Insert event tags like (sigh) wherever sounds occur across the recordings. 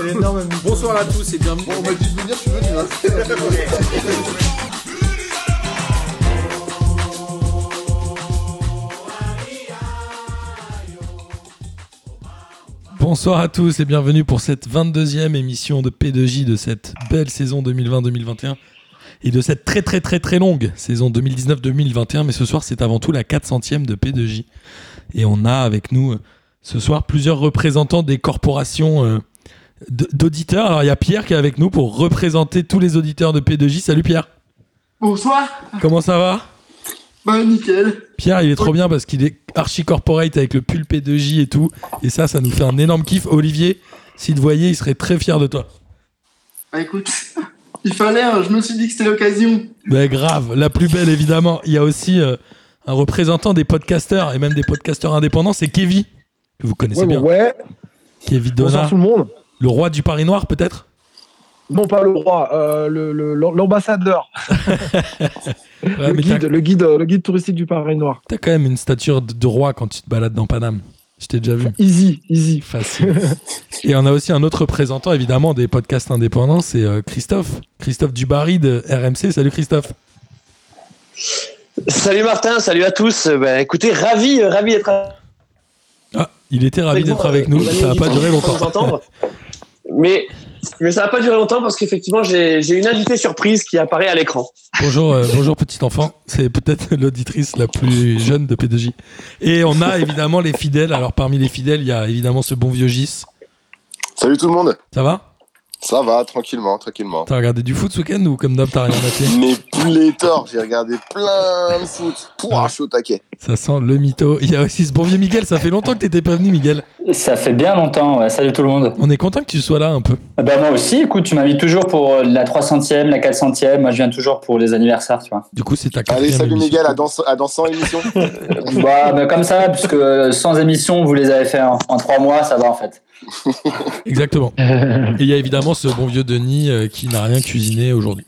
Quel énorme Bonsoir à tous et bienvenue. Bon, on m'a dit de venir, je suis venu. Hein. Bonsoir à tous et bienvenue pour cette 22e émission de P2J de cette belle saison 2020-2021 et de cette très très très très longue saison 2019-2021. Mais ce soir, c'est avant tout la 400e de P2J. Et on a avec nous euh, ce soir plusieurs représentants des corporations euh, d'auditeurs. Alors il y a Pierre qui est avec nous pour représenter tous les auditeurs de P2J. Salut Pierre, Bonsoir. comment ça va? Bah, nickel. Pierre, il est trop bien parce qu'il est archi corporate avec le pull P2J et tout. Et ça, ça nous fait un énorme kiff. Olivier, s'il te voyait, il serait très fier de toi. Bah, écoute, (laughs) il fallait, hein, je me suis dit que c'était l'occasion. Mais grave, la plus belle évidemment. Il y a aussi euh, un représentant des podcasteurs et même des podcasteurs indépendants, c'est Kevin, que vous connaissez Ouais, bien. ouais. Kevin Bonsoir Donat, tout le monde. Le roi du Paris Noir peut-être? Non, pas le roi, euh, le- le- l'ambassadeur, (laughs) Ouais, le, guide, le, guide, le guide touristique du Paris Noir. t'as quand même une stature de, de roi quand tu te balades dans Paname. Je t'ai déjà vu. Easy, easy. Facile. et on a aussi un autre représentant évidemment des podcasts indépendants, c'est euh, Christophe. Christophe Dubarry de RMC. Salut Christophe. Salut Martin, salut à tous. Euh, Ben, écoutez, ravi, ravi d'être Ah, il était ravi avec d'être avec nous. Ça amis pas nous longtemps. (laughs) Mais, mais ça va pas durer longtemps parce qu'effectivement, j'ai j'ai une invitée surprise qui apparaît à l'écran. Bonjour, euh, bonjour petit enfant. C'est peut-être (laughs) l'auditrice la plus jeune de P2J. Et on a évidemment les fidèles. Alors parmi les fidèles, il y a évidemment ce bon vieux Gis. Salut tout le monde. Ça va? Ça va, tranquillement, tranquillement. T'as regardé du foot ce week-end ou comme d'hab t'as rien maté (laughs) Mais pléthore, j'ai regardé plein de foot. Pouah, je suis au taquet. Ça sent le mytho. Il y a aussi ce bon vieux Miguel. Ça fait longtemps que t'étais pas venu Miguel. Ça fait bien longtemps, ouais. salut tout le monde. On est content que tu sois là un peu. Ah Bah moi aussi, écoute, tu m'invites toujours pour euh, la 300e, la 400e, moi je viens toujours pour les anniversaires, tu vois. Du coup c'est ta Allez, salut émission. Miguel, à dans, à dans 100 émissions. (laughs) bah, bah, comme ça, puisque euh, sans émission, vous les avez fait en, en trois mois, ça va en fait. Exactement. Et il y a évidemment ce bon vieux Denis euh, qui n'a rien cuisiné aujourd'hui.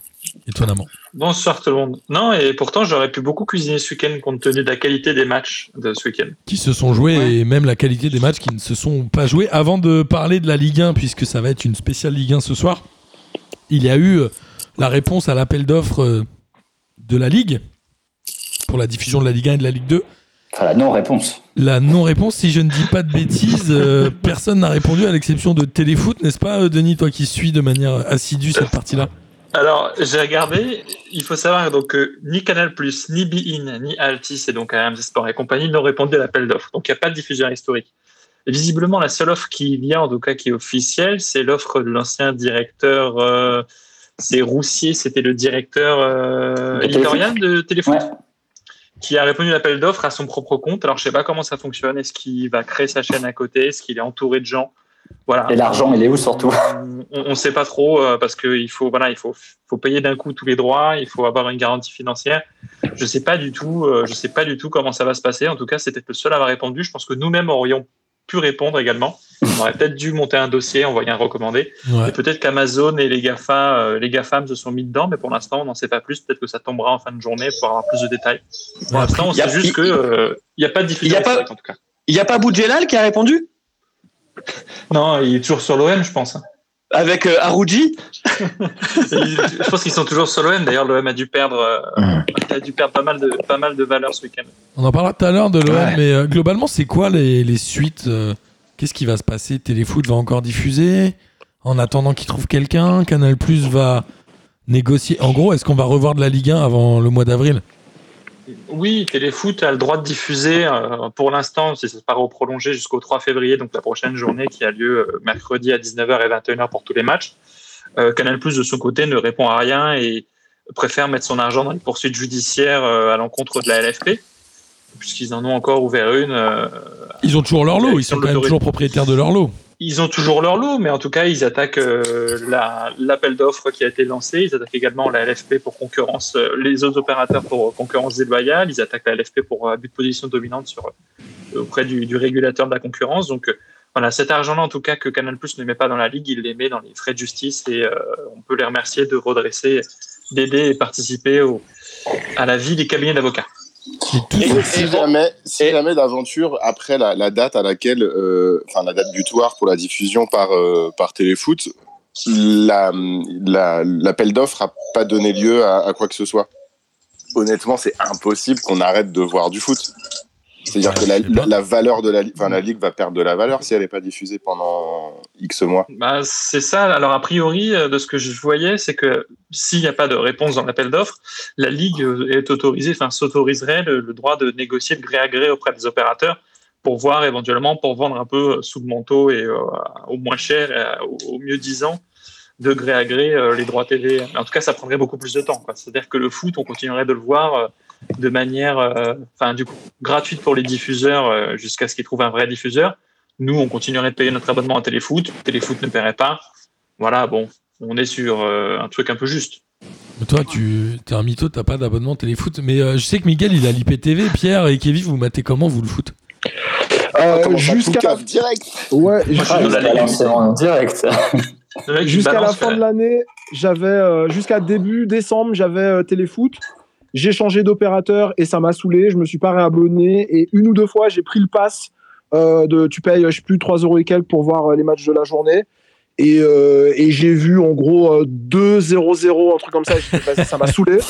Étonnamment. Bonsoir tout le monde. Non, et pourtant j'aurais pu beaucoup cuisiner ce week-end compte tenu de la qualité des matchs de ce week-end. Qui se sont joués Ouais. et même la qualité des matchs qui ne se sont pas joués. Avant de parler de la Ligue 1, puisque ça va être une spéciale Ligue 1 ce soir, il y a eu euh, la réponse à l'appel d'offres euh, de la Ligue pour la diffusion de la Ligue 1 et de la Ligue 2. Enfin, la non-réponse. La non-réponse, si je ne dis pas de bêtises, euh, personne n'a répondu à l'exception de Téléfoot, n'est-ce pas, euh, Denis, toi qui suis de manière assidue cette partie-là Alors, j'ai regardé, il faut savoir donc que ni Canal+, ni Bein, ni Altis et donc RMC Sport et compagnie n'ont répondu à l'appel d'offres. Donc il n'y a pas de diffusion historique. Et visiblement, la seule offre qui vient, en tout cas qui est officielle, c'est l'offre de l'ancien directeur, euh, c'est Roussier, c'était le directeur euh, De éditorial de Téléfoot. Ouais. Qui a répondu à l'appel d'offres à son propre compte. Alors, je sais pas comment ça fonctionne. Est-ce qu'il va créer sa chaîne à côté? Est-ce qu'il est entouré de gens? Voilà. Et l'argent, il est où surtout? On ne sait pas trop euh, parce qu'il faut, voilà, il faut, faut payer d'un coup tous les droits. Il faut avoir une garantie financière. Je sais pas du tout. euh, je sais pas du tout comment ça va se passer. En tout cas, c'était le seul à avoir répondu. Je pense que nous-mêmes aurions pu répondre également. On aurait peut-être dû monter un dossier, envoyer un recommandé. Ouais. Et peut-être qu'Amazon et les GAFA, euh, les GAFAM se sont mis dedans, mais pour l'instant, on n'en sait pas plus. Peut-être que ça tombera en fin de journée pour avoir plus de détails. Pour Ouais, l'instant, on il y a- sait juste il- que euh, il n'y a pas de diffusion il y a pas- historique, en tout cas. Il n'y a pas Boudjelal qui a répondu? Non, il est toujours sur l'OM, je pense. avec euh, (laughs) je pense qu'ils sont toujours sur l'OM. D'ailleurs, l'OM a dû perdre, euh, a dû perdre pas mal de, pas mal de valeur ce week-end. On en parlera tout à l'heure de l'OM, Ouais. mais euh, globalement, c'est quoi les, les suites euh, Qu'est-ce qui va se passer? Téléfoot va encore diffuser? En attendant qu'il trouve quelqu'un, Canal Plus va négocier. En gros, est-ce qu'on va revoir de la Ligue 1 avant le mois d'avril? Oui, Téléfoot a le droit de diffuser euh, pour l'instant, si ça se paraît prolongé jusqu'au 3 février, donc la prochaine journée qui a lieu mercredi à 19h et 21h pour tous les matchs. Euh, Canal Plus de son côté ne répond à rien et préfère mettre son argent dans les poursuites judiciaires euh, à l'encontre de la LFP, puisqu'ils en ont encore ouvert une. euh, Ils ont toujours leur lot, ils sont quand même toujours propriétaires de leur lot. Ils ont toujours leur lot, mais en tout cas, ils attaquent euh, la- l'appel d'offres qui a été lancé. Ils attaquent également la LFP pour concurrence, les autres opérateurs pour concurrence déloyale. Ils attaquent la LFP pour abus de position dominante sur, auprès du, du régulateur de la concurrence. Donc, voilà, cet argent-là, en tout cas, que Canal Plus ne met pas dans la ligue, il les met dans les frais de justice et euh, on peut les remercier de redresser, d'aider et participer au, à la vie des cabinets d'avocats. Et Et- si jamais, si et- jamais d'aventure, après la, la date à laquelle, euh, enfin la date butoir pour la diffusion par euh, par téléfoot, la la- l'appel d'offres a pas donné lieu à, à quoi que ce soit. Honnêtement, c'est impossible qu'on arrête de voir du foot. C'est-à-dire Ouais, que la, pas. la, la valeur de la, enfin la ligue va perdre de la valeur si elle n'est pas diffusée pendant X mois. Bah, c'est ça. Alors, a priori, euh, de ce que je voyais, c'est que s'il n'y a pas de réponse dans l'appel d'offres, la Ligue euh, est autorisée, enfin, s'autoriserait le, le droit de négocier de gré à gré auprès des opérateurs pour voir éventuellement, pour vendre un peu sous le manteau et euh, au moins cher, et, euh, au, au mieux disant, de gré à gré euh, les droits TV. Mais en tout cas, ça prendrait beaucoup plus de temps. C'est-à-dire que le foot, on continuerait de le voir euh, de manière, euh, enfin, du coup, gratuite pour les diffuseurs euh, jusqu'à ce qu'ils trouvent un vrai diffuseur. Nous, on continuerait de payer notre abonnement à Téléfoot. Téléfoot ne paierait pas. Voilà, bon, on est sur euh, un truc un peu juste. Mais Toi, tu es un mytho, t'as pas d'abonnement téléfoot. Mais euh, je sais que Miguel, il a l'IPTV. Pierre et Kevin, vous matez comment, vous, le foot? Euh, jusqu'à direct. ouais, la direct. (laughs) Jusqu'à la fin de l'année, j'avais euh, jusqu'à début décembre, j'avais euh, Téléfoot. J'ai changé d'opérateur et ça m'a saoulé. Je me suis pas réabonné et une ou deux fois, j'ai pris le pass euh, de tu payes, je sais plus 3 euros et quelques pour voir euh, les matchs de la journée. Et, euh, et j'ai vu en gros euh, 2-0-0, un truc comme ça. Ça m'a saoulé. (laughs)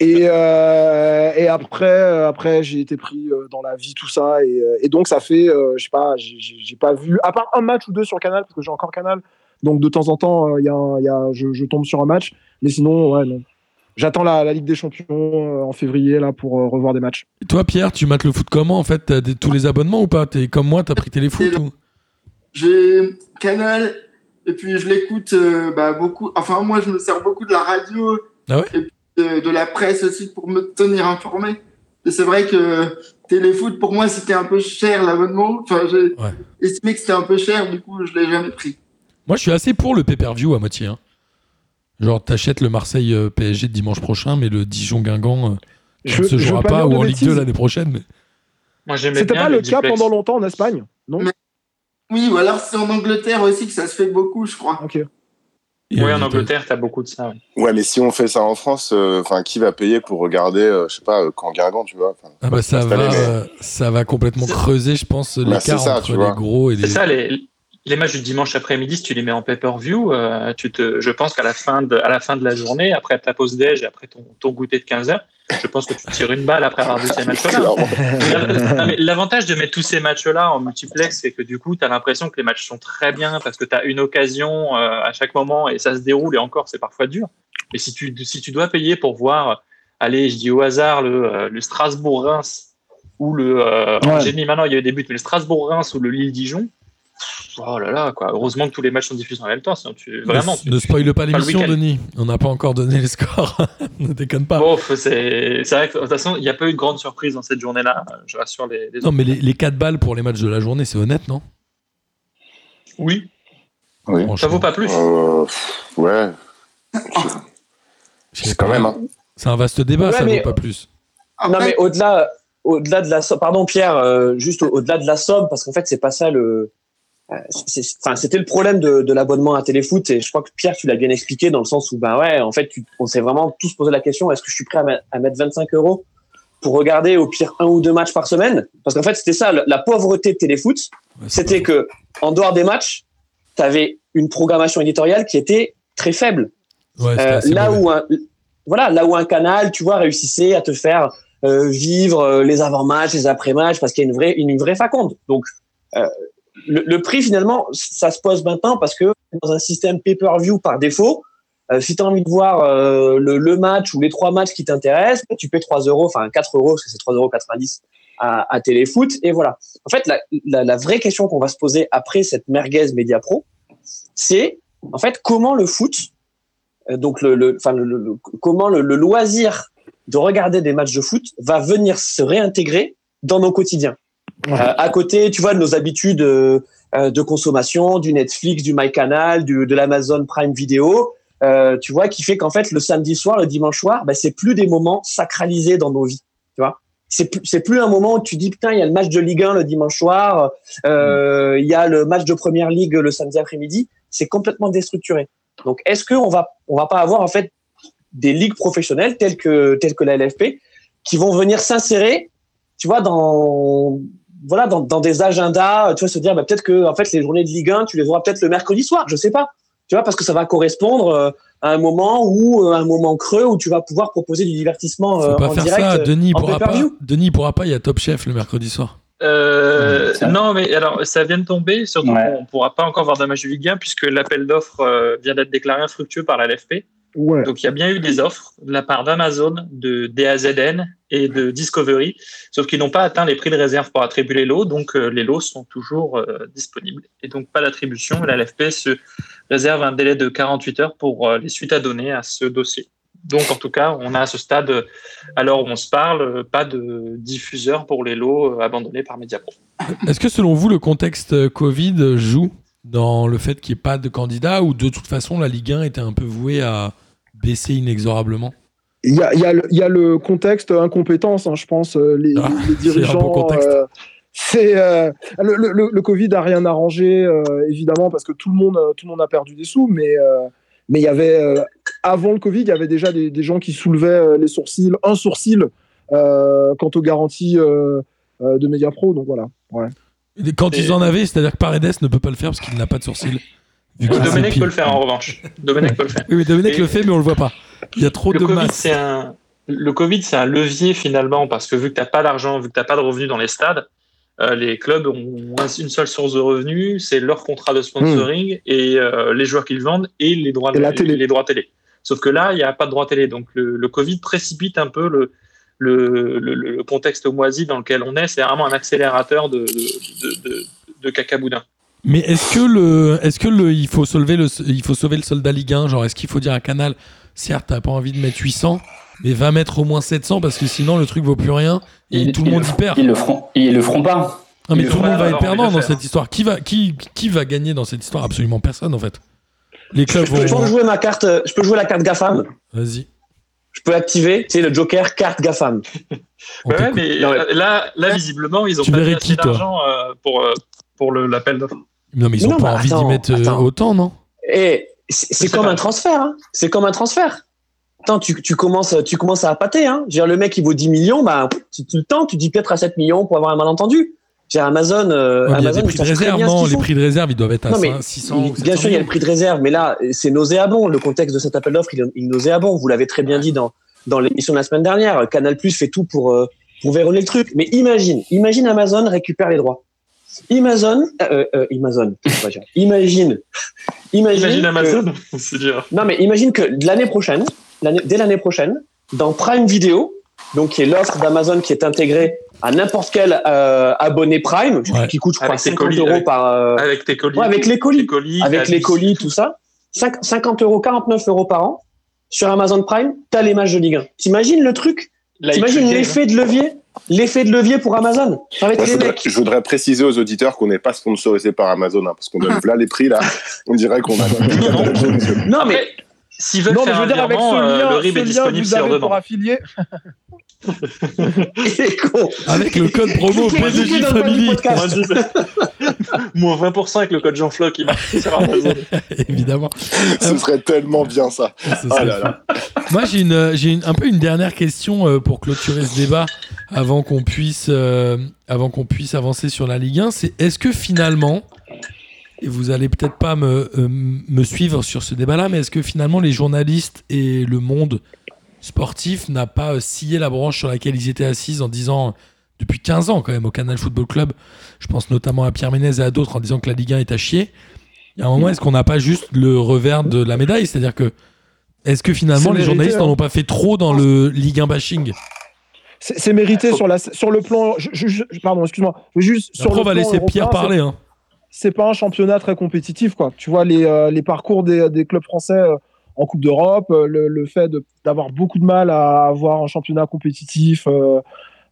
Et, euh, et après, après j'ai été pris dans la vie, tout ça. Et, et donc, ça fait, je sais pas, j'ai- pas vu, à part un match ou deux sur Canal, parce que j'ai encore Canal. Donc, de temps en temps, il y a un- y a, je, je tombe sur un match. Mais sinon, ouais, non. J'attends la, la Ligue des Champions euh, en février là pour euh, revoir des matchs. Et Toi, Pierre, tu mates le foot comment En fait, t'as des- tous les abonnements ou pas? T'es comme moi, t'as pris téléfoot ou? J'ai Canal et puis je l'écoute euh, bah, beaucoup. Enfin, moi, je me sers beaucoup de la radio Ah ouais? et puis de, de la presse aussi pour me tenir informé. Et c'est vrai que Téléfoot, pour moi, c'était un peu cher l'abonnement. Enfin, j'ai Ouais. estimé que c'était un peu cher, du coup, je l'ai jamais pris. Moi, je suis assez pour le pay-per-view à moitié. hein. Genre, t'achètes le Marseille euh, PSG de dimanche prochain, mais le Dijon-Guingamp euh, Je- ne se jouera pas ou en Ligue 2 bêtises. l'année prochaine. Mais... Moi, j'aimais C'était pas le cas duplex. pendant longtemps en Espagne, non Mais- Oui, ou alors c'est en Angleterre aussi que ça se fait beaucoup, je crois. Ok. Et, Oui, en Angleterre, t'as beaucoup de ça. ouais. Ouais, mais si on fait ça en France, euh, enfin, qui va payer pour regarder, euh, je sais pas, euh, quand Guingamp, tu vois Ah bah ça va, mais- ça va complètement creuser, je pense, Bah, l'écart c'est ça, entre tu les vois. gros et les. C'est ça, les, les matchs du dimanche après-midi, si tu les mets en pay-per-view, euh, tu te, je pense qu'à la fin de, à la fin de la journée, après ta pause déj et après ton, ton goûter de 15 heures, je pense que tu tires une balle après avoir vu ces matchs-là. (laughs) L'avantage de mettre tous ces matchs-là en multiplex, c'est que du coup, tu as l'impression que les matchs sont très bien parce que tu as une occasion euh, à chaque moment et ça se déroule et encore, c'est parfois dur. Mais si tu, si tu dois payer pour voir, allez, je dis au hasard, le, euh, le Strasbourg-Reims ou le. Euh, Ouais. J'ai mis maintenant, il y a eu des buts, mais le Strasbourg-Reims ou le Lille-Dijon. Oh là là, quoi. Heureusement que tous les matchs sont diffusés en même temps, sinon tu. Vraiment. Ne, tu- ne spoile pas l'émission. Denis. On n'a pas encore donné les scores. (laughs) ne déconne pas. Bon, c'est vrai que de toute façon, il n'y a pas eu de grande surprise dans cette journée-là. Je rassure les, les Non, mais les, les 4 balles pour les matchs de la journée, c'est honnête, non? Oui, Oui. ça vaut pas plus. Euh, ouais, c'est quand même. hein. C'est un vaste débat, Ouais, ça mais- vaut pas plus. Non, mais au-delà, au-delà de la somme, pardon Pierre, euh, juste au- au-delà de la somme, parce qu'en fait, c'est pas ça le. Euh, c'était le problème de, de l'abonnement à Téléfoot, et je crois que Pierre, tu l'as bien expliqué dans le sens où, ben ouais, en fait, tu- on s'est vraiment tous posé la question est-ce que je suis prêt à, mettre- à mettre 25 euros pour regarder au pire un ou deux matchs par semaine? Parce qu'en fait, c'était ça, la- la pauvreté de Téléfoot, Ouais, c'était que en dehors des matchs, tu avais une programmation éditoriale qui était très faible. Ouais, Euh, là mauvais. où un, voilà, là où un canal, tu vois, réussissait à te faire euh, vivre euh, les avant-matchs, les après-matchs, parce qu'il y a une vraie, une vraie faconde. Donc, euh, le, le prix finalement, ça se pose maintenant parce que dans un système pay-per-view par défaut, euh, si tu as envie de voir euh, le, le match ou les trois matchs qui t'intéressent, tu paies 3 euros, enfin 4 euros, parce que c'est 3,90 euros à, à Téléfoot, et voilà. En fait, la, la, la vraie question qu'on va se poser après cette merguez Media Pro, c'est en fait comment le foot euh, donc le, le, le, comment le loisir de regarder des matchs de foot va venir se réintégrer dans nos quotidiens. Ouais. Euh, à côté, tu vois, de nos habitudes euh, euh, de consommation, du Netflix, du MyCanal, du, de l'Amazon Prime Video, euh, tu vois, qui fait qu'en fait, le samedi soir, le dimanche soir, bah, c'est plus des moments sacralisés dans nos vies, tu vois. C'est plus, c'est plus un moment où tu dis, putain, il y a le match de Ligue 1 le dimanche soir, euh, il y a le match de Première Ligue le samedi après-midi. C'est complètement déstructuré. Donc, est-ce qu'on va, on va pas avoir en fait des ligues professionnelles telles que telles que la LFP qui vont venir s'insérer, tu vois, dans voilà, dans, dans des agendas, tu vois, se dire, bah, peut-être que en fait les journées de Ligue 1, tu les auras peut-être le mercredi soir, je sais pas. Tu vois, parce que ça va correspondre euh, à un moment où un moment creux où tu vas pouvoir proposer du divertissement Faut pas en faire direct. ça. Denis en pourra pas. Denis pourra pas. Il y a Top Chef le mercredi soir. Euh, non, mais alors ça vient de tomber. Surtout, Ouais. on ne pourra pas encore voir de match de Ligue 1 puisque l'appel d'offres euh, vient d'être déclaré infructueux par la LFP. Ouais. Donc il y a bien eu des offres de la part d'Amazon, de DAZN et de Discovery, sauf qu'ils n'ont pas atteint les prix de réserve pour attribuer les lots, donc euh, les lots sont toujours euh, disponibles et donc pas d'attribution. La LFP se réserve un délai de 48 heures pour euh, les suites à donner à ce dossier. Donc en tout cas, on a à ce stade, à l'heure où on se parle, pas de diffuseur pour les lots euh, abandonnés par Mediapro. Est-ce que selon vous le contexte Covid joue dans le fait qu'il n'y ait pas de candidat ou de toute façon la Ligue 1 était un peu vouée à baisser inexorablement Il y a, il y a le- il y a le contexte incompétence, hein, je pense. euh, Les, Ah, les c'est (laughs) un dirigeants. euh, c'est euh, le, le- le- le Covid a rien arrangé, euh, évidemment, parce que tout le monde, tout le monde a perdu des sous, mais euh, mais il y avait euh, avant le Covid, il y avait déjà des, des gens qui soulevaient les sourcils, un sourcil euh, quant aux garanties de Mediapro. Donc voilà. Ouais. Et Quand Et- ils en avaient, c'est-à-dire que Paredes ne peut pas le faire parce qu'il n'a pas de sourcil. Domenech pieds. peut le faire en revanche. Domenech peut le faire. Oui, mais Domenech Et- le fait, mais on le voit pas. Il y a trop le de Covid, masse. c'est un le Covid, c'est un levier finalement parce que vu que t'as pas d'argent, vu que t'as pas de revenus dans les stades, euh, les clubs ont un- une seule source de revenus, c'est leur contrat de sponsoring et euh, les joueurs qu'ils vendent et les droits Et la télé. les droits télé. Sauf que là, il n'y a pas de droit télé, donc le, le Covid précipite un peu le le, le, le contexte moisi dans lequel on est. C'est vraiment un accélérateur de de, de, de, de cacaboudin. Mais est-ce que le, est-ce que le, il faut sauver le, il faut sauver le soldat Ligue 1 Genre, est-ce qu'il faut dire à Canal, certes, t'as pas envie de mettre 800, mais va mettre au moins 700 parce que sinon le truc vaut plus rien et Ils- tout le monde y perd. Ils le feront, ils le feront pas. Non, mais tout le monde va être perdant dans cette histoire. Qui va, qui, qui va gagner dans cette histoire? Absolument personne en fait. Les clubs Je peux vont. jouer ma carte, euh, je peux jouer la carte GAFAM. Vas-y. Je peux activer, tu sais, le Joker carte GAFAM. Ouais, mais Non, euh, là, là, visiblement, ils ont Tu pas assez qui, toi d'argent euh, pour euh, pour le- l'appel d'offres. Non, mais ils Mais ont non, pas envie d'y mettre euh, attends. autant, non? Et c'est c'est comme un transfert. Hein. C'est comme un transfert. Attends, tu, tu commences, tu commences à appâter. Hein. Je veux dire, le mec, il vaut 10 millions, bah, tu, tu le tentes, tu dis peut-être à 7 millions pour avoir un malentendu. J'ai Amazon, euh, Ouais, Il y a Amazon, des prix de réserve, non? Les prix de réserve, ils doivent être à Non, mais 5, 600 ou Bien 700 sûr, il y a le prix de réserve, mais là, c'est nauséabond. Le contexte de cet appel d'offres, il, est- il est nauséabond. Vous l'avez très bien dit dans, dans l'émission de la semaine dernière. Canal Plus fait tout pour, euh, pour verrouiller le truc. Mais imagine, imagine Amazon récupère les droits. Amazon, euh, euh, Amazon, (laughs) pas dire. imagine, imagine, Imagine que- Amazon, (laughs) c'est dur. non, mais imagine que l'année prochaine, dès l'année prochaine, dans Prime Video, donc qui est l'offre d'Amazon qui est intégrée à n'importe quel euh, abonné Prime, Ouais. qui coûte, je crois, Avec tes 50 colis, euros avec- par. euh, Avec tes colis. ouais, avec les colis. avec les colis, tout ça. Cinq- 50 euros, 49 euros par an. Sur Amazon Prime, t'as les matchs de Ligue 1. T'imagines le truc? T'imagines l'effet de levier? L'effet de levier pour Amazon Ça va être Moi, je, voudrais, mecs. je voudrais préciser aux auditeurs qu'on n'est pas sponsorisé par Amazon, hein, parce qu'on donne (laughs) là les prix là. On dirait qu'on a. Non, mais s'ils veulent Non, mais faire je veux un dire, avec ce virement, euh, lien, le RIB ce est lien disponible que vous sur avez pour demande. affilier, il est con. (laughs) Avec le code (laughs) promo du Family. (laughs) Moins 20% avec le code Jean-Flo qui marche sur Amazon. Évidemment. Ce serait tellement bien ça. Ce serait là là. Moi, j'ai une, j'ai une- un peu une dernière question euh, pour clôturer ce débat avant qu'on puisse, euh, avant qu'on puisse avancer sur la Ligue 1. C'est est-ce que finalement, et vous allez peut-être pas me, euh, me suivre sur ce débat-là, mais est-ce que finalement les journalistes et le monde sportif n'a pas euh, scié la branche sur laquelle ils étaient assis en disant depuis 15 ans quand même au Canal Football Club, je pense notamment à Pierre Ménez et à d'autres en disant que la Ligue 1 est à chier. Il y a un moment, est-ce qu'on n'a pas juste le revers de la médaille? C'est-à-dire que est-ce que finalement les journalistes n'en hein. ont pas fait trop dans le Ligue 1 bashing? C'est mérité sur, la, sur le plan. je- je- je- pardon, excuse-moi. Juste sur le on va plan laisser Pierre parler. Hein. c'est pas un championnat très compétitif quoi. Tu vois les, euh, les parcours des, des clubs français euh, en Coupe d'Europe, euh, le, le fait d'avoir beaucoup de mal à avoir un championnat compétitif euh,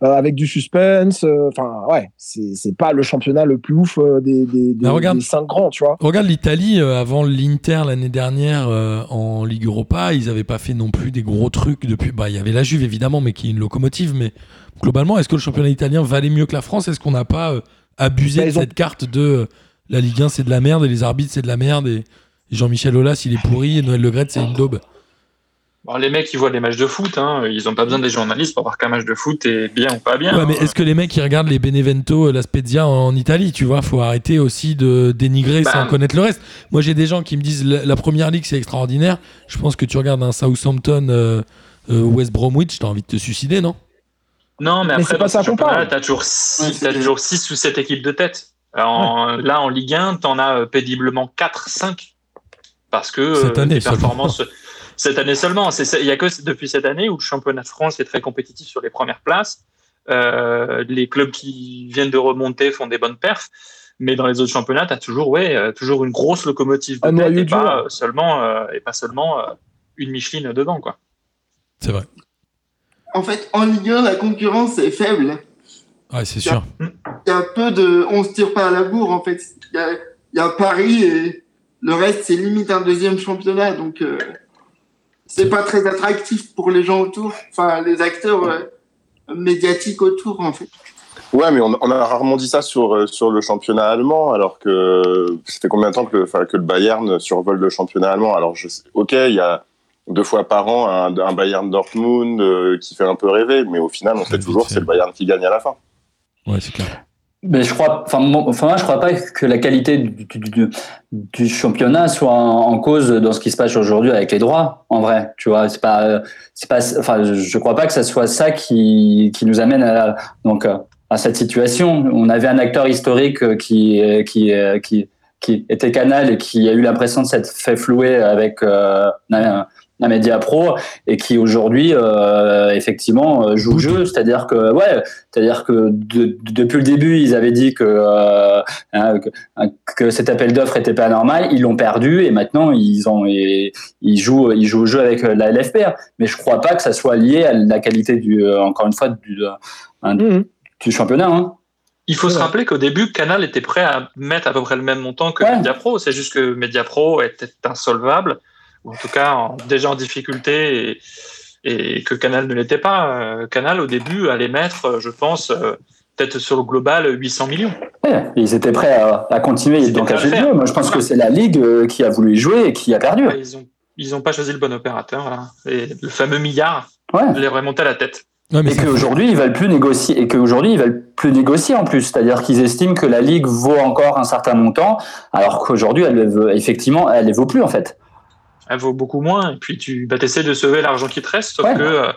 euh, avec du suspense. Enfin ouais, c'est pas le championnat le plus ouf des, des, des, Mais regarde. des cinq grands, tu vois. Regarde l'Italie, avant l'Inter l'année dernière euh, en Ligue Europa, ils n'avaient pas fait non plus des gros trucs depuis. Bah, il y avait la Juve évidemment, mais qui est une locomotive. Mais globalement, est-ce que le championnat italien valait mieux que la France? Est-ce qu'on n'a pas euh, abusé Bah, de ont- cette carte de euh, la Ligue 1 c'est de la merde et les arbitres c'est de la merde et Jean-Michel Aulas il est pourri et Noël Le Graët c'est une daube Bon, les mecs, ils voient les matchs de foot. Hein. Ils n'ont pas besoin des journalistes pour voir qu'un match de foot est bien ou pas bien. Ouais, mais est-ce que les mecs, ils regardent les Benevento, la Spezia en Italie Tu vois, faut arrêter aussi de dénigrer Bah. sans connaître le reste. Moi, j'ai des gens qui me disent la, la première ligue, c'est extraordinaire. Je pense que tu regardes un Southampton, euh, euh, West Bromwich, t'as envie de te suicider, non? Non, mais Mais après, c'est pas ça ce qu'on parle. t'as toujours Ouais, six, c'est t'as clair. toujours six ou sept équipes de tête. En- Là, en Ligue 1, t'en as euh, péniblement 4, 5. Parce que Cette euh, année les seulement. performances. (laughs) Cette année seulement. Il y a que depuis cette année où le championnat de France est très compétitif sur les premières places. Euh, les clubs qui viennent de remonter font des bonnes perfs. Mais dans les autres championnats, tu as toujours, ouais, euh, toujours une grosse locomotive de tête et pas, seulement, euh, et pas seulement euh, une Micheline devant. Quoi. C'est vrai. En fait, en Ligue 1, la concurrence est faible. Ouais, c'est sûr. Il y a peu de. On se tire pas à la bourre, en fait. Il y a, y a Paris et le reste, c'est limite un deuxième championnat. Donc, euh, c'est pas très attractif pour les gens autour. Enfin, les acteurs euh, médiatiques autour, en fait. Ouais, mais on, on a rarement dit ça sur, euh, sur le championnat allemand, alors que c'était combien de temps que le, enfin, que le Bayern survole le championnat allemand? Alors, je sais- ok, il y a deux fois par an un, un Bayern Dortmund euh, qui fait un peu rêver, mais au final, on sait toujours fait. que c'est le Bayern qui gagne à la fin. Ouais, c'est clair. Mais je crois, enfin, moi, je crois pas que la qualité du, championnat soit en, cause dans ce qui se passe aujourd'hui avec les droits. En vrai, tu vois, c'est pas, euh, c'est pas, enfin, je- crois pas que ça soit ça qui, qui nous amène à, donc, euh, à cette situation. On avait un acteur historique euh, qui, qui, qui, qui était Canal et qui a eu l'impression de s'être fait flouer avec un média pro et qui aujourd'hui, euh, effectivement, euh, joue le jeu. C'est-à-dire que, ouais, c'est-à-dire que de- de- depuis le début, ils avaient dit que, euh, hein, que, que cet appel d'offres était pas normal. Ils l'ont perdu et maintenant ils ont et, ils jouent ils jouent au jeu avec la LFPR. Mais je crois pas que ça soit lié à la qualité du euh, encore une fois du, euh, Mhm. du championnat. Hein. Il faut C'est se rappeler qu'au début, Canal était prêt à mettre à peu près le même montant que Ouais. Mediapro. C'est juste que Mediapro était insolvable, ou en tout cas en- déjà en difficulté, et, et que Canal ne l'était pas. Euh, Canal, au début, allait mettre, euh, je pense, euh, peut-être sur le global, 800 millions. Ouais, ils étaient prêts à, à continuer Ils d'engager le jeu. Moi, je pense que c'est la ligue qui a voulu y jouer et qui a perdu. Ouais, Ils ont, ils ont pas choisi le bon opérateur. Là. Et le fameux milliard Ouais. les remonté à la tête. Ouais, mais Et qu'aujourd'hui, ils veulent plus négocier, et qu'aujourd'hui, ils veulent plus négocier en plus. C'est-à-dire qu'ils estiment que la Ligue vaut encore un certain montant, alors qu'aujourd'hui, elle, veut- effectivement, elle ne vaut plus, en fait. Elle vaut beaucoup moins. Et puis tu bah, essaies de sauver l'argent qui te reste, sauf Ouais. que euh,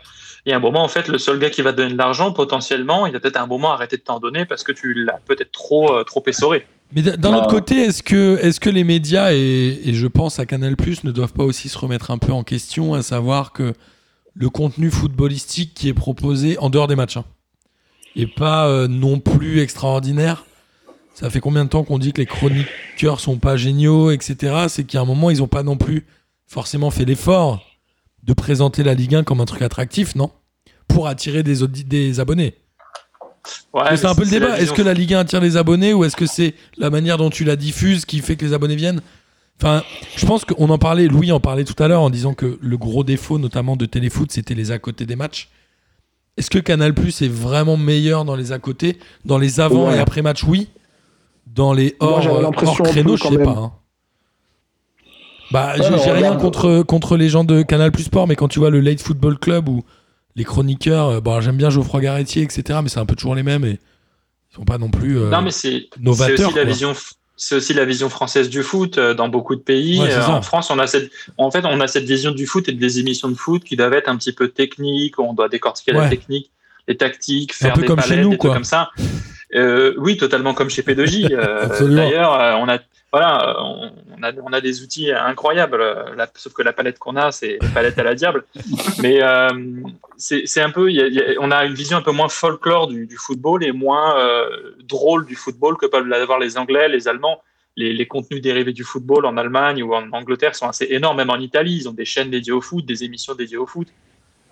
il y a un moment, en fait, le seul gars qui va te donner de l'argent, potentiellement, il va peut-être à un moment arrêter de t'en donner parce que tu l'as peut-être trop, euh, trop essoré. Mais d'un Bah, autre côté, est-ce que, est que les médias, et, et je pense à Canal, ne doivent pas aussi se remettre un peu en question, à savoir que le contenu footballistique qui est proposé en dehors des matchs, hein, et pas euh, non plus extraordinaire Ça fait combien de temps qu'on dit que les chroniqueurs sont pas géniaux, etc. C'est qu'à un moment, ils n'ont pas non plus forcément fait l'effort de présenter la Ligue 1 comme un truc attractif, non? Pour attirer des, des abonnés. Ouais, c'est un peu le débat. Est-ce que la Ligue 1 attire les abonnés ou est-ce que c'est la manière dont tu la diffuses qui fait que les abonnés viennent? Enfin, je pense qu'on en parlait, Louis en parlait tout à l'heure en disant que le gros défaut, notamment de Téléfoot, c'était les à côté des matchs. Est-ce que Canal Plus est vraiment meilleur dans les à côté Dans les avant Ouais. et après match, oui. Dans les Moi, hors, j'avais euh, l'impression hors créneau, je sais même. pas. hein. Bah, j'ai rien contre, contre les gens de Canal Plus Sport, mais quand tu vois le Late Football Club ou les chroniqueurs, euh, bon, j'aime bien Geoffroy Garretier, etc., mais c'est un peu toujours les mêmes et ils sont pas non plus. euh, Non, mais c'est aussi la vision. C'est aussi la vision française du foot euh, dans beaucoup de pays. Ouais, Euh, en France, on a cette, en fait, on a cette vision du foot et des émissions de foot qui doivent être un petit peu techniques. où On doit décortiquer Ouais. la technique, les tactiques, Un faire peu des comme chez palettes, nous, des trucs comme ça. Euh, oui, totalement comme chez P2J. Euh, (laughs) Absolument. D'ailleurs, euh, on a, voilà, on on a, on a des outils incroyables. la- sauf que la palette qu'on a, c'est palette à la diable. (laughs) Mais euh, c'est un peu, il y a- il y a- on a une vision un peu moins folklore du, du football et moins euh, drôle du football que peuvent l'avoir les Anglais, les Allemands. Les, les contenus dérivés du football en Allemagne ou en Angleterre sont assez énormes, même en Italie. Ils ont des chaînes dédiées au foot, des émissions dédiées au foot.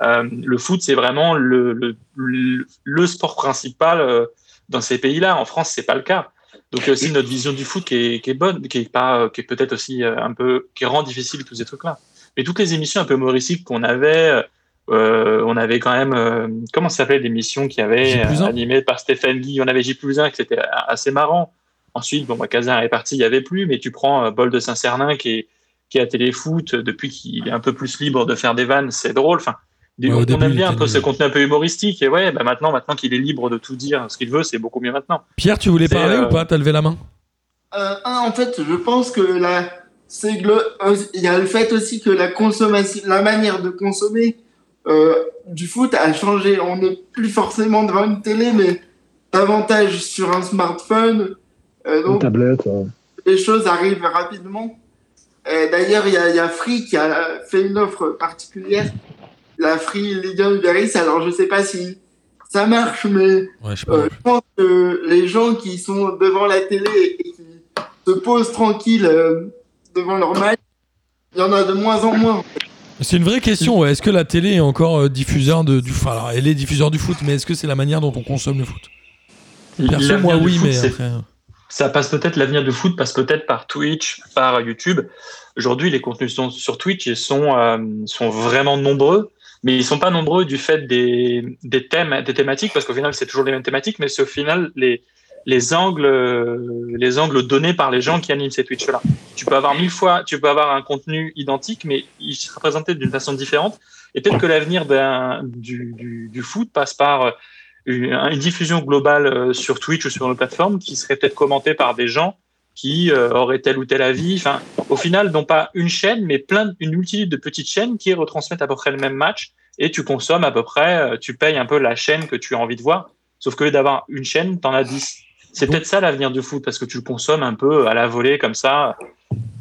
Euh, le foot, c'est vraiment le, le, sport principal dans ces pays-là. En France, c'est pas le cas. Donc il y a aussi notre vision du foot qui est, qui est bonne, qui est pas, euh, qui est peut-être aussi euh, un peu, qui rend difficile tous ces trucs-là. Mais toutes les émissions un peu humoristiques qu'on avait, euh, on avait quand même, euh, comment ça s'appelait l'émission qui avait euh, animée par Stéphane Guy, on avait J plus 1 qui c'était assez marrant. Ensuite, bon, bah, Cazin est parti, il y avait plus, mais tu prends Bol de Saint-Cernin qui est, qui est à Téléfoot depuis qu'il est un peu plus libre de faire des vannes, c'est drôle. Enfin, Ouais, on début, aime bien un peu ce contenu un peu humoristique. Et ouais, bah maintenant, maintenant qu'il est libre de tout dire ce qu'il veut, c'est beaucoup mieux maintenant. Pierre, tu voulais parler euh, ou pas? T'as levé la main? Euh, en fait, je pense que la, c'est glo- euh, il y a le fait aussi que la consommation, la manière de consommer euh, du foot a changé. On n'est plus forcément devant une télé, mais davantage sur un smartphone. Euh, Une donc, tablette. les choses arrivent rapidement. D'ailleurs, il y a, il y a Free qui a fait une offre particulière, la Free Ligue 1 Uber Eats. Alors, je sais pas si ça marche, mais Ouais, je euh, je pense que les gens qui sont devant la télé et qui se posent tranquilles euh, devant leur match, il y en a de moins en moins. C'est une vraie question. ouais. Est-ce que la télé est encore euh, diffuseur de, du enfin, alors, elle est diffuseur du foot, mais est-ce que c'est la manière dont on consomme le foot? Perso, L'avenir moi du oui, foot, mais après. euh, ça passe peut-être l'avenir du foot passe peut-être par Twitch, par YouTube. Aujourd'hui, les contenus sont sur Twitch ils sont euh, sont vraiment nombreux, mais ils sont pas nombreux du fait des des thèmes, des thématiques, parce qu'au final c'est toujours les mêmes thématiques, mais c'est au final les les angles les angles donnés par les gens qui animent ces Twitch là. Tu peux avoir mille fois, tu peux avoir un contenu identique, mais il sera présenté d'une façon différente. Et peut-être que l'avenir du, du du foot passe par euh, une, une diffusion globale euh, sur Twitch ou sur nos plateformes qui serait peut-être commentée par des gens qui euh, auraient tel ou tel avis. Enfin, au final, non pas une chaîne, mais plein, une multitude de petites chaînes qui retransmettent à peu près le même match et tu consommes à peu près, euh, tu payes un peu la chaîne que tu as envie de voir. Sauf que d'avoir une chaîne, t'en as 10. C'est peut-être ça l'avenir du foot parce que tu le consommes un peu à la volée comme ça.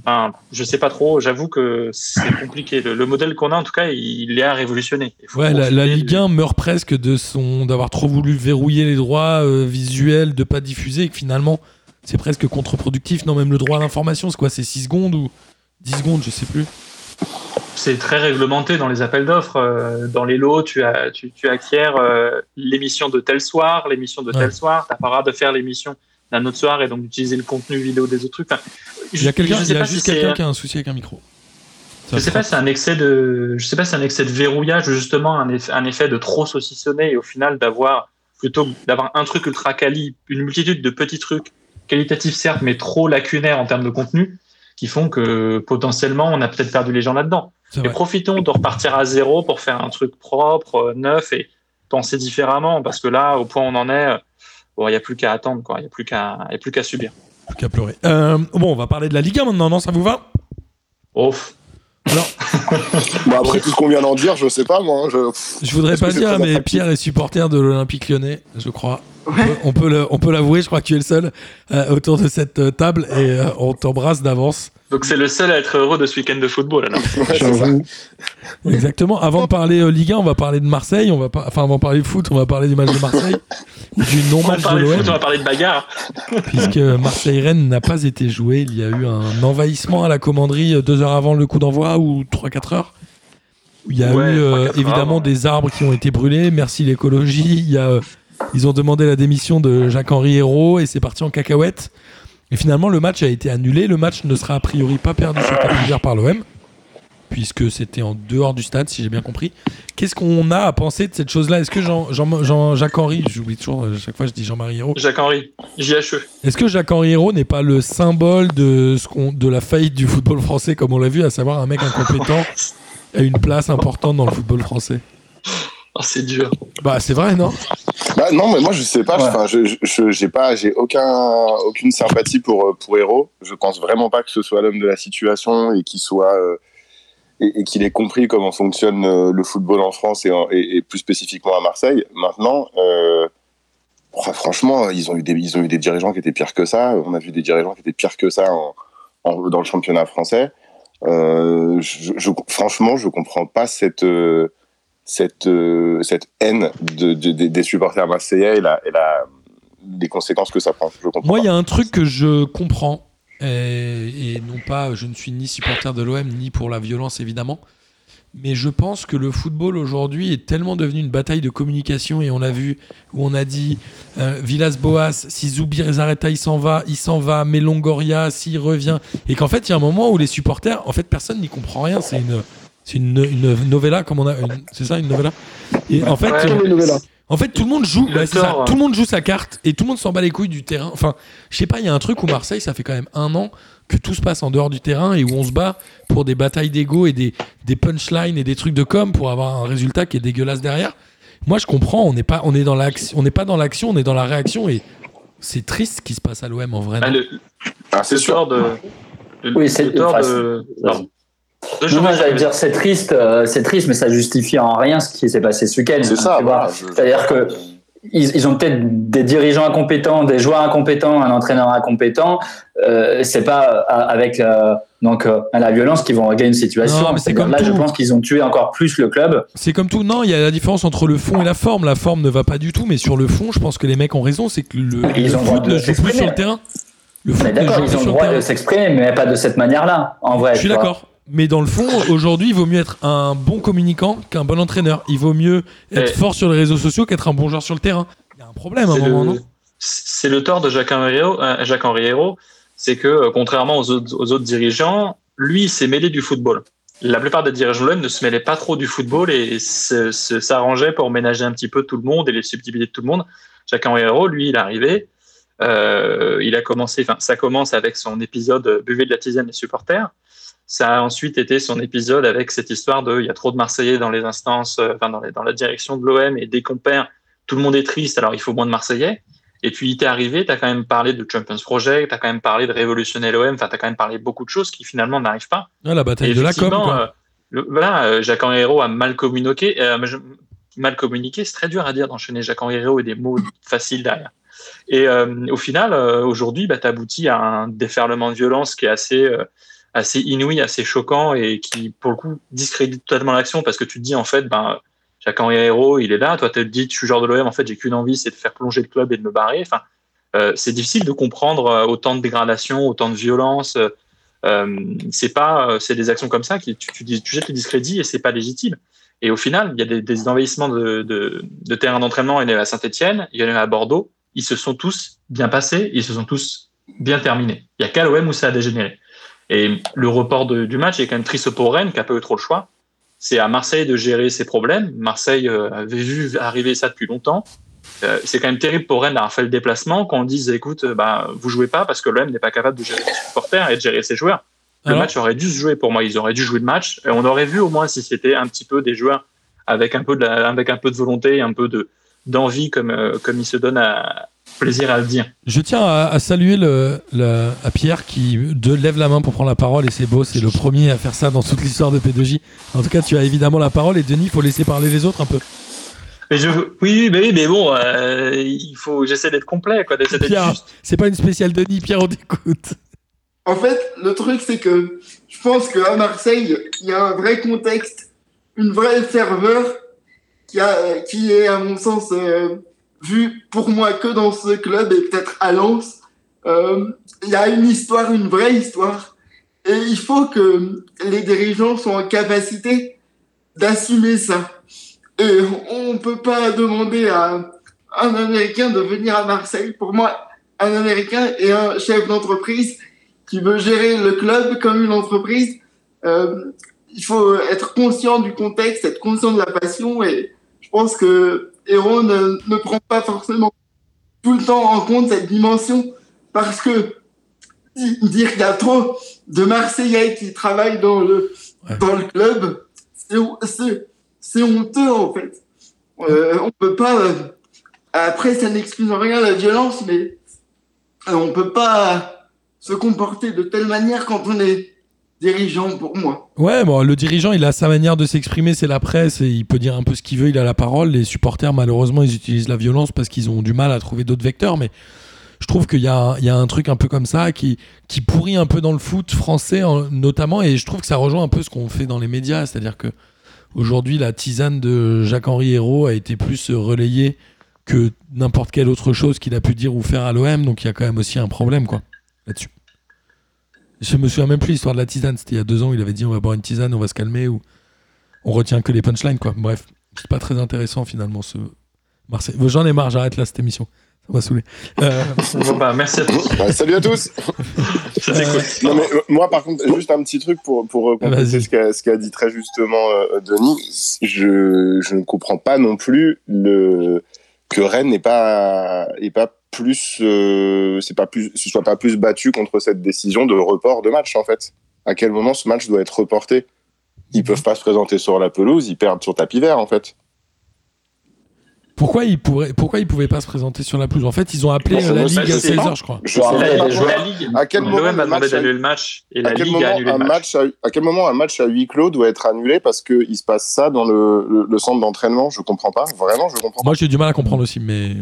Enfin, je sais pas trop. J'avoue que c'est compliqué. Le, le modèle qu'on a, en tout cas, il est à révolutionner. Ouais, la, Ligue du- 1 meurt presque de son d'avoir trop voulu verrouiller les droits euh, visuels, de pas diffuser, et que finalement c'est presque contre-productif. Non, même le droit à l'information, c'est quoi C'est 6 secondes ou 10 secondes, je sais plus. c'est très réglementé dans les appels d'offres. Euh, dans les lots, tu, as, tu, tu acquiers euh, l'émission de tel soir, l'émission de Ouais. tel soir. Tu n'as pas le droit de faire l'émission d'un autre soir et donc d'utiliser le contenu vidéo des autres trucs. Enfin, Il y a quelqu'un, je il sais y a pas si juste quelqu'un qui a un souci avec un micro. Ça Je sais pas c'est un excès de, je sais pas si c'est un excès de verrouillage ou justement un effet, un effet de trop saucissonner et au final d'avoir plutôt d'avoir un truc ultra quali, une multitude de petits trucs qualitatifs certes, mais trop lacunaires en termes de contenu, qui font que potentiellement on a peut-être perdu les gens là-dedans. Vrai. profitons de repartir à zéro pour faire un truc propre, euh, neuf et penser différemment parce que là, au point où on en est, euh, bon, il n'y a plus qu'à attendre, quoi. Il n'y a plus qu'à, il y a plus qu'à subir. Plus qu'à pleurer. Euh, bon, on va parler de la Ligue 1 maintenant, non? Ça vous va? Ouf. Alors, (laughs) Bon, après tout ce qu'on vient d'en dire, je sais pas moi. hein, je... je voudrais pas dire, mais Pierre est supporter de l'Olympique lyonnais, je crois. On Ouais. peut- On peut, le- on peut l'avouer, je crois que tu es le seul euh, autour de cette euh, table et euh, on t'embrasse d'avance. Donc c'est le seul à être heureux de ce week-end de football, alors. (laughs) Ouais. Exactement. Avant de parler euh, Ligue 1, on va parler de Marseille. On va pas, enfin, avant de parler foot, on va parler du match de Marseille (laughs) du On va non-match de parler de foot, on l'OM, va parler de bagarre. (laughs) puisque Marseille-Rennes n'a pas été joué. Il y a eu un envahissement à la commanderie euh, deux heures avant le coup d'envoi ou trois quatre heures. Il y a Ouais, eu euh, 3-4 heures évidemment des arbres qui ont été brûlés. Merci l'écologie. Il y a, euh, ils ont demandé la démission de Jacques-Henri Hérault et c'est parti en cacahuète. Et finalement, le match a été annulé. Le match ne sera a priori pas perdu sur tapis par l'OM, puisque c'était en dehors du stade, si j'ai bien compris. Qu'est-ce qu'on a à penser de cette chose-là? Est-ce que Jean, Jean, Jean- Jacques-Henri, j'oublie toujours, euh, chaque fois je dis Jean-Marie Hérault, Jacques-Henri, JHE. est-ce que Jacques-Henri Hérault n'est pas le symbole de, ce qu'on, de la faillite du football français, comme on l'a vu, à savoir un mec incompétent (laughs) à une place importante dans le football français? Oh, c'est dur. Bah, c'est vrai, non? Bah, non, mais moi je sais pas. Ouais. Je, je- j'ai pas, j'ai aucun, aucune sympathie pour euh, pour Héros. Je pense vraiment pas que ce soit l'homme de la situation et qu'il soit euh, et, et qu'il ait compris comment fonctionne euh, le football en France et, en- et, et plus spécifiquement à Marseille. Maintenant, euh, fr- franchement, ils ont eu des ils ont eu des dirigeants qui étaient pires que ça. On a vu des dirigeants qui étaient pires que ça en, en- dans le championnat français. Euh, je, je- franchement, je comprends pas cette euh, cette, euh, cette haine de, de- des- des supporters marseillais et, la, et la, les conséquences que ça prend. Je comprends Moi, il y a un truc que je comprends, et, et non pas, je ne suis ni supporter de l'OM, ni pour la violence, évidemment, mais je pense que le football aujourd'hui est tellement devenu une bataille de communication, et on l'a vu, où on a dit euh, Villas-Boas, si Zoubir Zareta il s'en va, il s'en va, mais Longoria, s'il revient, et qu'en fait, il y a un moment où les supporters, en fait, personne n'y comprend rien, c'est une C'est une, une novella, comme on a. une- C'est ça, une novella? Et en fait, Ouais. euh, en fait, tout le monde joue. Le ouais, c'est ça. tort, Tout le monde joue sa carte et tout le monde s'en bat les couilles du terrain. Enfin, je sais pas, il y a un truc où Marseille, ça fait quand même un an que tout se passe en dehors du terrain et où on se bat pour des batailles d'ego et des, des punchlines et des trucs de com pour avoir un résultat qui est dégueulasse derrière. Moi, je comprends. On n'est pas, on est dans l'action, on n'est pas dans l'action, on est dans la réaction et c'est triste ce qui se passe à l'OM en vrai. Ah, Ah, c'est sûr. de. Oui, c'est- le tort enfin, de. Non, j'allais dire c'est triste, euh, c'est triste, mais ça justifie en rien ce qui s'est passé ce week-end. C'est hein, ça. tu vois. voilà, je- C'est-à-dire que ils, ils ont peut-être des dirigeants incompétents, des joueurs incompétents, un entraîneur incompétent. Euh, c'est pas euh, avec euh, donc euh, la violence qu'ils vont régler une situation. Non, mais c'est comme là, je pense qu'ils ont tué encore plus le club. C'est comme tout. Non, il y a la différence entre le fond et la forme. La forme ne va pas du tout, mais sur le fond, je pense que les mecs ont raison. C'est que le, Ils le ont le droit foot de ne joue plus s'exprimer. sur le terrain. Le foot Mais ne d'accord, joue ils plus ont le droit terrain. de s'exprimer, mais pas de cette manière-là. En vrai. Je suis d'accord. Mais dans le fond, aujourd'hui, il vaut mieux être un bon communicant qu'un bon entraîneur. Il vaut mieux être fort sur les réseaux sociaux qu'être un bon joueur sur le terrain. Il y a un problème à un moment, le, non? c'est le tort de Jacques-Henri Hérault, euh, Hérault, c'est que euh, contrairement aux autres, aux autres dirigeants, lui, il s'est mêlé du football. La plupart des dirigeants de ne se mêlaient pas trop du football et s'arrangeaient pour ménager un petit peu tout le monde et les subtilités de tout le monde. Jacques-Henri Hérault, lui, il est arrivé, euh, il a commencé, enfin, ça commence avec son épisode Buvez de la tisane les supporters. Ça a ensuite été son épisode avec cette histoire de il y a trop de Marseillais dans les instances, euh, enfin, dans, les- dans la direction de l'OM et dès qu'on perd, tout le monde est triste, alors il faut moins de Marseillais. Et puis, t'es arrivé, t'as quand même parlé de Champions Project, t'as quand même parlé de révolutionner l'OM, enfin, t'as quand même parlé de beaucoup de choses qui finalement n'arrivent pas. Ah, La bataille Et de la com. quoi. euh, le- voilà, euh, Jacques-Henri Hérault a mal communiqué. euh, mal communiqué, c'est très dur à dire d'enchaîner Jacques-Henri Hérault et des mots (laughs) faciles derrière. Et au final, aujourd'hui, bah, t'aboutis à un déferlement de violence qui est assez, assez inouï, assez choquant et qui, pour le coup, discrédite totalement l'action parce que tu te dis, en fait, ben, Jacques-Henri Hérault, il est là. Toi, tu te dis, je suis joueur de l'OM, en fait, j'ai qu'une envie, c'est de faire plonger le club et de me barrer. Enfin, euh, c'est difficile de comprendre euh, autant de dégradation, autant de violence. euh, c'est pas, c'est des actions comme ça qui tu, tu, tu jettes le discrédit et c'est pas légitime. Et au final, il y a des, envahissements de, de, de terrain d'entraînement. Il y en a à Saint-Etienne, il y en a à Bordeaux. Ils se sont tous bien passés, ils se sont tous bien terminés. Il y a qu'à l'OM où ça a dégénéré. Et le report de- du match est quand même triste pour Rennes, qui a pas eu trop le choix. C'est à Marseille de gérer ses problèmes. Marseille euh, avait vu arriver ça depuis longtemps. Euh, c'est quand même terrible pour Rennes d'avoir fait le déplacement, qu'on dise écoute, euh, bah, vous jouez pas parce que l'OM n'est pas capable de gérer ses supporters et de gérer ses joueurs. Le Alors match aurait dû se jouer pour moi. Ils auraient dû jouer le match. Et on aurait vu au moins si c'était un petit peu des joueurs avec un peu de, la- avec un peu de volonté, un peu de d'envie, comme euh, comme il se donne à plaisir à le dire. Je tiens à, à saluer le, le- à Pierre qui de, lève la main pour prendre la parole et c'est beau, c'est le premier à faire ça dans toute l'histoire de P2J. En tout cas, tu as évidemment la parole et Denis, il faut laisser parler les autres un peu. Mais je, oui, oui, mais, oui, mais bon, euh, il faut, j'essaie d'être complet, quoi, d'essayer Pierre, juste. c'est pas une spéciale Denis, Pierre, on t'écoute. En fait, le truc, c'est que je pense qu'à Marseille, il y a un vrai contexte, une vraie ferveur qui, a, qui est, à mon sens, euh, vu pour moi que dans ce club et peut-être à Lens. Euh, Il y a une histoire, une vraie histoire. Et il faut que les dirigeants soient en capacité d'assumer ça. Et on ne peut pas demander à un Américain de venir à Marseille. Pour moi, un Américain et un chef d'entreprise qui veut gérer le club comme une entreprise, euh, il faut être conscient du contexte, être conscient de la passion et je pense que Héron ne, ne prend pas forcément tout le temps en compte cette dimension parce que di- dire qu'il y a trop de Marseillais qui travaillent dans le, Ouais. dans le club, c'est honteux en fait. Euh, on peut pas. euh, après, ça n'excuse en rien la violence, mais euh, on peut pas se comporter de telle manière quand on est dirigeant pour moi. Ouais, le dirigeant, il a sa manière de s'exprimer, c'est la presse, et il peut dire un peu ce qu'il veut, il a la parole. Les supporters, malheureusement, ils utilisent la violence parce qu'ils ont du mal à trouver d'autres vecteurs, mais je trouve qu'il y, a un- truc un peu comme ça qui, pourrit un peu dans le foot français, en- notamment, et je trouve que ça rejoint un peu ce qu'on fait dans les médias, c'est-à-dire que aujourd'hui, la tisane de Jacques-Henri Hérault a été plus relayée que n'importe quelle autre chose qu'il a pu dire ou faire à l'OM, donc il y a quand même aussi un problème, quoi, là-dessus. Je me souviens même plus l'histoire de la tisane. C'était il y a deux ans où il avait dit on va boire une tisane, on va se calmer ou on retient que les punchlines quoi. Bref, c'est pas très intéressant finalement ce Marseille. J'en ai marre, j'arrête là cette émission. Ça m'a saoulé. Euh, Bon, bah, merci à tous. Bah, salut à tous. C'était cool. Non, mais, euh, moi, par contre, juste un petit truc pour, pour euh, compléter ce qu'a dit très justement euh, Denis. Je, je ne comprends pas non plus le, que Rennes n'est pas, est pas plus, euh, c'est pas plus, se soit pas plus battu contre cette décision de report de match, en fait. À quel moment ce match doit être reporté? Ils peuvent pas se présenter sur la pelouse, ils perdent sur tapis vert, en fait. pourquoi ils pourraient, pourquoi ils pouvaient pas se présenter sur la pelouse? En fait, ils ont appelé Non, la Ligue à c'est- 16h, je crois. Je Bon, sais après, pas il y a des pourquoi- joueurs- La Ligue, À quel moment a match d'annuler le match et à la quel, Ligue a moment annulé un le match match. à, à quel moment un match à huis clos doit être annulé parce qu'il se passe ça dans le, le, le centre d'entraînement? Je comprends pas. Vraiment, je comprends pas. Moi, j'ai du mal à comprendre aussi, mais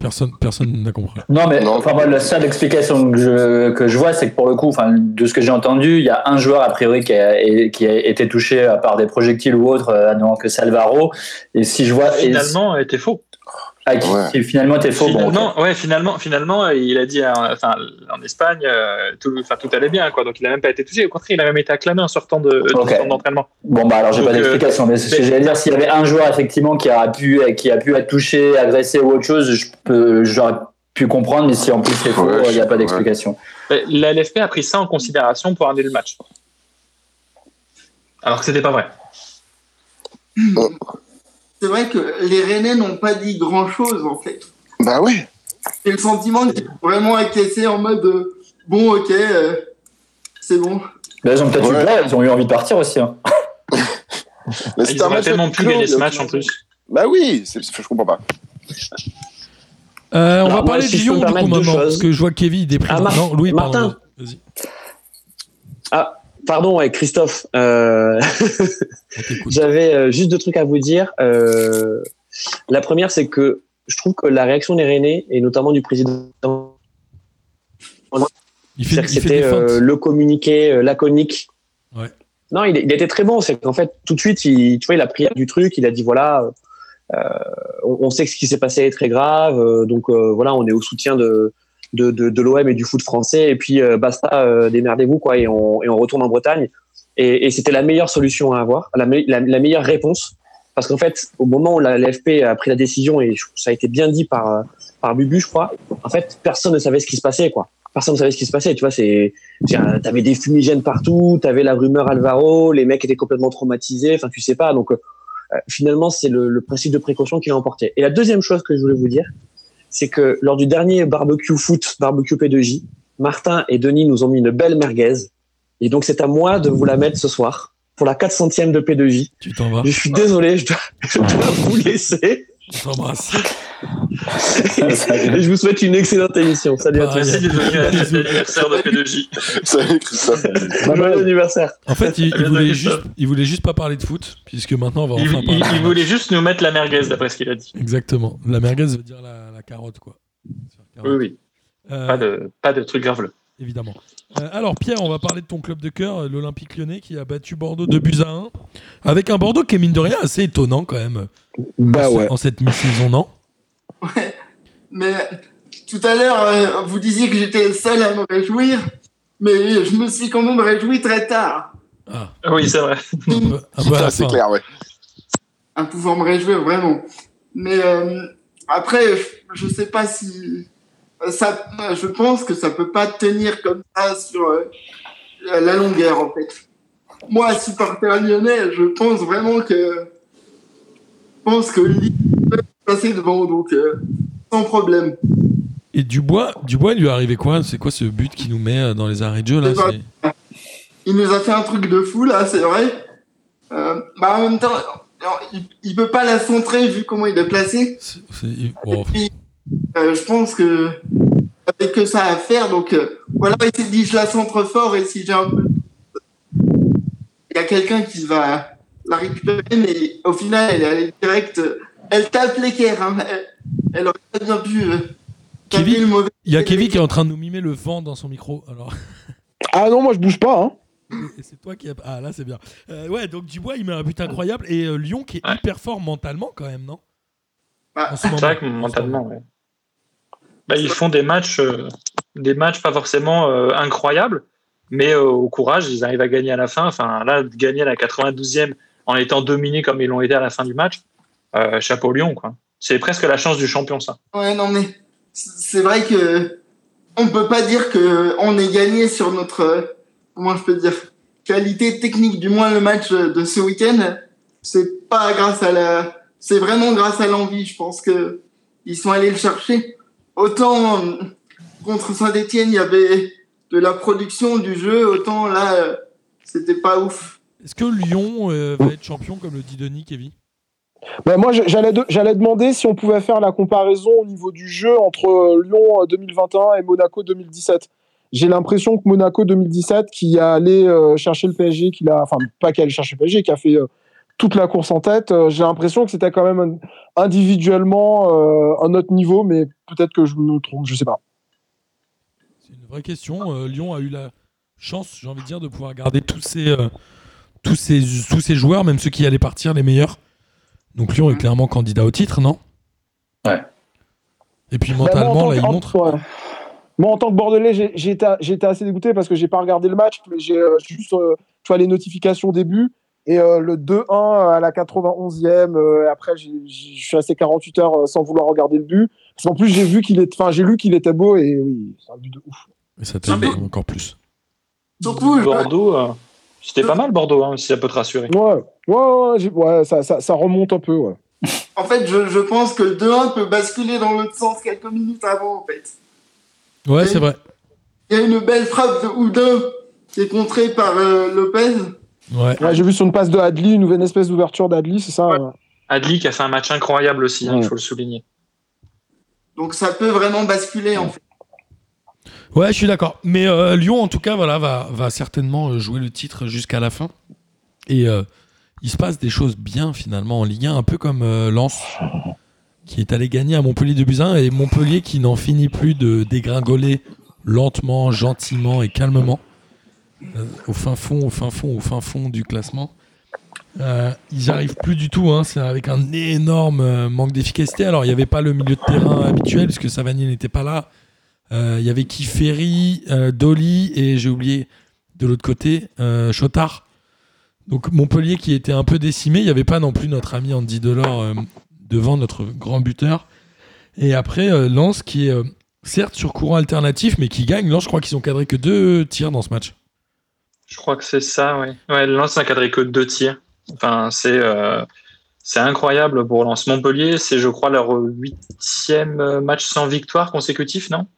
personne, personne n'a compris. Non, mais Non. enfin, moi, la seule explication que je, que je vois, c'est que pour le coup, enfin, de ce que j'ai entendu, il y a un joueur a priori qui a, et- qui a été touché euh, par des projectiles ou autres, euh, donc Salvaro. Et si je vois, et- Finalement, était faux. Ah, qui, Ouais. qui finalement était faux. bon. Finalement, ouais, finalement, finalement, il a dit, euh, enfin, en Espagne, euh, tout, enfin, tout allait bien, quoi. Donc, il a même pas été touché. Au contraire, il a même été acclamé en sortant de, du Ok. centre d'entraînement. Bon, bah alors j'ai pas euh, d'explication, mais ce que j'allais dire, s'il y avait un joueur effectivement qui a pu, qui a pu être touché, agressé ou autre chose, je peux, j'aurais pu comprendre, mais si en plus c'est faux, Ouais, il n'y a pas d'explication. La LFP a pris ça en considération pour annuler le match. Alors que c'était pas vrai. C'est vrai que les Rennais n'ont pas dit grand chose en fait. Bah ouais. J'ai le sentiment qu'ils ont vraiment acquiescé en mode euh, bon, ok, euh, c'est bon. Là, ils ont peut-être Ouais. eu peur, ils ont eu envie de partir aussi. hein. (laughs) Mais c'était Ils à tellement pu gagner ce a match en plus. Bah oui, je comprends pas. Euh, on Alors, va moi, parler si de Lyon du coup maintenant, parce que je vois Kevin il déprime. Ah, Mar- non, Louis, pardon. Martin. Vas-y. Pardon, ouais, Christophe. euh. (laughs) J'avais euh, juste deux trucs à vous dire. Euh, la première, c'est que je trouve que la réaction des Rennais, et notamment du président, c'était euh, le communiqué laconique. Ouais. Non, il, il était très bon. C'est qu'en fait, tout de suite, il, tu vois, il a pris du truc. Il a dit voilà, on, on sait que ce qui s'est passé est très grave. donc voilà, on est au soutien de de, de, de l'OM et du foot français. Et puis euh, basta, euh, démerdez-vous quoi. Et on, et on retourne en Bretagne. Et, et c'était la meilleure solution à avoir, la, la, meilleure réponse. Parce qu'en fait, au moment où la LFP a pris la décision, et ça a été bien dit par, euh, par Bubu, je crois, en fait, personne ne savait ce qui se passait, quoi. Personne ne savait ce qui se passait, tu vois, c'est, t'avais des fumigènes partout, t'avais la rumeur Alvaro, les mecs étaient complètement traumatisés, enfin, tu sais pas, donc, euh, finalement, c'est le, le principe de précaution qui l'a emporté. Et la deuxième chose que je voulais vous dire, c'est que lors du dernier barbecue foot, barbecue P2J, Martin et Denis nous ont mis une belle merguez. Et donc, c'est à moi de vous la mettre ce soir pour la 400e de P2J. Tu t'en vas. Je suis désolé, je dois, (laughs) je dois vous laisser. Je t'embrasse. Et je vous souhaite une excellente émission. Salut à tous. Merci d'être venu à la fête d'anniversaire de P2J. Salut Christophe. Joyeux anniversaire. En fait, il, il voulait juste, il voulait juste pas parler de foot, puisque maintenant on va enfin il- parler. il voulait juste nous mettre la merguez, d'après ce qu'il a dit. Exactement. La merguez veut dire la, la carotte, quoi. Sur Oui, carotte. oui. Euh, Pas de, pas de trucs graveleux. Évidemment. Euh, alors Pierre, on va parler de ton club de cœur, l'Olympique Lyonnais, qui a battu Bordeaux 2 buts à 1, avec un Bordeaux qui est mine de rien assez étonnant quand même Bah en, ce- ouais. en cette mi-saison, non? Mais tout à l'heure, euh, vous disiez que j'étais le seul à me réjouir, mais je me suis quand même réjoui très tard. Ah, Oui, c'est vrai. la Ça, c'est clair, ouais. à pouvoir me réjouir vraiment. Mais euh, après, je, sais pas si ça. Je pense que ça peut pas tenir comme ça sur euh, la longueur en fait. Moi, supporter lyonnais, je pense vraiment que je pense que Lille peut passer devant, donc euh, sans problème. Et Dubois, Dubois, il lui est arrivé quoi? C'est quoi ce but qui nous met euh, dans les arrêts de jeu là? Il nous a fait un truc de fou là, c'est vrai. Euh, bah en même temps, il, il peut pas la centrer vu comment il est placé. c'est- c'est- bon, Euh, je pense que avec que ça à faire, donc euh, voilà, il s'est dit je la centre fort et si j'ai un peu, il y a quelqu'un qui va la récupérer, mais au final elle est allée direct, euh, elle tape l'équerre, hein. elle, elle aurait pas bien pu euh, Kevin. Il y a Kevin qui est en train de nous mimer le vent dans son micro. Alors, Ah non, moi je bouge pas. Hein. Et c'est toi qui a... Ah là, c'est bien. Euh, ouais, donc Dubois, il met un but incroyable et euh, Lyon qui est Ouais. hyper fort mentalement quand même, non? Ah, ce C'est vrai que mentalement, ouais. Bah, ils font des matchs, euh, des matchs pas forcément euh, incroyables, mais euh, au courage, ils arrivent à gagner à la fin. Enfin, là, gagner à la 92e en étant dominés comme ils l'ont été à la fin du match, euh, chapeau Lyon, quoi. C'est presque la chance du champion, ça. Ouais, non, mais c'est vrai que on peut pas dire que on est gagné sur notre, comment je peux dire, qualité technique. Du moins, le match de ce week-end, c'est pas grâce à la, c'est vraiment grâce à l'envie. Je pense que ils sont allés le chercher. Autant contre Saint-Etienne, il y avait de la production du jeu, autant là, euh, c'était pas ouf. Est-ce que Lyon euh, va être champion, comme le dit Denis, Kevin? Ben, moi, j'allais de- j'allais demander si on pouvait faire la comparaison au niveau du jeu entre euh, Lyon euh, 2021 et Monaco 2017. J'ai l'impression que Monaco 2017, qui a allé euh, chercher le PSG, qui a, enfin pas qui a allé chercher le PSG, qui a fait euh, toute la course en tête, euh, j'ai l'impression que c'était quand même un- individuellement euh, un autre niveau, mais peut-être que je me trompe, je sais pas. C'est une vraie question. Euh, Lyon a eu la chance, j'ai envie de dire, de pouvoir garder tous ses, euh, tous ses, tous ses joueurs, même ceux qui allaient partir, les meilleurs. Donc Lyon est clairement candidat au titre, non? Ouais. Et puis mentalement, là, il montre. ouais. Moi, en tant que Bordelais, été assez dégoûté parce que j'ai pas regardé le match, mais j'ai euh, juste euh, tu vois, les notifications au début. Et euh, le 2-1 à la 91e, euh, après, je suis resté 48 heures sans vouloir regarder le but. Parce qu'en plus, j'ai vu qu'il est, enfin, j'ai lu qu'il était beau et oui, c'est un but de ouf. Et ça Ah, mais- encore plus. Surtout, je- Bordeaux, euh, c'était pas mal Bordeaux, hein, si ça peut te rassurer. Ouais, ouais, ouais, ça, ça, ça remonte un peu, ouais. en fait, je, je pense que le 2-1 peut basculer dans l'autre sens quelques minutes avant, en fait. Ouais, c'est vrai. Il y a une belle frappe de Houdin qui est contrée par euh, Lopez. Ouais. Ouais, j'ai vu sur une passe de Adli, une nouvelle espèce d'ouverture d'Adli, c'est ça Ouais. ouais. Adli qui a fait un match incroyable aussi, hein, il faut le souligner. Donc ça peut vraiment basculer, en fait. Ouais, je suis d'accord. Mais euh, Lyon, en tout cas, voilà, va, va certainement euh, jouer le titre jusqu'à la fin. Et euh, il se passe des choses bien finalement en Ligue 1, un peu comme euh, Lens, qui est allé gagner à Montpellier de Buzyn, et Montpellier qui n'en finit plus de dégringoler lentement, gentiment et calmement euh, au fin fond, au fin fond, au fin fond du classement. Euh, ils n'y arrivent plus du tout, hein, c'est avec un énorme euh, manque d'efficacité. Alors il n'y avait pas le milieu de terrain habituel, puisque Savanier n'était pas là. Il y avait Kiferi, Dolly et j'ai oublié de l'autre côté Chotard. Donc Montpellier qui était un peu décimé. Il n'y avait pas non plus notre ami Andy Delors devant notre grand buteur. Et après euh, Lens qui est euh, certes sur courant alternatif mais qui gagne. Lens je crois qu'ils ont cadré que deux tirs dans ce match. Je crois que c'est ça, ouais. Ouais, Lens n'a cadré que deux tirs. Enfin, c'est euh, incroyable pour Lens. Montpellier, c'est je crois leur huitième match sans victoire consécutif, non?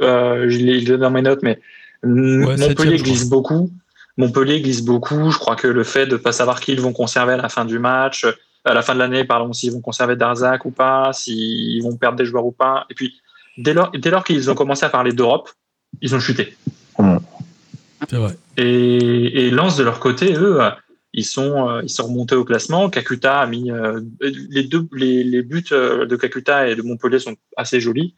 Euh, je l'ai dans mes notes, mais Ouais, Montpellier glisse beaucoup. Montpellier glisse beaucoup. Je crois que le fait de pas savoir qui ils vont conserver à la fin du match, euh, à la fin de l'année, pardon, s'ils vont conserver Darzac ou pas, s'ils vont perdre des joueurs ou pas. Et puis dès lors, dès lors qu'ils ont commencé à parler d'Europe, ils ont chuté. C'est vrai. Et, et Lens de leur côté, eux, euh, ils sont euh, ils sont remontés au classement. Kakuta a mis euh, les deux les, les buts euh, de Kakuta et de Montpellier sont assez jolis.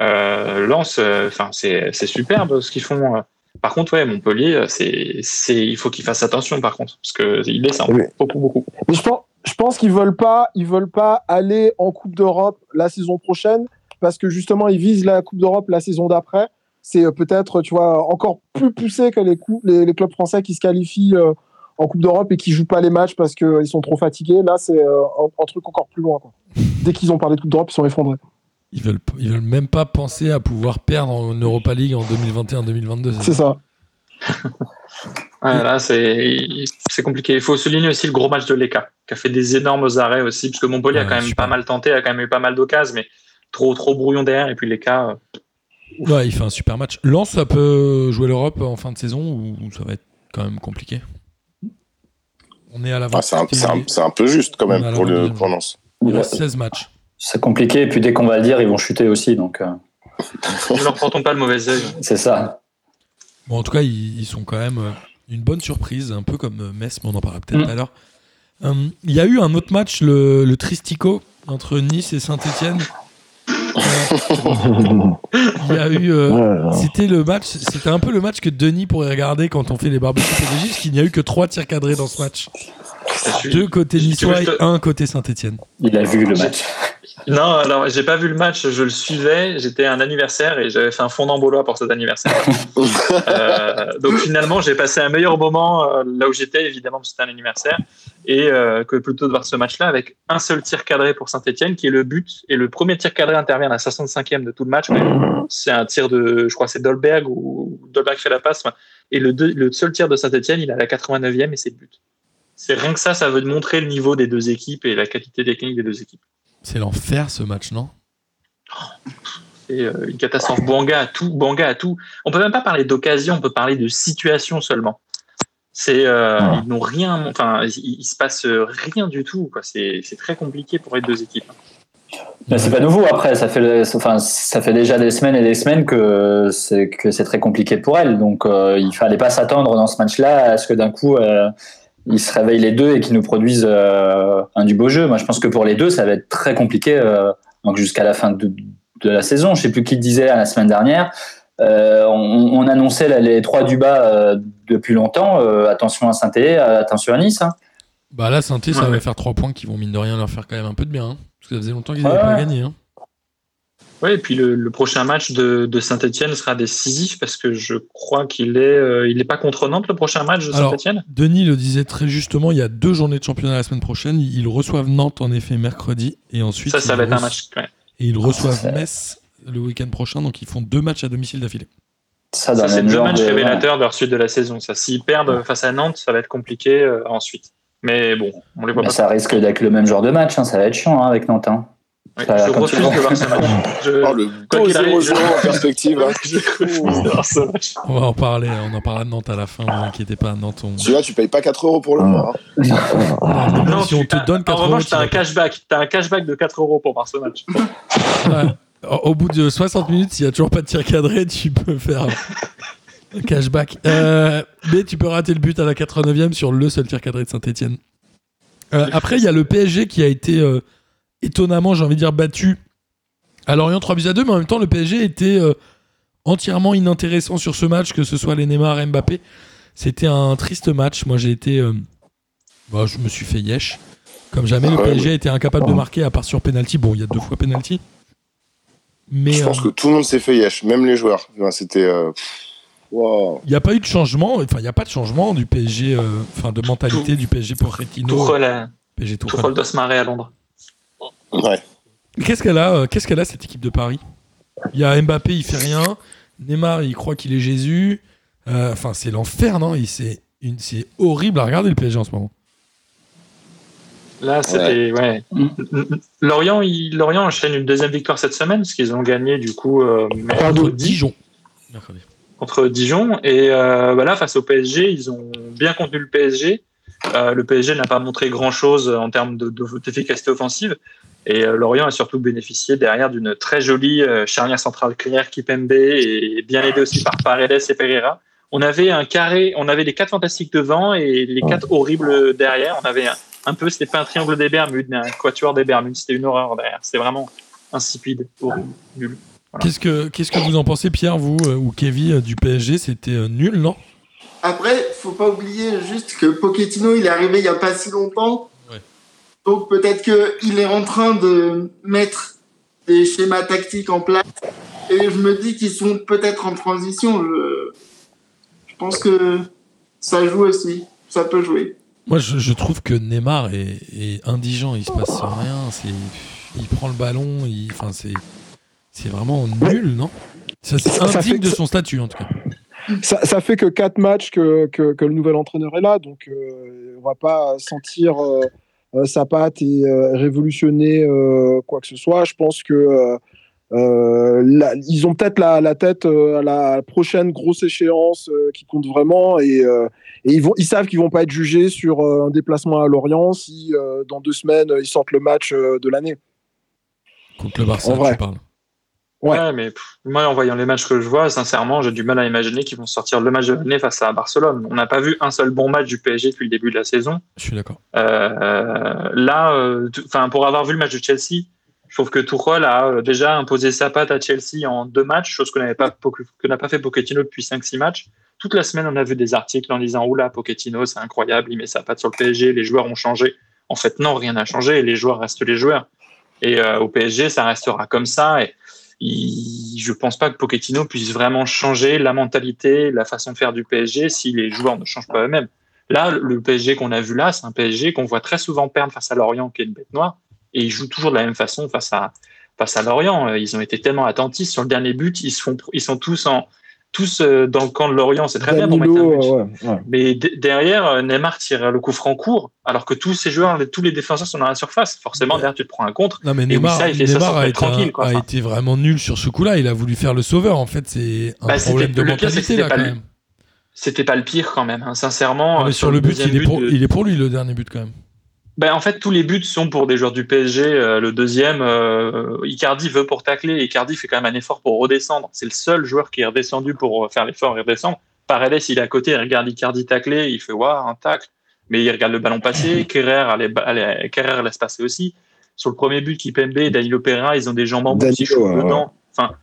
Euh, Lens, enfin c'est c'est superbe ce qu'ils font. euh. Par contre, ouais, Montpellier, euh, c'est c'est il faut qu'ils fassent attention par contre parce que il laisse un Oui. beaucoup beaucoup. Mais je pense, je pense qu'ils veulent pas, ils veulent pas aller en Coupe d'Europe la saison prochaine parce que justement ils visent la Coupe d'Europe la saison d'après. C'est euh, peut-être, tu vois, encore plus poussé que les, coups, les, les clubs français qui se qualifient euh, en Coupe d'Europe et qui jouent pas les matchs parce qu'ils sont trop fatigués. Là, c'est euh, un, un truc encore plus loin. Quoi. Dès qu'ils ont parlé de Coupe d'Europe, ils sont effondrés. Ils veulent, ils veulent même pas penser à pouvoir perdre en Europa League en 2021-2022. C'est ça. Ouais, là, c'est compliqué. Il faut souligner aussi le gros match de l'ECA, qui a fait des énormes arrêts aussi, parce que Montpellier a quand même super. pas mal tenté, a quand même eu pas mal d'occasions, mais trop trop brouillon derrière. Et puis l'ECA, euh, Ouais, il fait un super match. Lens, ça peut jouer l'Europe en fin de saison ou ça va être quand même compliqué? On est à la Ah, c'est un, peu juste quand même pour, le, pour Lens. Il reste 16 matchs. C'est compliqué, et puis dès qu'on va le dire, ils vont chuter aussi, donc euh, ne leur portons pas le mauvais œil. c'est ça. Bon, en tout cas, ils, ils sont quand même euh, une bonne surprise, un peu comme euh, Metz, mais on en parlera peut-être Mm. tout à l'heure. Euh, Il y a eu un autre match, le, le Tristico, entre Nice et Saint-Etienne. Il y a eu. euh, c'était le match, c'était un peu le match que Denis pourrait regarder quand on fait les barbecues parce qu'il n'y a eu que trois tirs cadrés dans ce match. Deux côté niçois et un côté Saint-Etienne. Il a vu le match. Non, alors j'ai pas vu le match, je le suivais. J'étais à un anniversaire et j'avais fait un fondant baulois pour cet anniversaire. (laughs) euh, donc finalement, j'ai passé un meilleur moment euh, là où j'étais, évidemment, parce que c'était un anniversaire, et euh, que plutôt de voir ce match-là avec un seul tir cadré pour Saint-Etienne, qui est le but. Et le premier tir cadré intervient à la 65e de tout le match. C'est un tir de, je crois, c'est Dolberg ou Dolberg fait la passe. Et le, deux- le seul tir de Saint-Etienne, il est à la 89e et c'est le but. C'est rien que ça, ça veut montrer le niveau des deux équipes et la qualité technique des deux équipes. C'est l'enfer ce match, non? C'est euh, une catastrophe. Bouanga a tout. Bouanga a tout. On peut même pas parler d'occasion, on peut parler de situation seulement. C'est euh, ils n'ont rien. Enfin, il, il se passe rien du tout. C'est très compliqué pour les deux équipes. Mais c'est pas nouveau après, ça fait, enfin, ça fait déjà des semaines et des semaines que c'est, que c'est très compliqué pour elle. Donc euh, il fallait pas s'attendre dans ce match-là à ce que d'un coup euh, ils se réveillent les deux et qu'ils nous produisent euh, un du beau jeu. Moi je pense que pour les deux ça va être très compliqué euh, donc jusqu'à la fin de, de la saison. Je sais plus qui le disait la semaine dernière. Euh, on, on annonçait là, les trois du bas euh, depuis longtemps. Euh, attention à saint attention à Nice. hein. Bah là, saint ça Ouais. va faire 3 points qui vont mine de rien leur faire quand même un peu de bien. hein. Parce que ça faisait longtemps qu'ils Ouais, n'avaient pas gagné. hein. Oui, et puis le, le prochain match de, de Saint-Etienne sera décisif parce que je crois qu'il est, euh, il est pas contre Nantes le prochain match de Alors, Saint-Etienne. Denis le disait très justement, il y a deux journées de championnat la semaine prochaine. Ils reçoivent Nantes en effet mercredi et ensuite Ça, ça va être un match. ouais. Et ils reçoivent Ça- Metz le week-end prochain, donc ils font deux matchs à domicile d'affilée. Ça, c'est deux matchs de- révélateurs de leur suite de la saison. Ça, s'ils perdent face à Nantes, ça va être compliqué euh, ensuite. Mais bon, on les voit Mais pas. ça risque d'être le même genre de match, hein, ça va être chiant hein, avec Nantes. hein. Ouais, ça, je comme refuse de voir ce match. Je, Oh, le Quoi beau qu'il arrive, 0-0 en perspective. hein. (laughs) je refuse de voir ce match. On va en parler, on en parlera de Nantes à la fin, ne vous inquiétez pas. Nantes, on... Celui-là, tu payes pas 4 euros pour le voir. hein. (laughs) Non, Non, si on tu- te donne 4 en revanche, euros, t'as un tu cashback. T'as un cashback de 4 euros pour voir ce match. Ouais. Au bout de 60 minutes, s'il n'y a toujours pas de tir cadré, tu peux faire un cashback. Euh, mais tu peux rater le but à la 89e sur le seul tir cadré de Saint-Etienne. après, il y a le PSG qui a été euh, étonnamment, j'ai envie de dire, battu à Lorient 3 buts à 2, mais en même temps, le PSG était euh, entièrement inintéressant sur ce match, que ce soit les Neymar et Mbappé. C'était un triste match. Moi, j'ai été. euh, bah, je me suis fait yesh. Comme jamais, le Ah ouais, PSG a été incapable de marquer, à part sur penalty. Bon, il y a deux fois penalty. Mais Je pense euh, que tout le monde s'est fait yesh, même les joueurs. Enfin, C'était. euh, pff, wow. il n'y a pas eu de changement. Enfin, il n'y a pas de changement du PSG, euh, enfin, de mentalité du PSG pour Retino. Tourelle, euh, PSG Tourelle. Tourelle doit se marrer à Londres. Ouais. Qu'est-ce qu'elle a, euh, qu'est-ce qu'elle a cette équipe de Paris? Il y a Mbappé, il fait rien. Neymar, il croit qu'il est Jésus. Euh, Enfin, c'est l'enfer, non? Il- C'est une- c'est horrible à regarder le PSG en ce moment. Là, c'était. Ouais. Lorient, il, Lorient enchaîne une deuxième victoire cette semaine, parce qu'ils ont gagné du coup euh, Contre mercredi Dijon. Mercredi. contre Dijon. Et euh, bah là, face au PSG, ils ont bien contenu le PSG. Euh, le PSG n'a pas montré grand-chose en termes de- de- d'efficacité offensive. Et euh, Lorient a surtout bénéficié derrière d'une très jolie euh, charnière centrale claire Kipembe et bien aidé aussi par Paredes et Pereira. On avait un carré, on avait les quatre fantastiques devant et les quatre horribles derrière. On avait un, un peu, c'était pas un triangle des Bermudes, mais un quatuor des Bermudes. C'était une horreur derrière. C'était vraiment insipide, horrible, nul. Voilà. Qu'est-ce que qu'est-ce que vous en pensez, Pierre, vous euh, ou Kevin du PSG C'était nul, non? Après, faut pas oublier juste que Pochettino, il est arrivé il y a pas si longtemps. Donc peut-être qu'il est en train de mettre des schémas tactiques en place. Et je me dis qu'ils sont peut-être en transition. Je, je pense que ça joue aussi. Ça peut jouer. Moi, je, je trouve que Neymar est, est indigent. Il se passe rien. C'est, il prend le ballon. il- Enfin, c'est, c'est vraiment nul, non? Ça, C'est indigne de son statut, en tout cas. Ça, ça fait que quatre matchs que, que, que le nouvel entraîneur est là, donc euh, on va pas sentir euh, sa patte et euh, révolutionner euh, quoi que ce soit. Je pense que euh, euh, la- ils ont peut-être la, la tête euh, à la prochaine grosse échéance euh, qui compte vraiment et, euh, et ils, vont, ils savent qu'ils vont pas être jugés sur euh, un déplacement à Lorient si euh, dans deux semaines ils sortent le match euh, de l'année. Contre le Barça, En vrai. tu parles. Ouais. Ouais, mais pff, moi, en voyant les matchs que je vois, sincèrement, j'ai du mal à imaginer qu'ils vont sortir le match de l'année face à Barcelone. On n'a pas vu un seul bon match du PSG depuis le début de la saison. Je suis d'accord. Euh, là, euh, pour avoir vu le match de Chelsea, je trouve que Tuchel a euh, déjà imposé sa patte à Chelsea en deux matchs, chose que n'avait pas que n'a pas fait Pochettino depuis 5-6 matchs. Toute la semaine, on a vu des articles en disant oula, Pochettino, c'est incroyable, il met sa patte sur le PSG, les joueurs ont changé. En fait, non, rien n'a changé, les joueurs restent les joueurs. Et euh, au PSG, ça restera comme ça. Et je pense pas que Pochettino puisse vraiment changer la mentalité, la façon de faire du PSG si les joueurs ne changent pas eux-mêmes. Là, le PSG qu'on a vu là, c'est un PSG qu'on voit très souvent perdre face à Lorient, qui est une bête noire, et ils jouent toujours de la même façon face à face à Lorient. Ils ont été tellement attentifs sur le dernier but, ils sont tous en tous euh, dans le camp de Lorient, c'est très bien pour mettre un but. ouais, ouais. Mais derrière, euh, Neymar tire le coup franc court, alors que tous ces joueurs, tous les défenseurs sont dans la surface. Forcément, derrière, tu te prends un contre. Non, mais Et Neymar, Wissa, il fait Neymar a, été, tranquille, quoi. a Enfin. été vraiment nul sur ce coup-là. Il a voulu faire le sauveur. En fait, c'est un Bah, c'était- problème de mentalité c'était là pas quand le- même. C'était pas le pire quand même, hein. sincèrement. Non, mais euh, sur le but, deuxième il est, pour, de- il est pour lui le dernier but quand même. Ben, en fait, tous les buts sont pour des joueurs du PSG. Euh, le deuxième, euh, Icardi veut pour tacler. Icardi fait quand même un effort pour redescendre. C'est le seul joueur qui est redescendu pour euh, faire l'effort et redescendre. Paredes, il est à côté, il regarde Icardi tacler, il fait waouh, un tacle. Mais il regarde le ballon passer. (laughs) Kerrer, laisse passer aussi. Sur le premier but, Kipembe et Danilo Pereira, ils ont des jambes en bout, ouais, dedans. Enfin,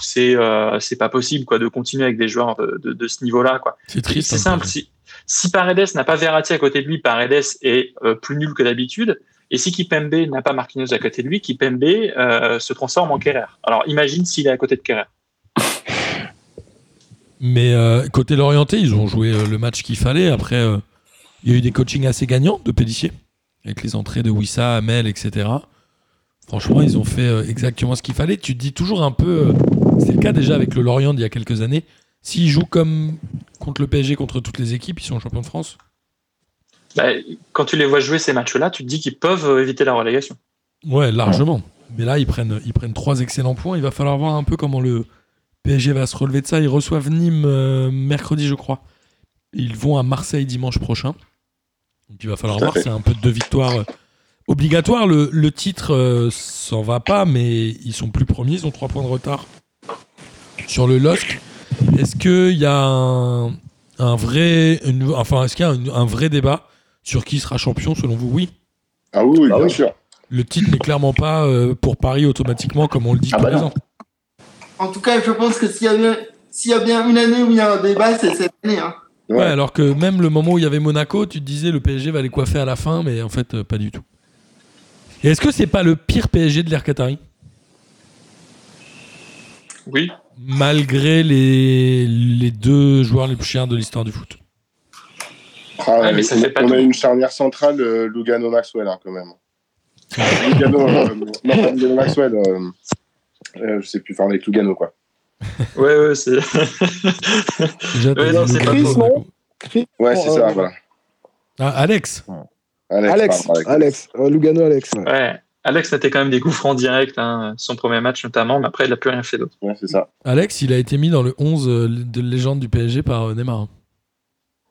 c'est euh, pas possible quoi de continuer avec des joueurs de, de, de ce niveau-là quoi. C'est triste. C'est hein, simple. Si, si Paredes n'a pas Verratti à côté de lui, Paredes est euh, plus nul que d'habitude. Et si Kipembe n'a pas Marquinhos à côté de lui, Kipembe euh, se transforme en Kerrer. Alors imagine s'il est à côté de Kerrer. Mais euh, côté l'orienté, ils ont joué le match qu'il fallait. Après, il y a eu des coachings assez gagnants de Pélissier, avec les entrées de Wissa, Amel, etc. Franchement, ils ont fait exactement ce qu'il fallait. Tu te dis toujours un peu. c'est le cas déjà avec le Lorient d'il y a quelques années. S'ils jouent comme contre le PSG, contre toutes les équipes, ils sont champions de France. Bah, quand tu les vois jouer ces matchs-là, tu te dis qu'ils peuvent euh, éviter la relégation. Ouais, largement. Mais là, ils prennent, ils prennent trois excellents points. Il va falloir voir un peu comment le PSG va se relever de ça. Ils reçoivent Nîmes euh, mercredi, je crois. Ils vont à Marseille dimanche prochain. Donc il va falloir voir. C'est un peu deux victoires euh, obligatoires. Le, le titre euh, s'en va pas, mais ils sont plus premiers. Ils ont trois points de retard sur le LOSC. Est-ce qu'il y a un, un vrai, une- enfin, est-ce qu'il y a un, un vrai débat sur qui sera champion selon vous? Oui. Ah oui, oui, Ah bien oui. sûr. Le titre n'est clairement pas euh, pour Paris automatiquement, comme on le dit Ah tous bah les non. ans. En tout cas, je pense que s'il y a bien, s'il y a bien une année où il y a un débat, c'est cette année. Hein. Ouais. Ouais. alors que même le moment où il y avait Monaco, tu te disais le PSG va les coiffer à la fin, mais en fait, euh, pas du tout. Et est-ce que c'est pas le pire PSG de l'ère Qatari? Oui. Malgré les, les deux joueurs les plus chers de l'histoire du foot. Ah, Ouais, mais ça on, fait pas on a une charnière centrale, euh, Lugano Maxwell, hein, quand même. (laughs) Lugano, euh, non, Lugano Maxwell, euh, euh, je sais plus, enfin avec Lugano, quoi. Ouais, ouais, c'est. Ouais, non, c'est pas Chris, non Chris, Ouais, c'est ça, voilà. Ah, Alex Alex, Alex, pardon, Alex. Alex, euh, Lugano Alex. ouais. Ouais. Alex mettait quand même des coups francs directs, hein, son premier match notamment, mais après, il n'a plus rien fait d'autre. Ouais, c'est ça. Alex, il a été mis dans le 11 euh, de légende du PSG par euh, Neymar.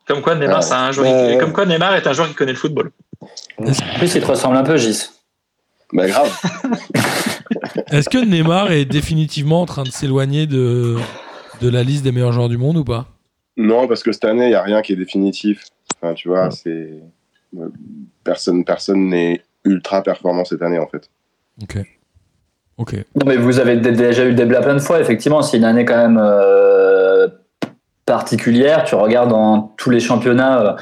Comme quoi, Neymar, c'est un joueur qui- comme quoi Neymar est un joueur qui connaît le football. En plus, il te ressemble un peu, Gis. Bah, grave. (laughs) Est-ce que Neymar est définitivement en train de s'éloigner de, de la liste des meilleurs joueurs du monde ou pas? Non, parce que cette année, il n'y a rien qui est définitif. Enfin, tu vois, c'est. euh, Personne personne n'est ultra performant cette année, en fait. Ok. Ok. Non, mais vous avez déjà eu le débat plein de fois. Effectivement, c'est une année quand même euh, particulière. Tu regardes dans tous les championnats, euh,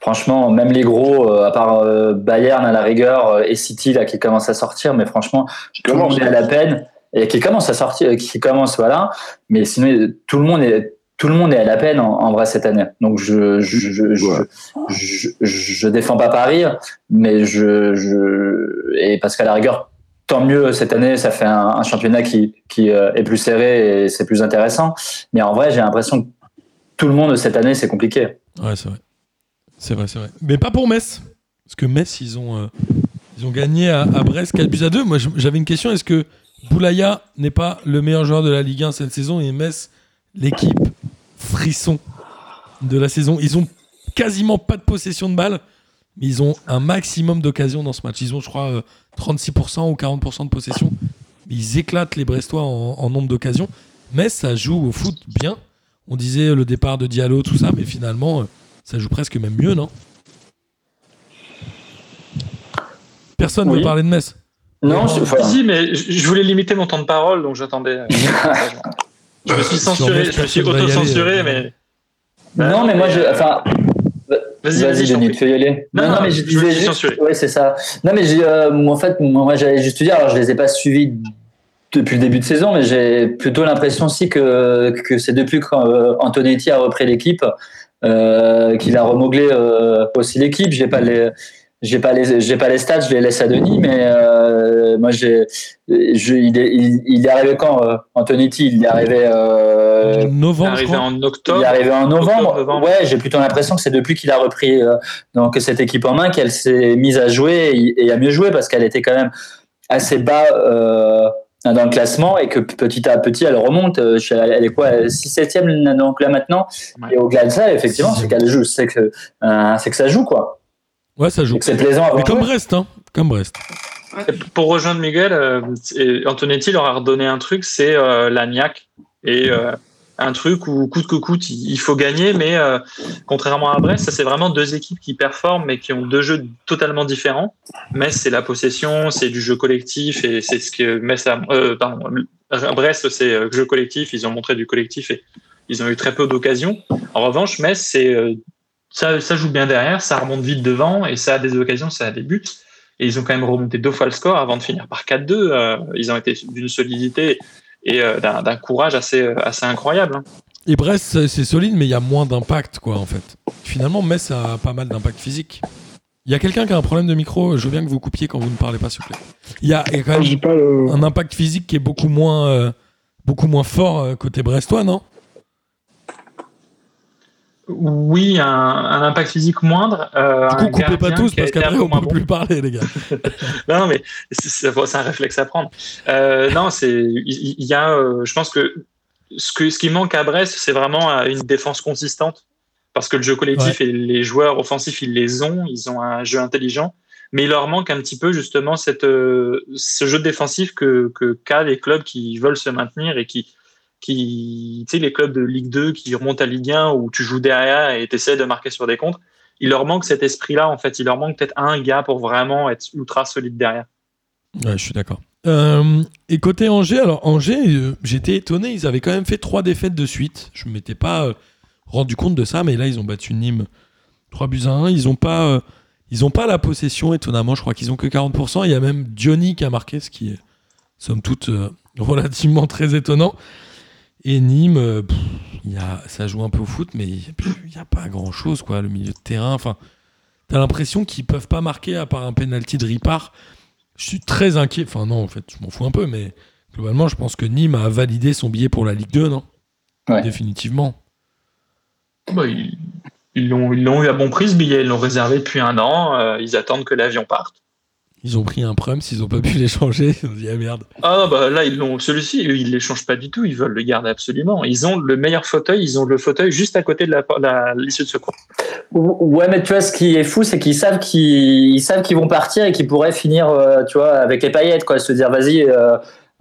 franchement, même les gros, euh, à part euh, Bayern à la rigueur euh, et City là qui commence à sortir, mais franchement, tout le monde est à la peine et qui commence à sortir, qui commence voilà. Mais sinon, tout le monde est tout le monde est à la peine en, en vrai cette année. Donc je je je, je, Ouais. je, je- je défends pas Paris, mais je, je et parce qu'à la rigueur tant mieux cette année, ça fait un, un championnat qui, qui euh, est plus serré et c'est plus intéressant. Mais en vrai, j'ai l'impression que tout le monde cette année, c'est compliqué. Ouais, c'est vrai. C'est vrai, c'est vrai. Mais pas pour Metz. Parce que Metz, ils ont, euh, ils ont gagné à, à Brest 4 buts à 2. Moi, j'avais une question. Est-ce que Boulaya n'est pas le meilleur joueur de la Ligue 1 cette saison et Metz, l'équipe frisson de la saison Ils ont quasiment pas de possession de balle, mais ils ont un maximum d'occasions dans ce match. Ils ont, je crois, euh, 36% ou 40% de possession. Mais ils éclatent les Brestois en, en nombre d'occasions. Metz, ça joue au foot bien. On disait le départ de Diallo, tout ça, mais finalement, euh, ça joue presque même mieux, non? Personne ne Oui. veut parler de Metz? Non, je, enfin, Si, mais je je voulais limiter mon temps de parole, donc j'attendais. euh, (laughs) je me suis Sur censuré, je me suis auto-censuré, euh. mais. non, mais moi, je, enfin, Vas-y, Vas-y, Denis, tu y aller Non, non, mais je disais te juste. Ouais, c'est ça. Non, mais euh, moi, en fait, moi, j'allais juste te dire, alors je les ai pas suivis depuis le début de saison, mais j'ai plutôt l'impression aussi que, que c'est depuis qu'Antonetti a repris l'équipe euh, qu'il a remodelé euh, aussi l'équipe. J'ai pas les. J'ai pas les j'ai pas les stats, je les laisse à Denis, mais euh, moi j'ai je, il, est, il, il est arrivé quand euh, Antonetti? Il est arrivé euh, Il est Novembre, arrivé en il octobre. est arrivé en novembre. Octobre, novembre. Ouais, j'ai plutôt l'impression que c'est depuis qu'il a repris euh, donc cette équipe en main qu'elle s'est mise à jouer et, et à mieux jouer parce qu'elle était quand même assez bas euh, dans le classement et que petit à petit elle remonte. Euh, Elle est quoi 6 7 donc là maintenant. Ouais. Et au-delà de ça, effectivement, c'est qu'elle joue, c'est que euh, c'est que ça joue quoi. Ouais, ça joue. C'est plaisant à Mais comme. Brest, hein. Comme Brest. Pour rejoindre Miguel, euh, et Antonetti leur a redonné un truc, c'est euh, la niaque. Et euh, un truc où coûte que coûte, il il faut gagner, mais euh, contrairement à Brest, ça c'est vraiment deux équipes qui performent, mais qui ont deux jeux totalement différents. Metz, c'est la possession, c'est du jeu collectif, et c'est ce que Metz a, euh, pardon, Brest, c'est euh, jeu collectif, ils ont montré du collectif et ils ont eu très peu d'occasions. En revanche, Metz, c'est euh, ça, ça joue bien derrière, ça remonte vite devant, et ça a des occasions, ça a des buts. Et ils ont quand même remonté deux fois le score avant de finir par 4-2. Euh, ils ont été d'une solidité et euh, d'un courage assez, euh, assez incroyable. hein. Et Brest, c'est solide, mais il y a moins d'impact, quoi, en fait. Finalement, Metz a pas mal d'impact physique. Il y a quelqu'un qui a un problème de micro, je veux bien que vous coupiez quand vous ne parlez pas, s'il vous plaît. Il y a, il y a quand même le. un impact physique qui est beaucoup moins, euh, beaucoup moins fort côté brestois, non? Oui, un, un impact physique moindre. euh, Du coup, coupez pas tous parce qu'après on moins peut plus parler, les gars. (laughs) Non, mais c'est un réflexe à prendre. Euh, non, c'est il y, a, euh, je pense que ce que ce qui manque à Brest, c'est vraiment une défense consistante parce que le jeu collectif et les joueurs offensifs, ils les ont, ils ont un jeu intelligent, mais il leur manque un petit peu justement cette ce jeu défensif que que qu'a les clubs qui veulent se maintenir et qui qui tu sais les clubs de Ligue 2 qui remontent à Ligue 1 où tu joues derrière et tu essaies de marquer sur des contres il leur manque cet esprit-là, en fait. Il leur manque peut-être un gars pour vraiment être ultra solide derrière. Ouais, je suis d'accord. Euh, et côté Angers, alors Angers, euh, j'étais étonné, ils avaient quand même fait trois défaites de suite. Je ne m'étais pas euh, rendu compte de ça, mais là ils ont battu Nîmes 3 buts à 1. Ils n'ont pas, ils pas la possession, étonnamment, je crois qu'ils ont que 40%. Il y a même Diony qui a marqué, ce qui est, somme toute, (laughs) relativement très étonnant. Et Nîmes, euh, pff, il y a, ça joue un peu au foot, mais il n'y a pas grand-chose, quoi, le milieu de terrain. Enfin, t'as l'impression qu'ils peuvent pas marquer à part un penalty de Ripard. Je suis très inquiet. Enfin, non, en fait, je m'en fous un peu, mais globalement, je pense que Nîmes a validé son billet pour la Ligue 2, non? Ouais. Définitivement. Bah, ils ils l'ont ils l'ont eu à bon prix, ce billet. Ils l'ont réservé depuis un an. euh, ils attendent que l'avion parte. Ils ont pris un prem, s'ils ont pas pu (laughs) l'échanger, ils ont dit ah merde. Ah, bah là, ils l'ont. Celui-ci, ils ne l'échangent pas du tout. Ils veulent le garder absolument. Ils ont le meilleur fauteuil. Ils ont le fauteuil juste à côté de la, la- l'issue de secours. Ouais, mais tu vois, ce qui est fou, c'est qu'ils savent qu'ils ils savent qu'ils vont partir et qu'ils pourraient finir, euh, tu vois, avec les paillettes, quoi. Se dire, vas-y, euh,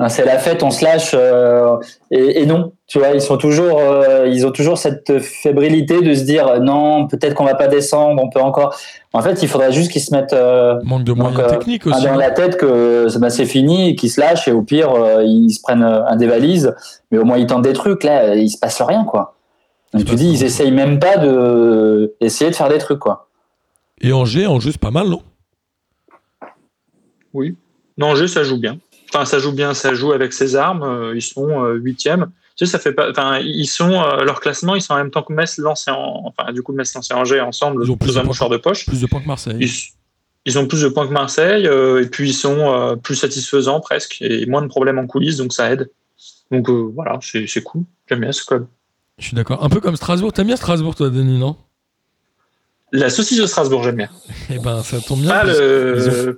c'est la fête, on se lâche. euh, et, et non, tu vois, ils sont toujours, euh, ils ont toujours cette fébrilité de se dire, euh, non, peut-être qu'on va pas descendre, on peut encore. En fait, il faudrait juste qu'ils se mettent euh, Manque de Donc, moyens techniques aussi. dans la tête que bah, c'est fini, et qu'ils se lâchent et au pire, euh, ils se prennent un des valises. Mais au moins, ils tentent des trucs. Là, il se passe rien, quoi. Donc, tu passe dis, rien. ils essayent même pas de essayer de faire des trucs, quoi. Et Angers, Angers, c'est pas mal, non? Oui. Non, Angers, ça joue bien. Enfin, ça joue bien. Ça joue avec ses armes. euh, ils sont euh, huitièmes. Tu sais, ça fait pas. Enfin, ils sont euh, leur classement. Ils sont en même temps que Metz, Lens et en... enfin, du coup, Metz, Lens et Angers ensemble. Ils ont plus de un points. mouchoir de poche. Plus de points que Marseille. Ils, ils ont plus de points que Marseille euh, et puis ils sont euh, plus satisfaisants presque et moins de problèmes en coulisses, donc ça aide. Donc euh, voilà, c'est c'est cool. J'aime bien ce club. Je suis d'accord. Un peu comme Strasbourg. T'aimes bien Strasbourg, toi, Denis, non? La saucisse de Strasbourg, j'aime bien. Eh ben, ça tombe bien. Pas le- ont- ont- euh,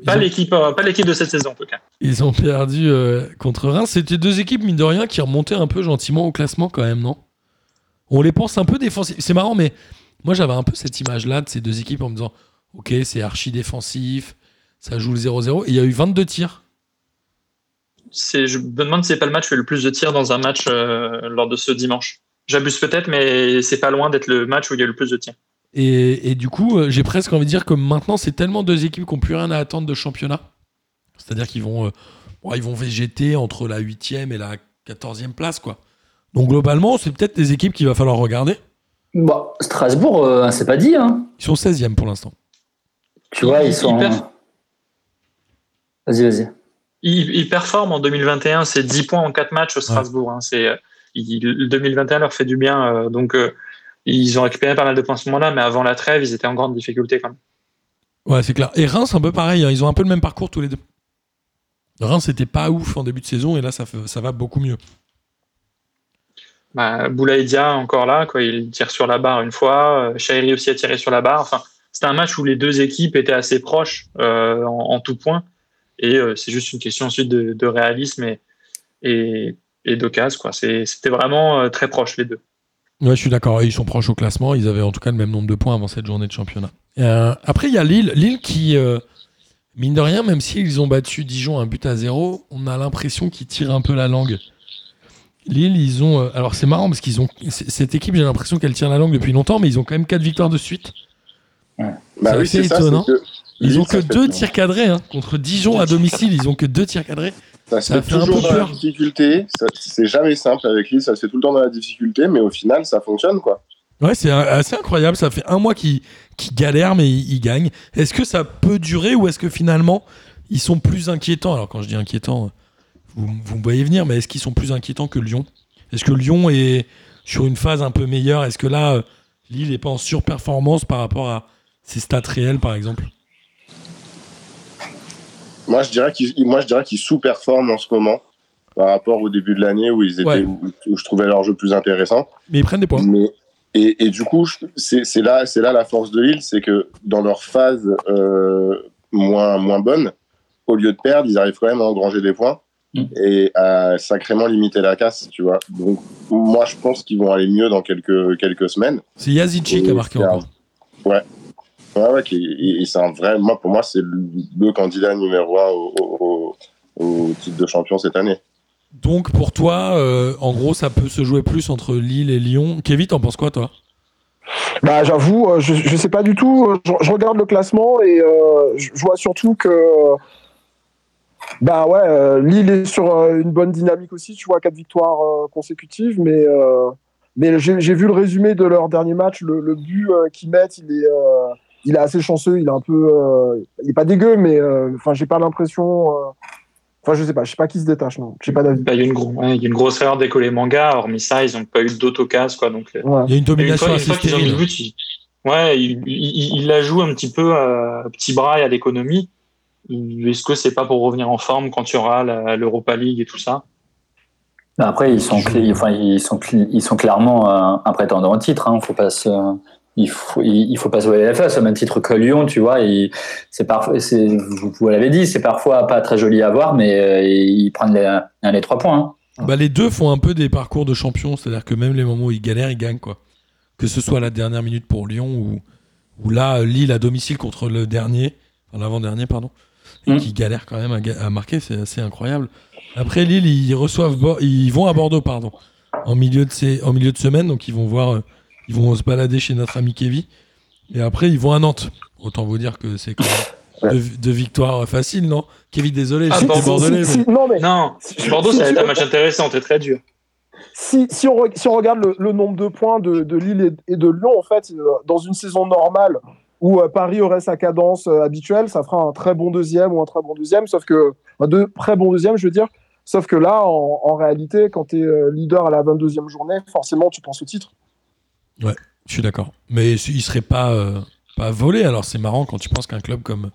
pas l'équipe de cette saison en tout cas. Ils ont perdu euh, contre Reims. C'était deux équipes, mine de rien, qui remontaient un peu gentiment au classement quand même, non? On les pense un peu défensifs. C'est marrant, mais moi j'avais un peu cette image-là de ces deux équipes en me disant Ok, c'est archi défensif, ça joue le 0-0. Et il y a eu 22 tirs. Je me demande si c'est pas le match où il y a eu le plus de tirs dans un match euh, lors de ce dimanche. J'abuse peut-être, mais c'est pas loin d'être le match où il y a eu le plus de tirs. Et, et du coup, euh, j'ai presque envie de dire que maintenant, c'est tellement deux équipes qui n'ont plus rien à attendre de championnat. C'est-à-dire qu'ils vont, euh, bon, ils vont végéter entre la 8e et la 14e place. quoi. Donc globalement, c'est peut-être des équipes qu'il va falloir regarder. Bah, Strasbourg, euh, c'est pas dit. Hein. Ils sont 16e pour l'instant. Tu vois, Ils- ils sont. ils. Vas-y, vas-y. Il, il performe en 2021, c'est 10 points en 4 matchs au Strasbourg. hein. C'est, euh, il- le 2021 leur fait du bien. euh, donc, euh, ils ont récupéré pas mal de points à ce moment-là, mais avant la trêve, ils étaient en grande difficulté quand même. Ouais, c'est clair. Et Reims, un peu pareil. hein, Ils ont un peu le même parcours tous les deux. Reims, c'était pas ouf en début de saison et là, ça, va beaucoup mieux. Bah, Boulaïdia encore là, quoi, il tire sur la barre une fois. euh, Chahiri aussi a tiré sur la barre. Enfin, c'était un match où les deux équipes étaient assez proches euh, en, en tout point. Et euh, c'est juste une question ensuite de, de réalisme et, et, et d'occasion. C'était vraiment euh, très proche les deux. Ouais, je suis d'accord. Ils sont proches au classement. Ils avaient en tout cas le même nombre de points avant cette journée de championnat. Euh, après, il y a Lille. Lille qui, euh, mine de rien, même s'ils ont battu Dijon un but à zéro, on a l'impression qu'ils tirent un peu la langue. Lille, ils ont. euh, alors, c'est marrant parce qu'ils ont. Cette équipe, j'ai l'impression qu'elle tire la langue depuis longtemps, mais ils ont quand même 4 victoires de suite. Bah C'est oui, assez c'est ça. étonnant. Ils ont que deux tirs cadrés. hein. Contre Dijon à domicile, ils ont que deux tirs cadrés. Ça se Ça fait toujours dans la difficulté. C'est jamais simple avec Lille. Ça se fait tout le temps dans la difficulté, mais au final, ça fonctionne, quoi. Ouais, c'est assez incroyable. Ça fait un mois qu'ils galèrent, mais ils gagnent. Est-ce que ça peut durer ou est-ce que finalement ils sont plus inquiétants? Alors, quand je dis inquiétants, vous, vous me voyez venir, mais est-ce qu'ils sont plus inquiétants que Lyon? Est-ce que Lyon est sur une phase un peu meilleure? Est-ce que là, Lille n'est pas en surperformance par rapport à ses stats réels, par exemple? Moi, je dirais qu'ils, moi, je dirais qu'ils sous-performent en ce moment par rapport au début de l'année où ils étaient, Ouais. où, où je trouvais leur jeu plus intéressant. Mais ils prennent des points. Mais et, et du coup, c'est, c'est là, c'est là la force de Lille, c'est que dans leur phase euh, moins moins bonne, au lieu de perdre, ils arrivent quand même à engranger des points Mm. et à sacrément limiter la casse, tu vois. Donc, moi, je pense qu'ils vont aller mieux dans quelques quelques semaines. C'est Yazici qui a marqué encore. Ouais, ouais, qui- et, et c'est un vrai. Moi, pour moi, c'est le, le candidat numéro un au, au- au- au titre de champion cette année. Donc, pour toi, euh, en gros, ça peut se jouer plus entre Lille et Lyon. Kevin, t'en penses quoi, toi? Bah, j'avoue, euh, je, je sais pas du tout. euh, Je, je regarde le classement et euh, je, vois surtout que. Bah ouais, euh, Lille est sur euh, une bonne dynamique aussi. Tu vois, quatre victoires euh, consécutives, mais. euh, mais j'ai j'ai vu le résumé de leur dernier match. Le, le but euh, qu'ils mettent, il est, euh, il est assez chanceux. Il est un peu, euh, il est pas dégueu, mais euh, enfin, j'ai pas l'impression. euh, Enfin, je sais pas. Je sais pas qui se détache. Non, j'ai pas d'avis. Bah, il, y a une gros- ouais, il y a une grosse erreur d'écoler manga. Hormis ça, ils n'ont pas eu d'autocase. Quoi, donc, euh, Ouais. Il y a une une domination fois, une assez fois qu'ils ont mis stérile. le but, ils- ouais, il, il- il la joue un petit peu à petit bras et à l'économie. Est-ce que c'est pas pour revenir en forme quand il y aura la- l'Europa League et tout ça? Bah, Après, ils sont, enfin, ils sont, ils sont clairement un, un prétendant au titre. Hein. Faut pas se, il faut, il il faut pas se voir la face au même titre que Lyon, tu vois. C'est parfois, vous, vous l'avez dit, c'est parfois pas très joli à voir, mais euh, ils prennent les, les trois points. hein. Bah, les deux font un peu des parcours de champion, c'est-à-dire que même les moments où ils galèrent, ils gagnent quoi. Que ce soit la dernière minute pour Lyon ou, ou là Lille à domicile contre le dernier, enfin l'avant-dernier pardon, et Mm. qui galèrent quand même à, marquer, c'est assez incroyable. Après Lille, ils reçoivent, ils vont à Bordeaux pardon, en milieu de ces, en milieu de semaine, donc ils vont voir, euh, ils vont se balader chez notre ami Kevin, et après ils vont à Nantes. Autant vous dire que c'est quand même deux, deux victoires faciles, non? Kevin, désolé, Ah, je suis Bordeaux, bordelais. Si- mais- si- non, mais Non, Bordeaux, si ça va être un match intéressant, c'est très dur. si, si, on, re- si on regarde le, le nombre de points de, de Lille et, de Lyon, en fait, euh, dans une saison normale où euh, Paris aurait sa cadence euh, habituelle, ça fera un très bon deuxième ou un très bon deuxième, sauf que, deux très bons deuxièmes, je veux dire. Sauf que là, en, en réalité, quand tu es leader à la 22e journée, forcément, tu penses au titre. Je suis d'accord. Mais il serait pas, euh, pas volé. Alors c'est marrant quand tu penses qu'un club comme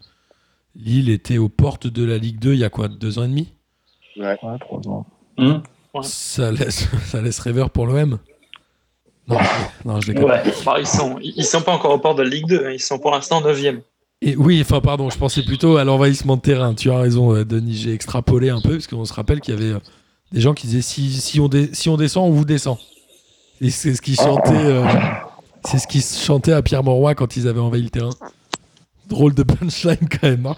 Lille était aux portes de la Ligue 2 il y a quoi Deux ans et demi? Ouais, trois ans. Ouais. ça, laisse, (laughs) ça laisse rêveur pour l'OM. Non, non, je déconne. Ouais. Bah, ils sont, ils sont pas encore au port de la Ligue 2, hein, ils sont pour l'instant 9e. Et oui, enfin pardon, je pensais plutôt à l'envahissement de terrain. Tu as raison, euh, Denis, j'ai extrapolé un peu parce qu'on se rappelle qu'il y avait euh, des gens qui disaient si, si, on dé- si on descend, on vous descend. Et c'est ce qu'ils chantaient, euh, ce à Pierre Mauroy quand ils avaient envahi le terrain. Drôle de punchline quand même. hein.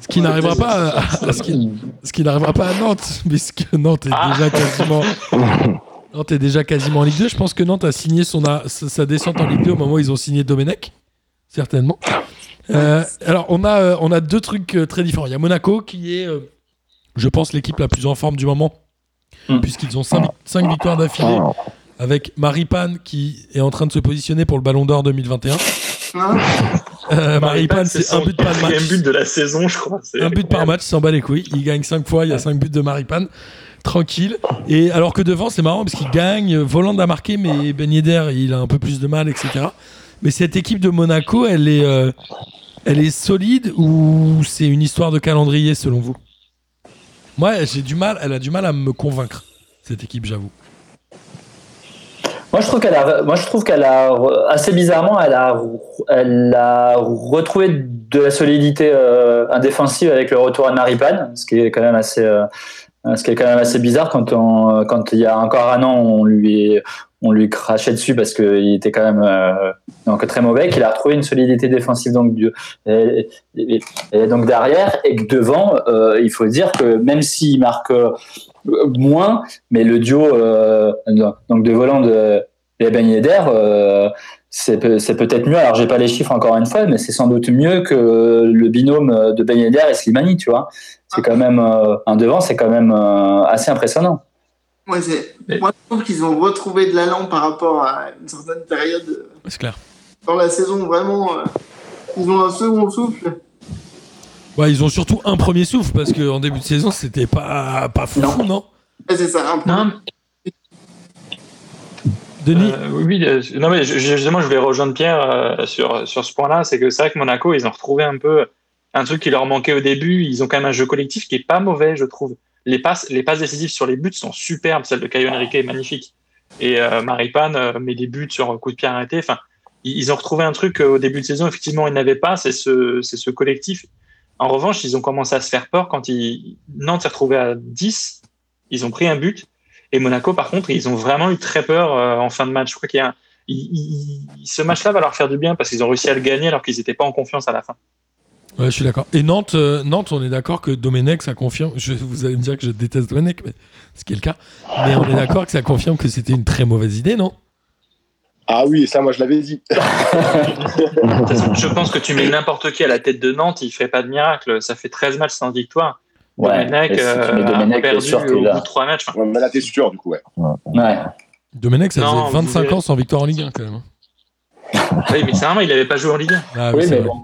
Ce qui n'arrivera pas, à, ce qui, pas à Nantes, puisque Nantes est déjà quasiment. Nantes est déjà quasiment en Ligue 2. Je pense que Nantes a signé son sa descente en Ligue 2 au moment où ils ont signé Domenech, certainement. Euh, alors, on a, euh, on a deux trucs très différents. Il y a Monaco qui est, je pense, l'équipe la plus en forme du moment, Mm. puisqu'ils ont 5 victoires d'affilée avec Maripane qui est en train de se positionner pour le Ballon d'Or 2021. Hein Euh, Maripane, c'est un but par quatrième match. but de la saison, je crois. C'est Un but par match, s'en bat les couilles. Il gagne 5 fois, il y a 5 buts de Maripane. Tranquille. Et alors que devant, c'est marrant parce qu'il gagne. Voland a marqué, mais Ben Yedder, il a un peu plus de mal, etc. Mais cette équipe de Monaco, elle est, euh, elle est solide ou c'est une histoire de calendrier selon vous? Moi, j'ai du mal, elle a du mal à me convaincre, cette équipe, j'avoue. Moi, je trouve qu'elle a, moi, je trouve qu'elle a, assez bizarrement, elle a, elle a retrouvé de la solidité euh, indéfensive avec le retour à Maripane, ce qui est quand même assez, euh, ce qui est quand même assez bizarre quand on, quand il y a encore un an, on lui, on lui crachait dessus parce qu'il était quand même euh, donc très mauvais, qu'il a retrouvé une solidité défensive donc du, et, donc derrière et que devant, euh, il faut dire que même s'il marque euh, moins, mais le duo euh, donc de volant de et Ben c'est peut- c'est peut-être mieux. Alors j'ai pas les chiffres encore une fois, mais c'est sans doute mieux que le binôme de Ben Yedder et Slimani, tu vois. C'est quand même un devant, c'est quand même assez impressionnant. Ouais, c'est- Mais- Moi, je trouve qu'ils ont retrouvé de l'allant par rapport à une certaine période C'est clair. dans la saison. Vraiment, euh, ils ont un second souffle. Ouais, ils ont surtout un premier souffle parce qu'en début de saison, c'était pas, pas fou, Non. non Ouais, c'est ça. un peu. Non, Denis Euh, oui, euh, non mais justement, je vais rejoindre Pierre euh, sur, sur ce point-là. C'est que c'est vrai que Monaco, ils ont retrouvé un peu un truc qui leur manquait au début. Ils ont quand même un jeu collectif qui est pas mauvais, je trouve. Les passes, les passes décisives sur les buts sont superbes. Celle de Caio Henrique est magnifique. Et euh, Maripane euh, met des buts sur coup de pied arrêté. Enfin, ils, ont retrouvé un truc euh, au début de saison, effectivement, ils n'avaient pas. C'est ce, ce collectif. En revanche, ils ont commencé à se faire peur quand ils, Nantes s'est retrouvé à 10. Ils ont pris un but. Et Monaco, par contre, ils ont vraiment eu très peur euh, en fin de match. Je crois qu'il y a ce match-là va leur faire du bien parce qu'ils ont réussi à le gagner alors qu'ils n'étaient pas en confiance à la fin. Ouais, je suis d'accord. Et Nantes, euh, Nantes, on est d'accord que Domenech, ça confirme. Je, vous allez me dire que je déteste Domenech, mais ce qui est le cas. Mais on est d'accord que ça confirme que c'était une très mauvaise idée, non? Ah oui, ça, moi, je l'avais dit. (laughs) Je pense que tu mets n'importe qui à la tête de Nantes, il fait pas de miracle. Ça fait 13 matchs sans victoire. Ouais. Domenech si euh, Domenech, a perdu sûr au bout de 3 matchs. Enfin, Ouais, mais là, t'es sûr, du coup, ouais. Ouais. Domenech, ça Non, faisait 25 vous verrez. ans sans victoire en Ligue 1, quand même. oui, mais c'est normal, il avait pas joué en Ligue 1. Ah, Oui, mais bon.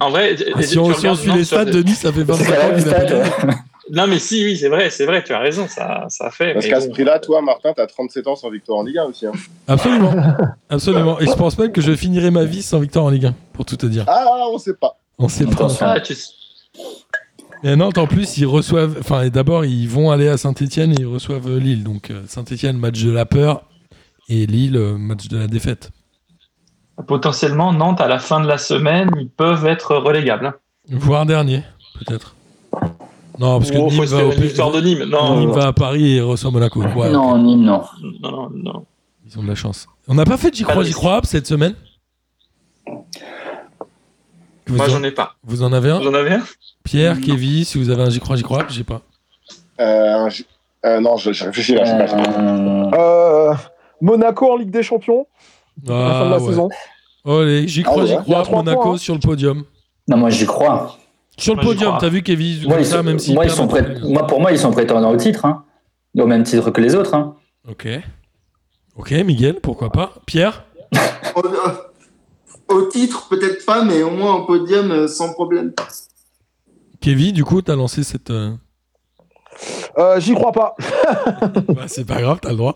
En vrai, Ah, si on, tu si on regardes suit les stats, Denis, ça fait 25 C'est ans qu'il a pas. Non, mais si, oui, c'est vrai, c'est vrai, tu as raison, ça, ça a fait. Parce mais qu'à bon. ce prix-là, toi, Martin, t'as 37 ans sans victoire en Ligue 1 aussi. hein. Absolument. (laughs) Absolument. Et je pense même que je finirai ma vie sans victoire en Ligue 1, pour tout te dire. Ah, on sait pas. On sait pas. Attention. Ah, tu- Et Nantes, en plus, ils reçoivent. Enfin, et d'abord, ils vont aller à Saint-Etienne et ils reçoivent euh, Lille. Donc, euh, Saint-Etienne, match de la peur. Et Lille, euh, match de la défaite. Potentiellement, Nantes, à la fin de la semaine, ils peuvent être relégables. hein. Voire dernier, peut-être. Non, parce que Oh, Nîmes, va, au de Nîmes. Non, Nîmes non, va à Paris et reçoit Monaco. Ouais. Non, Nîmes, non. non, non, non. Ils ont de la chance. On n'a pas fait de J'y crois, J'y crois cette semaine? Vous, Moi, en, j'en ai pas. vous en avez un? Vous en avez un? Pierre, Non. Kevin, si vous avez un J'y crois, J'y crois j'ai pas. Euh, euh, non, je- j'ai réfléchi là. pas- Euh, Euh, Monaco en Ligue des Champions, à la fin de la Ah, ouais. saison. Allez, J'y Ah crois, J'y crois. Monaco points, hein. sur le podium. Non, moi j'y crois. Sur le Moi, podium, t'as vu Kevin Moi, comme ils ça, sont, même s'ils moi, ils sont prêt- moi, pour moi, ils sont prétendants au titre, hein. au même titre que les autres. Hein. Ok. Ok, Miguel, pourquoi pas. Pierre (laughs) Au, euh, au titre, peut-être pas, mais au moins au podium, euh, sans problème. Kevin, du coup, t'as lancé cette. Euh, J'y crois pas. (laughs) bah, c'est pas grave, t'as le droit.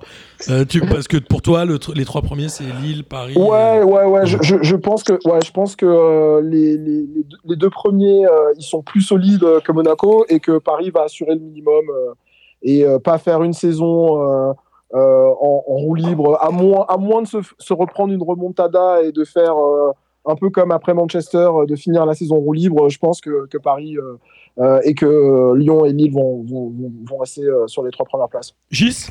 Euh, tu... Parce que pour toi, le les trois premiers, c'est Lille, Paris. Ouais, euh, ouais, ouais. Je, je, je pense que, ouais, je pense que euh, les, les, les deux- les deux premiers, ils sont plus solides que Monaco et que Paris va assurer le minimum et pas faire une saison en, en roue libre, à moins, à moins de se, se reprendre une remontada et de faire un peu comme après Manchester, de finir la saison en roue libre. Je pense que, que Paris euh, euh, et que euh, Lyon et Lille vont, vont, vont, vont rester euh, sur les trois premières places. Gis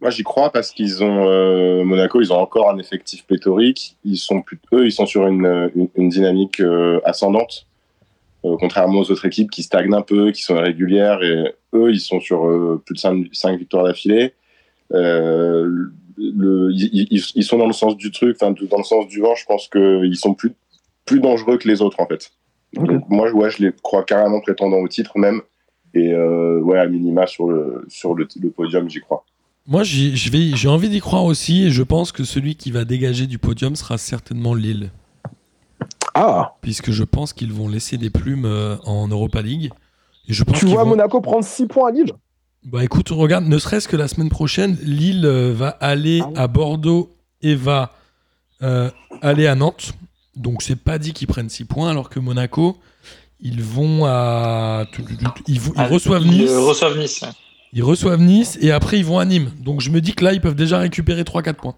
Moi, j'y crois parce qu'ils ont euh, Monaco, ils ont encore un effectif pléthorique. Ils sont plus, eux, ils sont sur une, une, une dynamique euh, ascendante, euh, contrairement aux autres équipes qui stagnent un peu, qui sont irrégulières. Et eux, ils sont sur euh, plus de 5, victoires d'affilée. Euh, le, ils, ils- ils sont dans le sens du truc, enfin dans le sens du vent. Je pense qu'ils sont plus plus dangereux que les autres en fait. Donc, moi, ouais, je les crois carrément prétendants au titre même. Et euh, ouais, à minima sur le sur le, le podium, j'y crois. Moi, j'ai envie d'y croire aussi et je pense que celui qui va dégager du podium sera certainement Lille. Ah, Puisque je pense qu'ils vont laisser des plumes euh, en Europa League. Et je pense tu vois vont- Monaco prendre 6 points à Lille? Bah écoute, on regarde, ne serait-ce que la semaine prochaine, Lille euh, va aller Ah oui. à Bordeaux et va euh, aller à Nantes. Donc c'est pas dit qu'ils prennent 6 points, alors que Monaco, ils vont à. Ils, vont- ils Ah, reçoivent ils, Nice. euh, reçoivent Nice. ouais. Ils reçoivent Nice et après ils vont à Nîmes. Donc je me dis que là, ils peuvent déjà récupérer 3-4 points.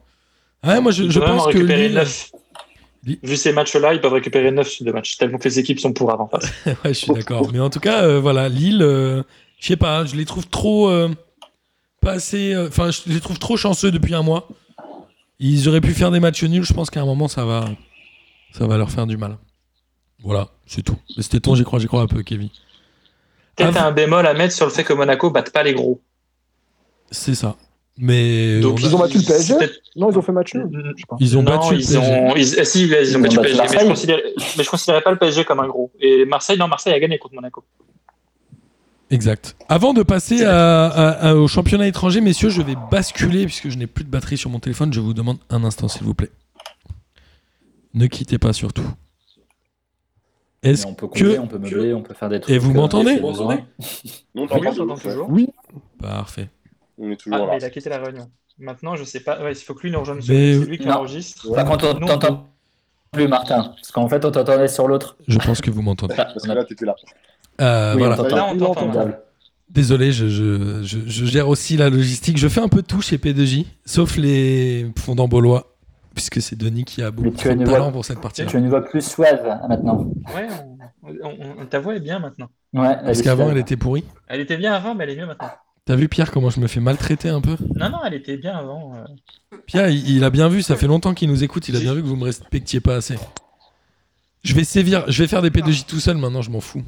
Ouais, moi je, Ils pense que Lille... 9. Lille- Vu ces matchs-là, ils peuvent récupérer 9 sur matchs, tellement que les équipes sont pour avant face. (laughs) ouais, je suis d'accord. Mais en tout cas, euh, voilà, Lille, euh, je sais pas, je les trouve trop. euh, pas assez. Enfin, je les trouve trop chanceux depuis un mois. Ils auraient pu faire des matchs nuls. Je pense qu'à un moment, ça va, ça va leur faire du mal. Voilà, c'est tout. Mais C'était ton, j'y crois, j'y crois un peu, Kevin. Peut-être Ah, un bémol à mettre sur le fait que Monaco batte pas les gros. C'est ça. Mais Donc, on a- Ils ont battu le PSG Non, ils ont fait match nul. Ils ont non, battu le ils PSG. ont, ils, si, ils, Ils ont ont battu le battu PSG, mais je, considérais, mais je considérais pas le PSG comme un gros. Et Marseille, non, Marseille a gagné contre Monaco. Exact. Avant de passer à- à- à- au championnat étranger, messieurs, je vais basculer puisque je n'ai plus de batterie sur mon téléphone. Je vous demande un instant, s'il vous plaît. Ne quittez pas surtout. Est-ce on peut que- combler, on peut meubler, on peut faire des trucs. Et vous euh, m'entendez. Non, Oui, on toujours. Oui, Parfait. On est Ah, mais il a quitté la réunion. Maintenant, je sais pas. Ouais, il faut que lui nous rejoigne. sur- Mais- C'est lui qui Non. enregistre. Par contre, on t'entend plus, Martin. Parce qu'en fait, on t'entendait sur l'autre. Je pense que vous m'entendez. (laughs) Parce que là, t'étais là. Euh, Oui, voilà. Là, on t'entend. Désolé, je, je- je- je gère aussi la logistique. Je fais un peu tout chez P2J, sauf les fondants baulois, puisque c'est Denis qui a beaucoup de talent voix- pour cette partie-là. Tu as une voix plus suave maintenant. Ouais, on- on- on- ta voix est bien maintenant. Ouais, Parce elle est qu'avant, elle était pourrie. Elle était bien avant, mais elle est mieux maintenant. T'as vu, Pierre, comment je me fais maltraiter un peu? Non, non, elle était bien avant. euh. Pierre, il, il a bien vu, ça fait longtemps qu'il nous écoute, il a bien vu que vous me respectiez pas assez. Je vais sévir, je vais faire des P2J tout seul maintenant, je m'en fous.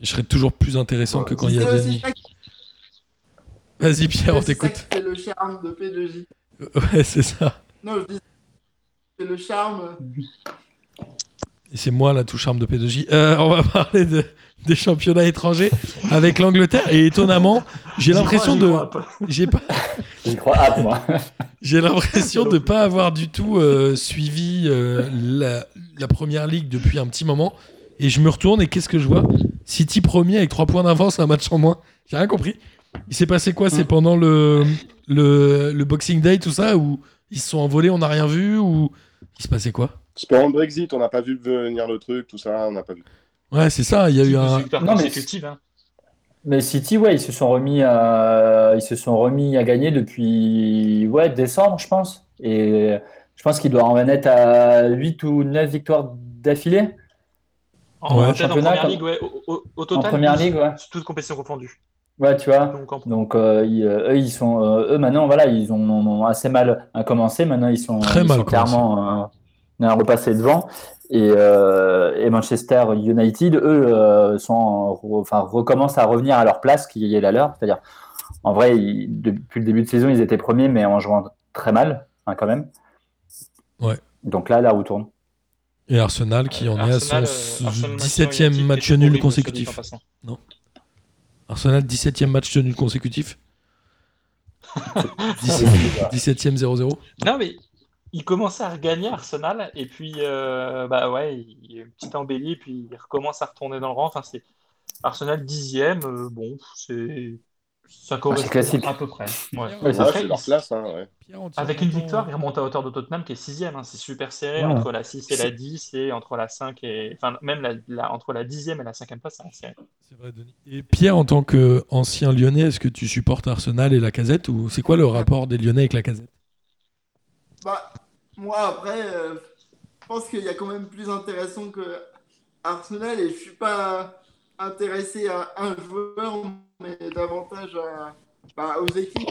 Je serai toujours plus intéressant que quand il y a C'est Denis. Vas-y, Pierre, on c'est t'écoute. fait le charme de P2J. (laughs) Ouais, c'est ça. Non, je dis, c'est le charme. Et c'est moi, là, tout charme de P2J. Euh, on va (laughs) parler de, des championnats étrangers avec l'Angleterre. Et étonnamment, j'ai l'impression de. (laughs) J'ai pas. J'y crois. Moi. J'ai l'impression de pas avoir du tout euh, suivi euh, la, la première ligue depuis un petit moment. Et je me retourne et qu'est-ce que je vois? City premier avec 3 points d'avance, un match en moins. J'ai rien compris. Il s'est passé quoi? C'est pendant le, le, le Boxing Day, tout ça Où ils se sont envolés, on n'a rien vu Ou il se passait quoi? C'est pendant le Brexit, on n'a pas vu venir le truc, tout ça, on n'a pas vu. Ouais, c'est ça. Il y a eu un. Super Non, mais- hein. Mais City, ouais, ils se sont remis à, ils se sont remis à gagner depuis ouais, décembre, je pense. Et je pense qu'ils doivent en être à 8 ou 9 victoires d'affilée En, Ouais. en première comme- ligue, ouais. Au, au- au en total, première 12, ligue. Ouais, toutes compétitions confondues. Ouais tu vois. Donc, en- Donc euh, ils, euh, eux, ils sont, euh, eux maintenant, voilà, ils ont, ont assez mal à commencer. Maintenant, ils sont, Très ils mal sont commencé. clairement euh, repassés devant. Et, euh, et Manchester United, eux, euh, sont, en- enfin, recommencent à revenir à leur place qui est la leur. C'est-à-dire, en vrai, ils- depuis le début de saison, ils étaient premiers, mais en jouant très mal, hein, quand même. Ouais. Donc là, la roue tourne. Et Arsenal qui en est à son euh, Arsenal, 17e Manchester match nul consécutif. passant. Arsenal 17e match nul consécutif. (laughs) 17e 0-0. Non, mais il commençait à regagner Arsenal, et puis, euh, bah ouais, il il y a une petite embellie, et puis il recommence à retourner dans le rang. Enfin, c'est Arsenal dixième, euh, bon, c'est. Ça correspond classique. à peu près. Ouais. Ouais, Ouais, c'est Après, leur place, hein, ouais. Avec une victoire, il remonte à hauteur de Tottenham qui est sixième. hein. C'est super serré Ouais. entre la 6 et la 10 et entre la 5 et. Enfin, même la, la- entre la dixième et la cinquième place, c'est serré. C'est vrai, Denis. Et Pierre, en tant qu'ancien Lyonnais, est-ce que tu supportes Arsenal et la casette ou c'est quoi le rapport des Lyonnais avec la casette? Bah, moi, après, euh, je pense qu'il y a quand même plus intéressant que Arsenal et je suis pas intéressé à un joueur, mais davantage à- bah, aux équipes.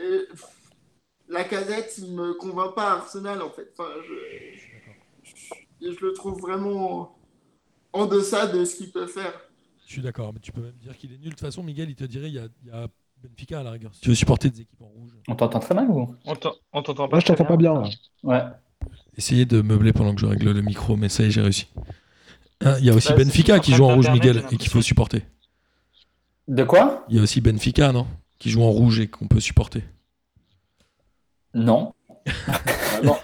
Et pff, la casette, il me convainc pas Arsenal, en fait. Enfin, je, je, je le trouve vraiment en deçà de ce qu'il peut faire. Je suis d'accord, mais tu peux même dire qu'il est nul. De toute façon, Miguel, il te dirait il y a, il y a Benfica à la rigueur. Si tu veux supporter des équipes en rouge, On t'entend très mal ou? On t'en- on t'entend pas. Là, je t'entends pas bien. là. Ouais. essayez de meubler pendant que je règle le micro, mais ça y est, j'ai réussi. Hein, Il y a aussi Bah, Benfica qui joue en rouge, Miguel, j'ai et qu'il faut supporter. De quoi? Il y a aussi Benfica, non? Qui joue en rouge et qu'on peut supporter Non. (laughs) Ah non,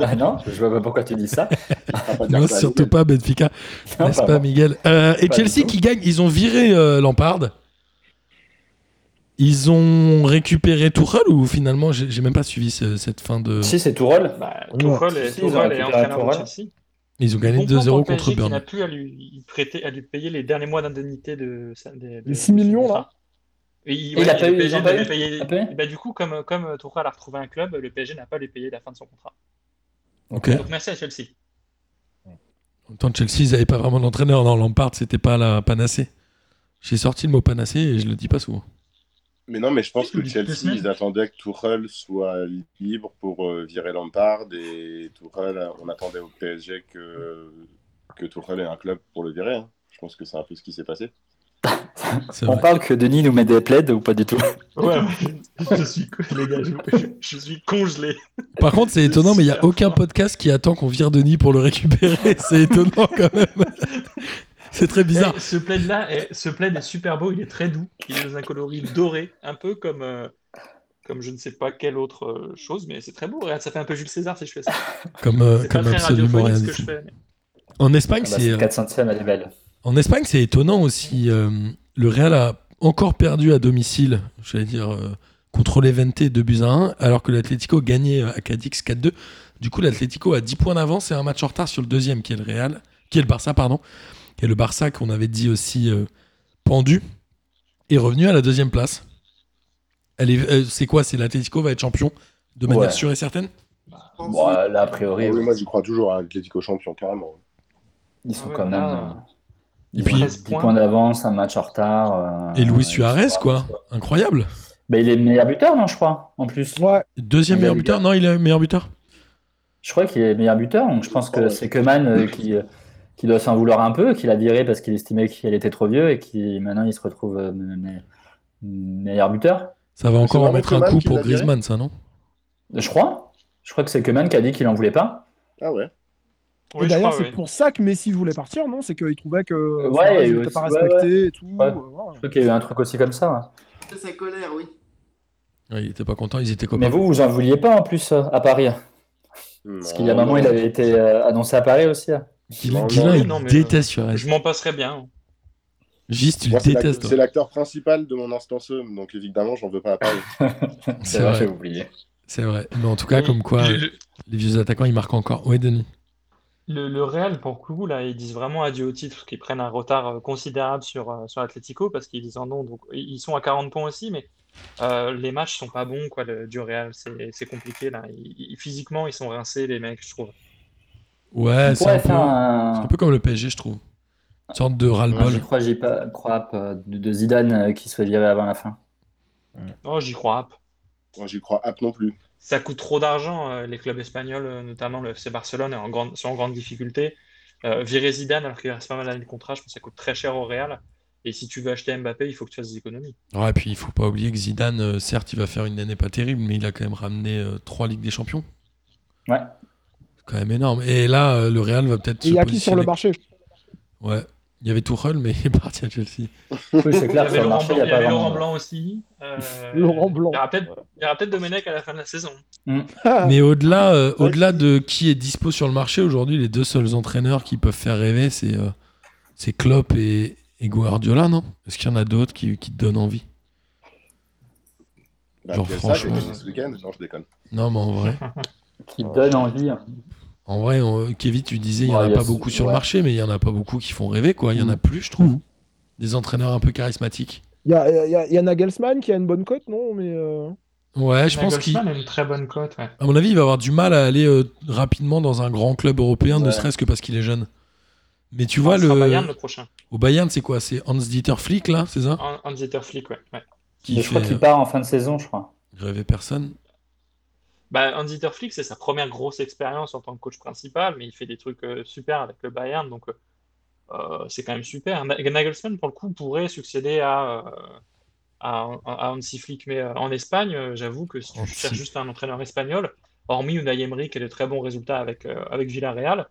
Ah non, je vois pas pourquoi tu dis ça. pas Non, surtout pas Benfica, n'est-ce pas. Miguel? Euh, Et Pas Chelsea qui gagne, ils ont viré euh, Lampard. Ils ont récupéré Tuchel ou finalement, j'ai même pas suivi ce- cette fin de. Si, c'est Tourelle. Bah, Ouais. Tuchel est, Si, entraîneur de Tourelle. Chelsea. Ils ont gagné Bon plan pour 2-0 le contre PSG qui n'a plus à lui, prêter, à lui payer les derniers mois d'indemnité de, sa- de, de- Les 6 de son millions, là. Et il, ouais, il a pas eu- le PSG pas eu payer. Il a payé bah, du coup, comme, comme a retrouvé un club, le PSG n'a pas à lui payer la fin de son contrat. Ok. Donc merci à Chelsea. En même temps, Chelsea, ils n'avaient pas vraiment d'entraîneur. Non, Lampard, c'était pas la panacée. J'ai sorti le mot panacée et je le dis pas souvent. Mais non, mais je pense que Chelsea, ils attendaient que Tuchel soit libre pour euh, virer Lampard et Tuchel, on attendait au PSG que, que Tuchel ait un club pour le virer. hein. Je pense que c'est un peu ce qui s'est passé. (laughs) On vrai. parle que Denis nous met des plaids ou pas du tout? (laughs) Ouais, je suis, les gars, je, je suis congelé. Par contre, c'est étonnant, mais il n'y a aucun podcast qui attend qu'on vire Denis pour le récupérer. (laughs) C'est étonnant quand même. C'est très bizarre. Eh, ce plaid là, est, ce plaid est super beau, il est très doux, il est dans un coloris doré, un peu comme, euh, comme je ne sais pas quelle autre euh, chose, mais c'est très beau. Regarde, ça fait un peu Jules César si je fais ça. Comme, euh, C'est pas comme très absolument rien radiophonique ce du que je tout. fais. mais- En Espagne, Ah bah, c'est C'est euh, 400 elle est belle. en Espagne, c'est étonnant aussi. euh, le Real a encore perdu à domicile, j'allais dire euh, contre l'Evente 2 buts à 1, alors que l'Atlético gagnait à Cadix 4-2. Du coup, l'Atlético a 10 points d'avance et un match en retard sur le deuxième, qui est le Real, qui est le Barça, pardon. Et le Barça qu'on avait dit aussi euh, pendu est revenu à la deuxième place. Elle est, euh, c'est quoi? C'est l'Atlético va être champion de manière Ouais. sûre et certaine? Bon, là, a priori, Oui, moi, j'y crois toujours à Atlético champion, carrément. ils sont Ah ouais, quand même. là, euh, Et puis- 13 points, points d'avance, un match en retard. euh, Et Luis Suarez, quoi. Incroyable. Bah, il est meilleur buteur, non, je crois, en plus. Ouais, Deuxième meilleur eu buteur? Non, il est meilleur buteur? Je crois qu'il est meilleur buteur, donc je pense que c'est Keman euh, qui, euh, qui doit s'en vouloir un peu, qu'il a viré parce qu'il estimait qu'il était trop vieux et qui maintenant il se retrouve euh, me- me- meilleur buteur. Ça va encore en mettre un coup pour Griezmann, ça, non? Je crois. Je crois que c'est Keman qui a dit qu'il en voulait pas. Ah ouais. Oui, d'ailleurs, c'est oui. pour ça que Messi voulait partir, non? C'est qu'il trouvait que Ouais, et n'était pas ouais, respecté et tout. Ouais. euh. Je crois qu'il y a eu un truc aussi comme ça. ouais. C'est sa colère, oui. Ouais, Il était pas content, ils étaient copains. Mais vous, vous en vouliez pas en plus euh, à Paris? Parce qu'il y a un moment, il avait été euh, annoncé à Paris aussi. hein. Non, il non, déteste Suarez. Je m'en passerais bien. Juste, tu le Moi, c'est l'ac- détestes. c'est toi. l'acteur principal de mon instant seum, donc évidemment, j'en veux pas à Paris. (laughs) C'est vrai, vrai. j'ai oublié. C'est vrai. Mais en tout cas, comme quoi, Le, les vieux attaquants, ils marquent encore. Ouais, Denis. le- le Real, pour le coup, là, ils disent vraiment adieu au titre, parce qu'ils prennent un retard euh, considérable sur, euh, sur Atlético, parce qu'ils en ont. Donc, ils sont à 40 points aussi, mais euh, les matchs sont pas bons, quoi, le- du Real. C'est c'est compliqué, là. Ils- physiquement, ils sont rincés, les mecs, je trouve. Ouais, c'est un, peu... faire c'est un. un peu comme le PSG, je trouve. Une sorte de ras-le-bol. j'y crois, j'y pas- crois pas, de, de Zidane euh, qui se fait virer avant la fin. Oh, j'y crois. Moi, j'y crois app non plus. Ça coûte trop d'argent, euh, les clubs espagnols, euh, notamment le FC Barcelone, est en grande, sont en grande difficulté. Euh, virer Zidane alors qu'il reste pas mal d'années de contrat, je pense que ça coûte très cher au Real. Et si tu veux acheter Mbappé, il faut que tu fasses des économies. Ouais, et puis il faut pas oublier que Zidane, euh, certes, il va faire une année pas terrible, mais il a quand même ramené euh, trois Ligues des Champions. Ouais. Quand même énorme. Et là, euh, le Real va peut-être il y a qui sur le marché Ouais. Il y avait Tuchel, mais (laughs) il est parti à Chelsea. Oui, c'est Il y clair, avait sur le Laurent marché, il Blanc, y avait Laurent. Blanc aussi. (laughs) Euh, Laurent Blanc. Il y aura peut-être Domenech à la fin de la saison. (laughs) Mais au-delà, euh, au-delà de qui est dispo sur le marché aujourd'hui, les deux seuls entraîneurs qui peuvent faire rêver, c'est euh, c'est Klopp et, et Guardiola, non? Est-ce qu'il y en a d'autres qui, qui te donnent envie? Bah, Genre, franchement. Non, je déconne. Non, mais en vrai, Qui donne envie. hein. en vrai, on- Kevin, tu disais, il y en a pas beaucoup sur le marché, mais il y en a pas beaucoup qui font rêver, quoi. Il y en a Mm. plus, je trouve. Mm. Des entraîneurs un peu charismatiques. Il y a, il y a- il y a Nagelsmann qui a une bonne cote, non Mais euh, Ouais, je pense qu'il, Nagelsmann a une très bonne cote. Ouais. à mon avis, il va avoir du mal à aller euh, rapidement dans un grand club européen, ne serait-ce que parce qu'il est jeune. Mais tu vois, sera le... Bayern le prochain. au Bayern, c'est quoi? C'est Hans-Dieter Flick, là, c'est ça? Hans- Hans-Dieter Flick, ouais. ouais. Qui Mais je crois qu'il part en fin de saison, je crois. euh, rêver personne. Bah, Hans-Dieter Flick, c'est sa première grosse expérience en tant que coach principal, mais il fait des trucs euh, super avec le Bayern, donc euh, euh, c'est quand même super. Na- Nagelsmann, pour le coup, pourrait succéder à, à, à Hansi Flick, mais en Espagne, j'avoue que si tu cherches juste un entraîneur espagnol, hormis Unai Emery qui a de très bons résultats avec, avec Villarreal,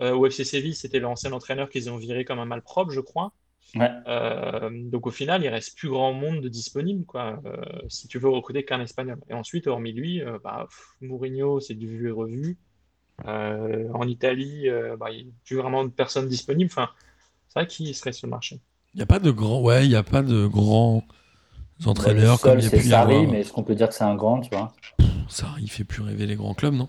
au FC Séville, c'était l'ancien entraîneur qu'ils ont viré comme un malpropre, je crois. Ouais. Euh, donc au final, il reste plus grand monde de disponible, quoi, euh, si tu veux recruter qu'un Espagnol. Et ensuite, hormis lui, euh, bah, pff, Mourinho, c'est du vu et revu. Euh, en Italie, euh, bah, il n'y a plus vraiment de personnes disponibles. Enfin, c'est vrai qu'il serait sur le marché. Il n'y a pas de grands, ouais, il y a pas de grands entraîneurs le comme il y a c'est pu Sarri, avoir. mais est-ce qu'on peut dire que c'est un grand, tu vois? Ça, il fait plus rêver les grands clubs, non?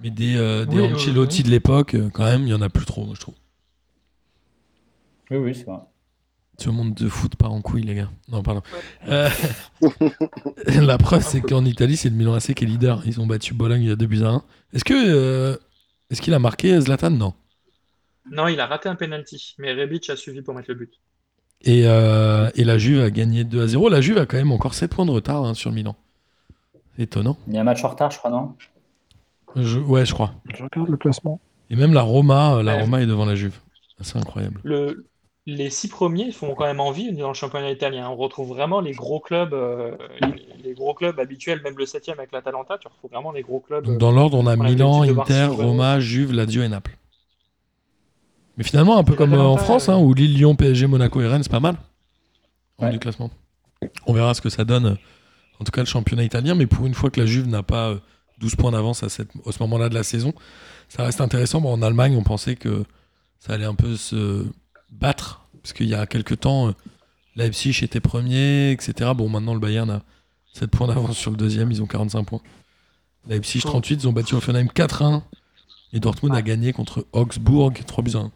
Mais des, euh, des Oui, Ancelotti oui. de l'époque, quand même, il y en a plus trop, moi, je trouve. Oui, oui, c'est vrai. Ce monde de foot part en couille, les gars. Non, pardon. Euh, (laughs) la preuve, c'est qu'en Italie, c'est le Milan AC qui est leader. Ils ont battu Bologne il y a 2 buts à 1. Est-ce que euh, est-ce qu'il a marqué Zlatan? Non. Non, il a raté un penalty, mais Rebic a suivi pour mettre le but. Et, euh, et la Juve a gagné 2 à 0. La Juve a quand même encore 7 points de retard hein, sur Milan. Étonnant. Il y a un match en retard, je crois, non? Je- ouais, je crois. Je regarde le classement. Et même la Roma, la Ouais. Roma est devant la Juve. C'est incroyable. Le, les six premiers font quand même envie dans le championnat italien. On retrouve vraiment les gros clubs, euh, les, les gros clubs habituels, même le septième avec l'Atalanta, tu retrouves vraiment les gros clubs. Donc dans l'ordre, on a Milan, Inter. Roma, Juve, Lazio et Naples. Mais finalement, un peu comme euh, en France, euh, hein, où Lille, Lyon, PSG, Monaco et Rennes, c'est pas mal. Ouais. du classement. On verra ce que ça donne. euh, En tout cas, le championnat italien. Mais pour une fois que la Juve n'a pas euh, 12 points d'avance à, cette- à ce moment-là de la saison, ça reste intéressant. Bon, en Allemagne, on pensait que ça allait un peu se battre. Parce qu'il y a quelques temps, euh, Leipzig était premier, etc. Bon, maintenant, le Bayern a 7 points d'avance sur le deuxième. Ils ont 45 points. Leipzig 38, ils ont battu Offenheim 4-1. Et Dortmund a gagné contre Augsbourg 3 buts à 1.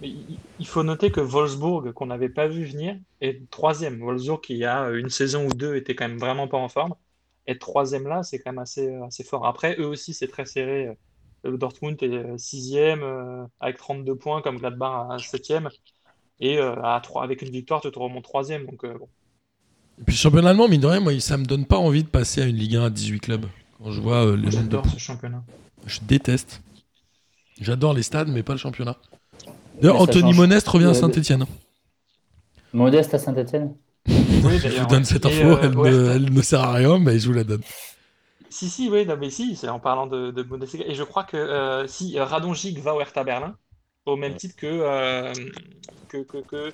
Mais il- Il faut noter que Wolfsburg, qu'on n'avait pas vu venir, est troisième. Wolfsburg, qui il y a une saison ou deux était quand même vraiment pas en forme, être troisième là, c'est quand même assez, assez fort. Après, eux aussi, c'est très serré. Le Dortmund est euh, sixième euh, avec 32 points, comme Gladbach à septième. Et euh, à avec une victoire, tu te remontes troisième. Donc, euh, bon. Et puis, le championnat allemand, mine de rien, moi, ça me donne pas envie de passer à une Ligue 1 à 18 clubs. Quand je vois euh, les de j'adore ce championnat. Je déteste. J'adore les stades, mais pas le championnat. D'ailleurs, Anthony. Monest revient à Saint-Etienne. Modeste à Saint-Etienne Oui, (laughs) Je vous donne cette Et, info, euh, elle, ouais. ne, elle ne sert à rien, mais je vous la donne. Si, si, oui, non, mais si, c'est en parlant de, de Bundesliga. Et je crois que euh, si Radonjic va au Hertha Berlin, au même titre que, euh, que, que, que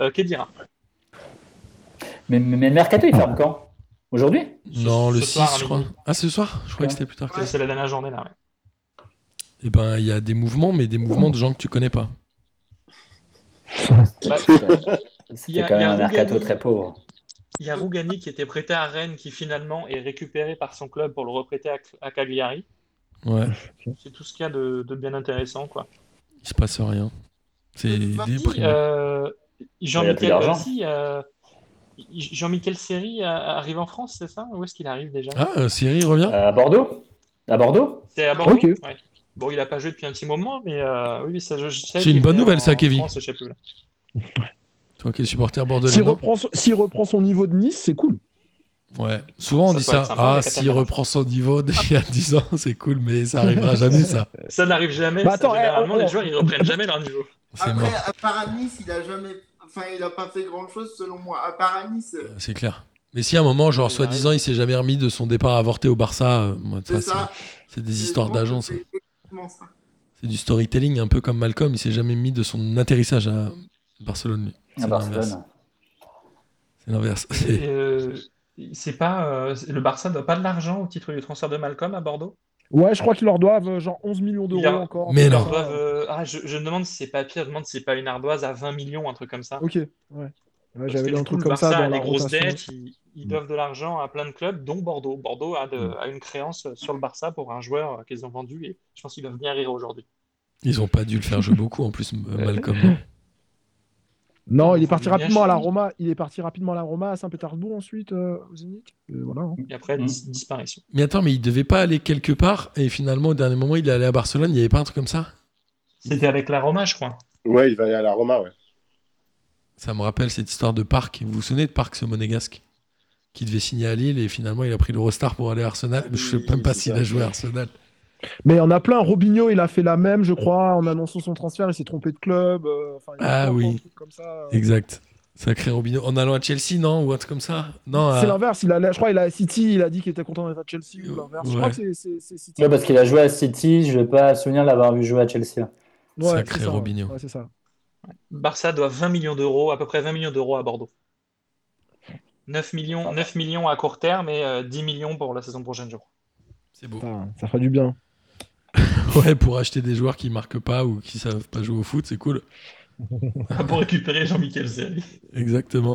euh, Khedira. mais, mais, mais le mercato, il ferme quand? Aujourd'hui? Non, le ce 6, soir, je crois. Ah, ce soir? Je crois que c'était plus tard. C'est- C'est la dernière journée là. ouais. Et ben, il y a des mouvements, mais des mouvements de gens que tu connais pas. Bah, C'était Il y a- quand même un mercato très pauvre. Il y a Rougani qui était prêté à Rennes, qui finalement est récupéré par son club pour le reprêter à, à Cagliari. Ouais, C'est tout ce qu'il y a de, de bien intéressant, quoi. Il se passe rien. C'est déprimant. Euh, Jean-Michel euh, Jean-Michel Seri euh, arrive en France, c'est ça? Où est-ce qu'il arrive déjà? Ah, Siri revient à Bordeaux À Bordeaux? C'est à Bordeaux? Ouais. Bon, il a pas joué depuis un petit moment, mais euh, oui, ça, je, je sais C'est une bonne nouvelle, en- ça, Kevin. France, je sais plus, là. Toi qui es supporter bordelais. S'il non? reprend, son- s'il reprend son niveau de Nice, c'est cool. Ouais, souvent on Ça dit ça. Ah, s'il reprend son niveau d'il (laughs) y a 10 ans, c'est cool, mais ça arrivera jamais, ça. (laughs) Ça n'arrive jamais. Bah attends, eh, généralement, on- les joueurs, ils reprennent jamais leur niveau. (laughs) Mort. Après, à part à Nice, il a jamais. Enfin, il a pas fait grand chose selon moi. À part à Nice, euh, C'est clair. Mais si à un moment, genre, soi-disant, il s'est jamais remis de son départ avorté au Barça, euh, moi, ça, c'est c'est ça. c'est des histoires d'agence. c'est du storytelling, un peu comme Malcolm, il s'est jamais mis de son atterrissage à Barcelone. lui. C'est À l'inverse. Barcelone. C'est l'inverse. C'est- pas, euh, le Barça doit pas de l'argent au titre du transfert de Malcolm à Bordeaux? Ouais, je crois qu'ils leur doivent euh, genre 11 millions d'euros a- encore. Mais non. doivent, euh, ah, je, je me demande si c'est pas pire, je me demande si c'est pas une ardoise à 20 millions, un truc comme ça. Ok, ouais. Ouais, J'avais un coup, truc le comme Barça ça a dans des grosses dettes, ils, ils doivent de l'argent à plein de clubs, dont Bordeaux. Bordeaux a, de, Mm. a une créance sur le Barça pour un joueur qu'ils ont vendu et je pense qu'ils doivent bien rire aujourd'hui. Ils ont pas dû le faire jouer beaucoup, en plus, (laughs) Malcolm. Non. Non, il est parti rapidement à la. Roma. Il est parti rapidement à la Roma, à Saint-Pétersbourg ensuite, euh, au Zénith. Et voilà. hein. Et après, Mm. dis- disparition. Mais attends, mais il devait pas aller quelque part, et finalement, au dernier moment, il est allé à Barcelone, il y avait pas un truc comme ça? C'était avec la Roma, je crois. Ouais, il va aller à la Roma, ouais. Ça me rappelle cette histoire de Park. Vous vous souvenez de Park, ce monégasque Qui devait signer à Lille, et finalement, il a pris l'Eurostar pour aller à Arsenal. Je sais Oui, même pas c'est s'il a joué à Arsenal. Mais il y en a plein. Robinho, il a fait la même, je crois, en annonçant son transfert. Il s'est trompé de club. euh, enfin, il Ah oui. Comme ça. euh. Exact. Sacré Robinho. En allant à Chelsea, non Ou un truc comme ça? Non, C'est à- l'inverse. Il a, je crois, il a à City. Il a dit qu'il était content d'être à Chelsea ou l'inverse. Je crois que c'est- City. Ouais, parce qu'il a joué à City, je n'ai pas souvenir de l'avoir vu jouer à Chelsea. Ouais, Sacré ça. Robinho. Ouais, c'est ça. Barça doit 20 millions d'euros, à peu près 20 millions d'euros à Bordeaux. 9 millions, 9 millions à court terme et euh, 10 millions pour la saison prochaine, je crois. C'est beau. Putain, ça ferait du bien. (laughs) Ouais, pour acheter des joueurs qui marquent pas ou qui savent pas jouer au foot, c'est cool. (laughs) pour récupérer Jean-Michel Zeri. Exactement.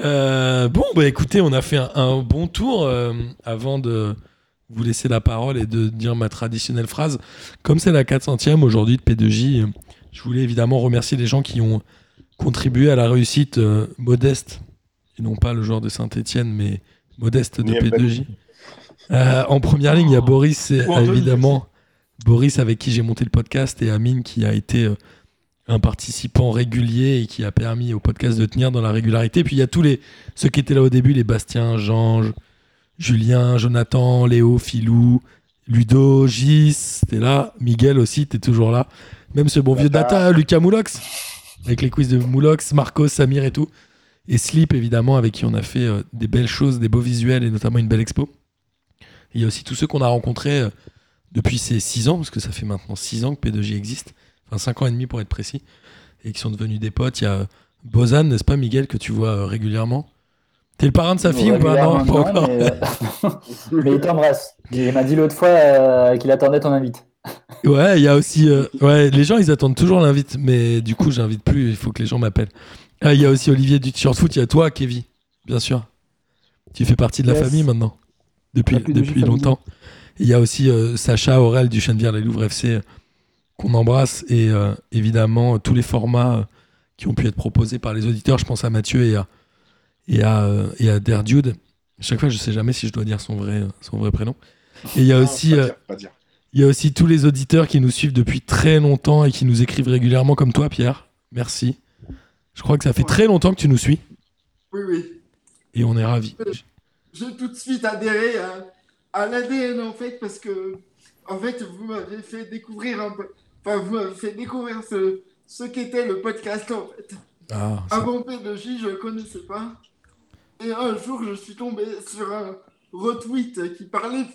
Euh, bon, bah écoutez, on a fait un, un bon tour euh, avant de vous laisser la parole et de dire ma traditionnelle phrase. Comme c'est la 400e aujourd'hui de P2J, euh, je voulais évidemment remercier les gens qui ont contribué à la réussite euh, modeste, et non pas le joueur de Saint-Etienne, mais modeste de Ni P2J. Euh, en première ligne, il y a Boris, et, évidemment. Boris avec qui j'ai monté le podcast et Amine qui a été euh, un participant régulier et qui a permis au podcast de tenir dans la régularité. Puis il y a tous les ceux qui étaient là au début, les Bastien, Jean, Julien, Jonathan, Léo, Philou, Ludo, Gis, t'es là, Miguel aussi, t'es toujours là. Même ce bon vieux Data, Lucas Moulox, avec les quiz de Moulox, Marcos, Samir et tout. Et Slip, évidemment, avec qui on a fait euh, des belles choses, des beaux visuels et notamment une belle expo. Et il y a aussi tous ceux qu'on a rencontrés euh, depuis ces 6 ans, parce que ça fait maintenant 6 ans que P2J existe, enfin 5 ans et demi pour être précis, et qui sont devenus des potes. Il y a Bozan, n'est-ce pas, Miguel, que tu vois euh, régulièrement? T'es le parrain de sa fille ou pas? Non, pas encore. mais, euh, (laughs) mais il t'embrasse. Il m'a dit l'autre fois euh, qu'il attendait ton invite. (laughs) Ouais, il y a aussi. euh, ouais, les gens, ils attendent toujours l'invite, mais du coup, j'invite plus. Il faut que les gens m'appellent. Ah, il y a aussi Olivier du T-shirt foot. Il y a toi, Kevin, bien sûr. Tu fais partie de la Yes. famille maintenant, depuis, La P2J depuis longtemps. Il y a aussi euh, Sacha Aurel du Chenevière les Louvres FC euh, qu'on embrasse et euh, évidemment tous les formats qui ont pu être proposés par les auditeurs. Je pense à Mathieu et à et à et à Derdude. Chaque fois, je sais jamais si je dois dire son vrai son vrai prénom. Et il y a Non, aussi pas dire, pas dire. il y a aussi tous les auditeurs qui nous suivent depuis très longtemps et qui nous écrivent régulièrement comme toi, Pierre. Merci. Je crois que ça fait très longtemps que tu nous suis Oui, oui. et on est ravis. J'ai tout de suite adhéré à, à l'ADN en fait parce que en fait vous m'avez fait découvrir un peu, enfin vous m'avez fait découvrir ce, ce qu'était le podcast en fait. Ah, ça- Avant P2J, je ne connaissais pas. Et un jour, je suis tombé sur un retweet qui parlait,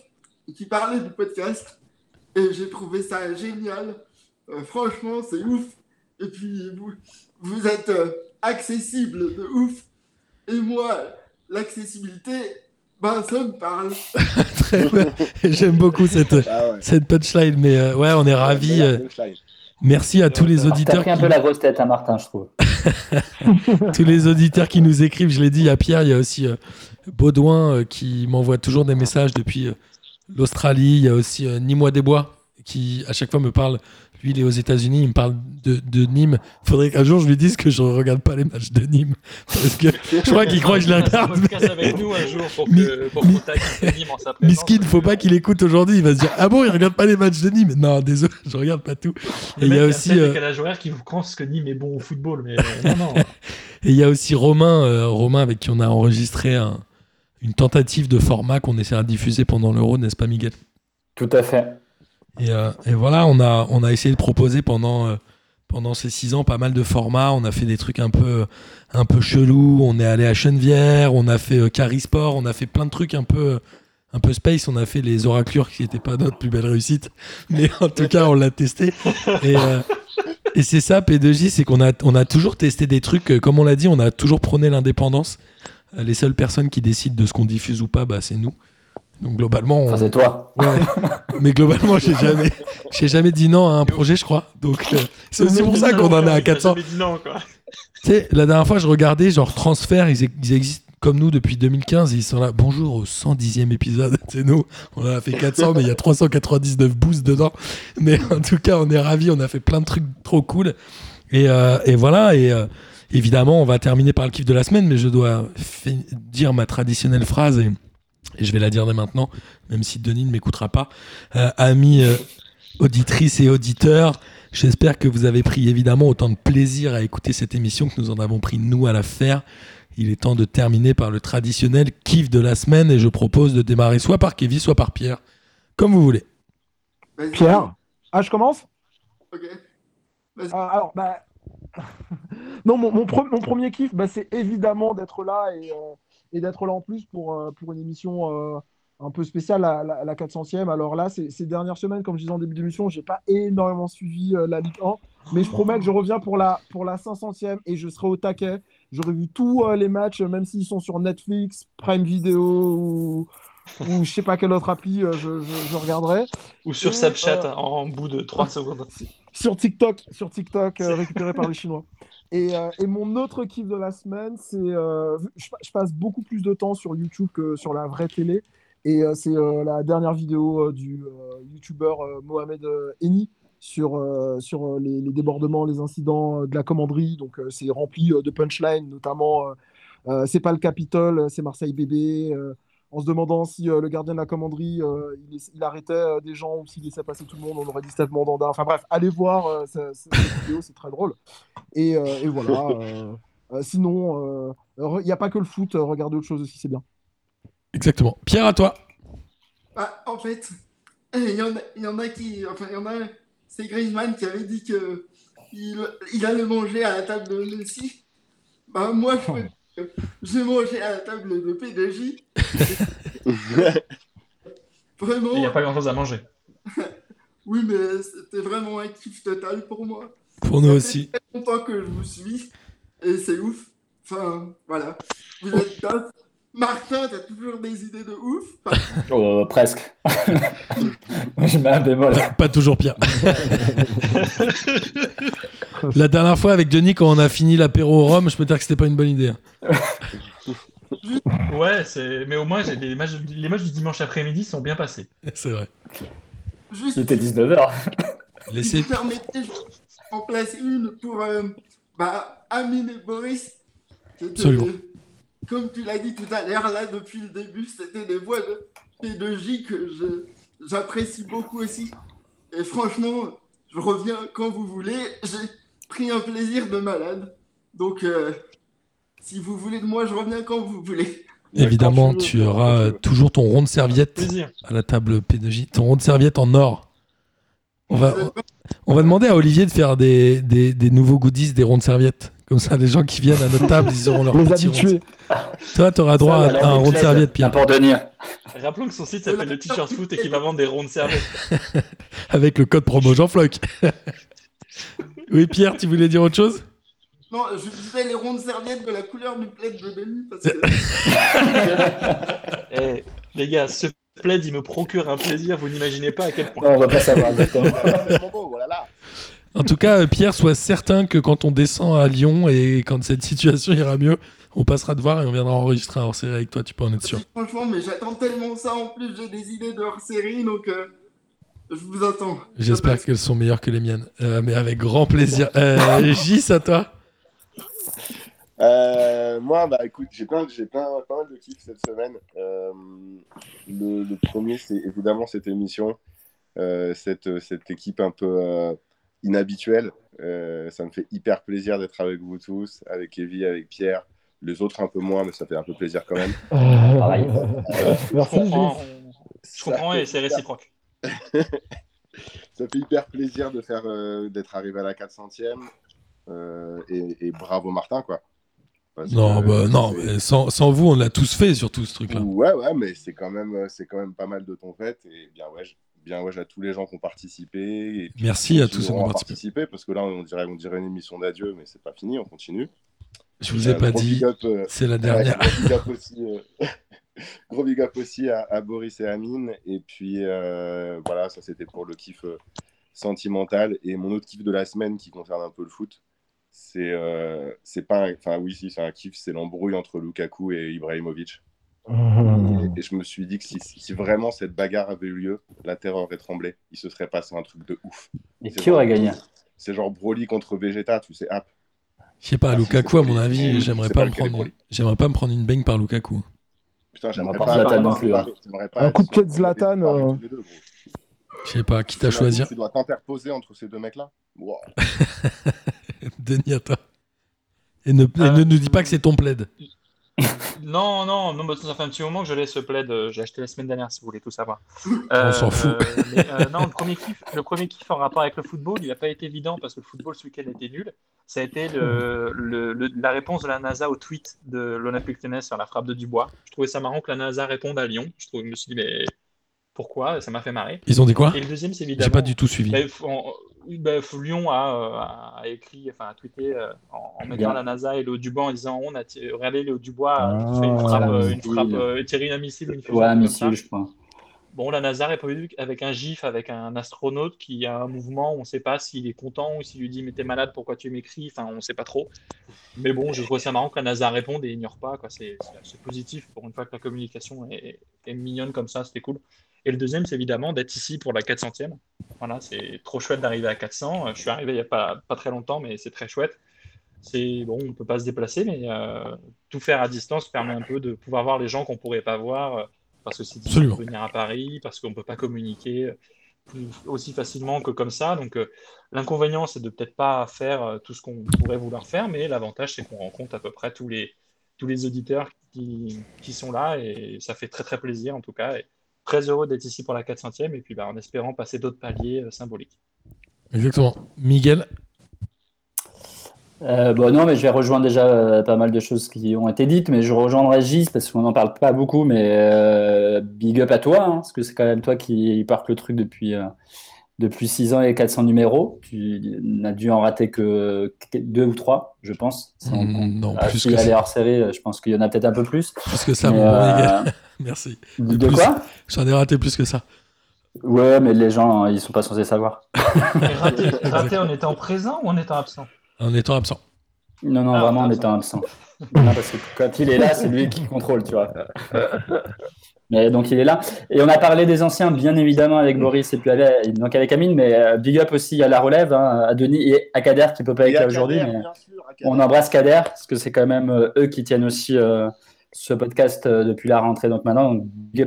qui parlait du podcast. Et j'ai trouvé ça génial. Euh, franchement, c'est ouf. Et puis, vous, vous êtes euh, accessible de ouf. Et moi, l'accessibilité, ben, ça me parle. (laughs) très bien. J'aime beaucoup cette, Ah ouais. cette punchline, mais euh, ouais, on est ravis. euh, merci à tous les T'as auditeurs, pris un qui, peu la grosse tête, hein, Martin, je trouve. (laughs) tous les auditeurs qui nous écrivent. Je l'ai dit, il y a Pierre, il y a aussi euh, Baudouin euh, qui m'envoie toujours des messages depuis euh, l'Australie. Il y a aussi euh, Nîmes des Bois qui à chaque fois me parle. Lui, il est aux États-Unis, il me parle de, de Nîmes. Faudrait qu'un jour je lui dise que je regarde pas les matchs de Nîmes (laughs) parce que je crois qu'il croit que je les regarde. podcast avec nous un jour pour Mi- que pour mi- qu'on taquine Nîmes en sa (laughs) présence. Miskin, faut pas qu'il écoute aujourd'hui. Il va se dire Ah bon, il regarde pas les matchs de Nîmes Non, désolé, je regarde pas tout. Et il y a aussi, tel euh, décalage horaire qui vous pense que Nîmes est bon au football, mais euh, (laughs) non, non. et il y a aussi Romain, euh, Romain avec qui on a enregistré un- une tentative de format qu'on essaiera de diffuser pendant l'Euro, n'est-ce pas, Miguel? Tout à fait. Et, euh, et voilà, on a, on a essayé de proposer pendant, euh, pendant ces six ans pas mal de formats. On a fait des trucs un peu, un peu chelous. On est allé à Chenevière, on a fait euh, Carisport, on a fait plein de trucs un peu, un peu space. On a fait les oraclures qui n'étaient pas notre plus belle réussite, (laughs) mais en tout cas, on l'a testé. Et, c'est ça, P2J, c'est qu'on a, on a toujours testé des trucs. Comme on l'a dit, on a toujours prôné l'indépendance. Les seules personnes qui décident de ce qu'on diffuse ou pas, bah, c'est nous. Donc globalement, on, Enfin, c'est toi. Ouais. (laughs) Mais globalement, j'ai jamais, j'ai jamais dit non à un projet, je crois. Donc, euh, (laughs) c'est aussi pour ça qu'on en est à 400. Il a jamais dit non, quoi. Tu sais, la dernière fois, je regardais, genre, Transfert, ils, ex- ils existent comme nous depuis 2015. Ils sont là, bonjour au 110e épisode. (laughs) C'est nous. On en a fait 400, mais il y a 399 boosts dedans. Mais en tout cas, on est ravis. On a fait plein de trucs trop cool. Et, euh, et voilà. Et euh, évidemment, on va terminer par le kiff de la semaine, mais je dois dire ma traditionnelle phrase. Et, et je vais la dire dès maintenant, même si Denis ne m'écoutera pas. Euh, amis euh, auditrices et auditeurs, j'espère que vous avez pris évidemment autant de plaisir à écouter cette émission que nous en avons pris nous à la faire. Il est temps de terminer par le traditionnel kiff de la semaine et je propose de démarrer soit par Kevin, soit par Pierre, comme vous voulez. Pierre Ah, je commence Ok. Ah, Alors, bah. (laughs) non, mon, mon, pre- mon premier kiff, bah, c'est évidemment d'être là et, euh, et d'être là en plus pour, euh, pour une émission euh, un peu spéciale, la, la, la 400e. Alors là, ces, ces dernières semaines, comme je disais en début d'émission, j'ai pas énormément suivi euh, la Ligue 1, mais je promets que je reviens pour la, pour la 500e et je serai au taquet. J'aurai vu tous les matchs, même s'ils sont sur Netflix, Prime Video ou, ou je sais pas quelle autre appli, je, je, je regarderai. Ou sur Et, Snapchat euh, en bout de 3 secondes. (laughs) sur TikTok, sur TikTok récupéré par les Chinois. Et, euh, et mon autre kiff de la semaine, c'est euh, je, passe beaucoup plus de temps sur YouTube que sur la vraie télé. Et euh, c'est euh, la dernière vidéo du YouTuber Mohamed Eni sur, sur les, les débordements, les incidents de la commanderie. Donc c'est rempli de punchlines, notamment c'est pas le Capitole, c'est Marseille bébé. En se demandant si euh, le gardien de la commanderie euh, il, il arrêtait euh, des gens ou s'il laissait passer tout le monde, on aurait dit Stade Mandanda. Enfin bref, allez voir euh, ce- ce- cette (laughs) vidéo, c'est très drôle. Et, euh, et voilà. (laughs) euh, euh, sinon, euh, il n'y a pas que le foot, euh, regardez autre chose aussi, c'est bien. Exactement. Pierre, à toi. Bah, en fait, (laughs) il y, en a, il y en a qui. Enfin, il y en a. C'est Griezmann qui avait dit que il, il allait manger à la table de Messi. Bah, moi, je peux que j'ai mangé à la table de P2J. (laughs) Vraiment. Il n'y a pas grand chose à manger. (laughs) Oui, mais c'était vraiment un kiff total pour moi. Pour nous Ça fait aussi. très longtemps que je vous suis. Et c'est ouf. Enfin, voilà. Vous êtes top. Martin, t'as toujours des idées de ouf? (laughs) Oh, presque. (laughs) je mets un bémol. Pas, (laughs) pas toujours Pierre. La dernière fois avec Denis, quand on a fini l'apéro au Rhum, je peux te dire que c'était pas une bonne idée. hein. Ouais, c'est... mais au moins, j'ai- les, matchs, les matchs du dimanche après-midi sont bien passés. C'est vrai. juste Il était 19h. Si Laissez. vous permettez, je en placer une pour euh, bah, Amine et Boris. Absolument. Comme tu l'as dit tout à l'heure, là, depuis le début, c'était des voix de P2J que je- j'apprécie beaucoup aussi. Et franchement, je reviens quand vous voulez. J'ai pris un plaisir de malade. Donc, euh, si vous voulez de moi, je reviens quand vous voulez. Évidemment, Quand tu veux, auras tu toujours ton rond de serviette à la table P2J. Ton rond de serviette en or. On va, on va demander à Olivier de faire des, des, des nouveaux goodies, des ronds de serviette. Comme ça, les gens qui viennent à notre table, ils auront leur Les petit habitués. Toi, tu auras droit Ça, à un rond de serviette, Pierre. Pierre. Pour Denis. Rappelons que son site s'appelle le T-shirt foot et qu'il va vendre des ronds de serviette. (laughs) Avec le code promo Jean-Floc. (laughs) oui, Pierre, tu voulais dire autre chose? Non, je disais les rondes serviettes de la couleur du plaid de Denis parce que (laughs) Eh, les gars, ce plaid, il me procure un plaisir, vous n'imaginez pas à quel point. Non, on va pas savoir. En tout cas, euh, Pierre, sois certain que quand on descend à Lyon et quand cette situation ira mieux, on passera te voir et on viendra enregistrer un hors-série avec toi, tu peux en être sûr. franchement, mais j'attends tellement ça. En plus, j'ai des idées de hors-série, donc euh, je vous attends. J'espère qu'elles sont meilleures que les miennes. Euh, mais avec grand plaisir. Euh, (laughs) Gis, à toi Euh, moi, bah écoute, j'ai plein, j'ai plein, pas mal de kiffs cette semaine. Euh, le, le premier, c'est évidemment cette émission, euh, cette, cette équipe un peu inhabituelle. Euh, ça me fait hyper plaisir d'être avec vous tous, avec Evie, avec Pierre. Les autres un peu moins, mais ça fait un peu plaisir quand même. (laughs) Pareil. Je Merci. comprends, Gilles. je comprends et c'est réciproque. (laughs) Ça fait hyper plaisir de faire, euh, d'être arrivé à la 400e. euh, et, et bravo Martin, quoi. Parce Non, que, bah, non mais sans, sans vous, on l'a tous fait, surtout ce truc-là. Ouais, ouais, mais c'est quand même, c'est quand même pas mal de ton fait et bien ouais, bien ouais à tous les gens qui ont participé. Et Merci à tous ceux qui ont participé. parce que là on dirait, on dirait une émission d'adieu, mais c'est pas fini, on continue. Je vous ai Euh, pas dit, euh, c'est la ouais, (laughs) dernière. gros big up aussi, euh, (laughs) gros big up aussi à, à Boris et Amine. Et puis euh, voilà, ça c'était pour le kiff sentimental. Et mon autre kiff de la semaine qui concerne un peu le foot, c'est c'est pas, enfin oui si c'est un kiff, c'est l'embrouille entre Lukaku et Ibrahimovic. Et, et je me suis dit que si, si vraiment cette bagarre avait eu lieu, la terre aurait tremblé. Il se serait passé un truc de ouf. Et qui aurait gagné C'est genre Broly contre Vegeta, tu sais, hop. Je sais pas, Ah, Lukaku, à mon avis, j'aimerais pas pas me prendre, j'aimerais pas me prendre une baigne par Lukaku. Putain, j'aimerais pas pas, Zlatan non plus, hein. Un coup de pied de Zlatan, euh. Je sais pas, quitte à choisir. Tu dois t'interposer entre ces deux mecs-là. Wow. (laughs) Denis, toi. Et ne, et Euh, ne nous dis pas que c'est ton plaid. Non, non, non, bah, ça fait un petit moment que je l'ai ce plaid. euh, J'ai acheté la semaine dernière, si vous voulez tout savoir. On s'en fout. mais, euh, non, le premier, kiff, le premier kiff en rapport avec le football, il n'a pas été évident parce que le football ce week-end était nul. Ça a été le, le- le- la réponse de la NASA au tweet de l'Olympique Lyonnais sur la frappe de Dubois. Je trouvais ça marrant que la NASA réponde à Lyon. Je, trouve, je me suis dit, mais pourquoi? Ça m'a fait marrer. Ils ont dit quoi? Et le deuxième, c'est J'ai évidemment. pas du tout suivi. Bah, f- en- oui, f- Lyon a, euh, a écrit, enfin a tweeté euh, en, en mettant la NASA et Léo Dubois en disant on a regardez Léo Dubois a Ah, fait une frappe, euh, une frappe tiré un missile une Ouais, un missile, je crois. Bon, la NASA a répondu avec un gif avec un astronaute qui a un mouvement, on ne sait pas s'il est content ou s'il lui dit mais t'es malade, pourquoi tu m'écris, enfin on ne sait pas trop. Mais bon, je trouve ça marrant que la NASA réponde et ignore pas, quoi. C'est positif pour une fois que la communication est, est mignonne comme ça, c'était cool. Et le deuxième, c'est évidemment d'être ici pour la 400e. Voilà, c'est trop chouette d'arriver à 400. Euh, Je suis arrivé il n'y a pas, pas très longtemps, mais c'est très chouette. C'est bon, on peut pas se déplacer, mais euh, tout faire à distance permet un peu de pouvoir voir les gens qu'on pourrait pas voir euh, parce que c'est difficile de venir à Paris, parce qu'on peut pas communiquer euh, plus- aussi facilement que comme ça. Donc euh, l'inconvénient, c'est de peut-être pas faire tout ce qu'on pourrait vouloir faire, mais l'avantage, c'est qu'on rencontre à peu près tous les tous les auditeurs qui, qui sont là et ça fait très très plaisir en tout cas. Et très heureux d'être ici pour la 400e et puis bah, en espérant passer d'autres paliers euh, symboliques. Exactement. Miguel, Euh, bon, non, mais je vais rejoindre déjà euh, pas mal de choses qui ont été dites, mais je rejoindrai Gis parce qu'on n'en parle pas beaucoup, mais euh, big up à toi, hein, parce que c'est quand même toi qui porte le truc depuis, euh, depuis 6 ans et 400 numéros. Tu n'as dû en rater que que deux ou trois, je pense. Si on Mm, non, Ah, plus si que ça. hors série, je pense qu'il y en a peut-être un peu plus. Plus que ça, Mais, Merci. de Plus. quoi J'en ai raté plus que ça. Ouais, mais les gens, ils sont pas censés savoir. (laughs) Raté, raté en étant présent ou en étant absent? En étant absent. Non, non, Ah, vraiment en absent. étant absent. (laughs) Non, parce que quand il est là, c'est lui qui contrôle, tu vois. (laughs) Mais donc il est là. Et on a parlé des anciens, bien évidemment, avec Boris et puis avec, donc avec Amine, mais euh, big up aussi à la relève, hein, à Denis et à Kader qui peut pas être Et là aujourd'hui. On embrasse Kader parce que c'est quand même euh, eux qui tiennent aussi euh, ce podcast euh, depuis la rentrée. Donc maintenant,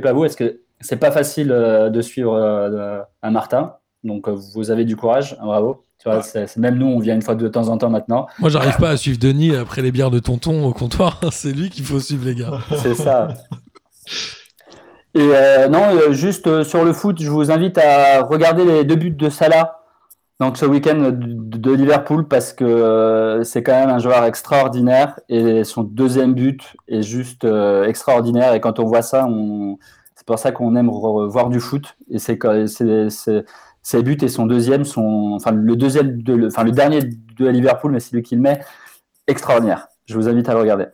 à vous. Est-ce que c'est pas facile euh, de suivre euh, un Martin Donc vous avez du courage, hein, bravo. Tu vois, même nous, on vient une fois de temps en temps maintenant. Moi, j'arrive pas à suivre Denis après les bières de tonton au comptoir. (laughs) C'est lui qu'il faut suivre, les gars. (laughs) C'est ça. Et euh, non, juste sur le foot, je vous invite à regarder les deux buts de Salah donc ce week-end de, Liverpool parce que euh, c'est quand même un joueur extraordinaire et son deuxième but est juste euh, extraordinaire et quand on voit ça, c'est pour ça qu'on aime voir du foot et c'est ses buts et son deuxième sont enfin le deuxième de le- enfin le dernier de Liverpool mais c'est lui qui le met extraordinaire. Je vous invite à le regarder.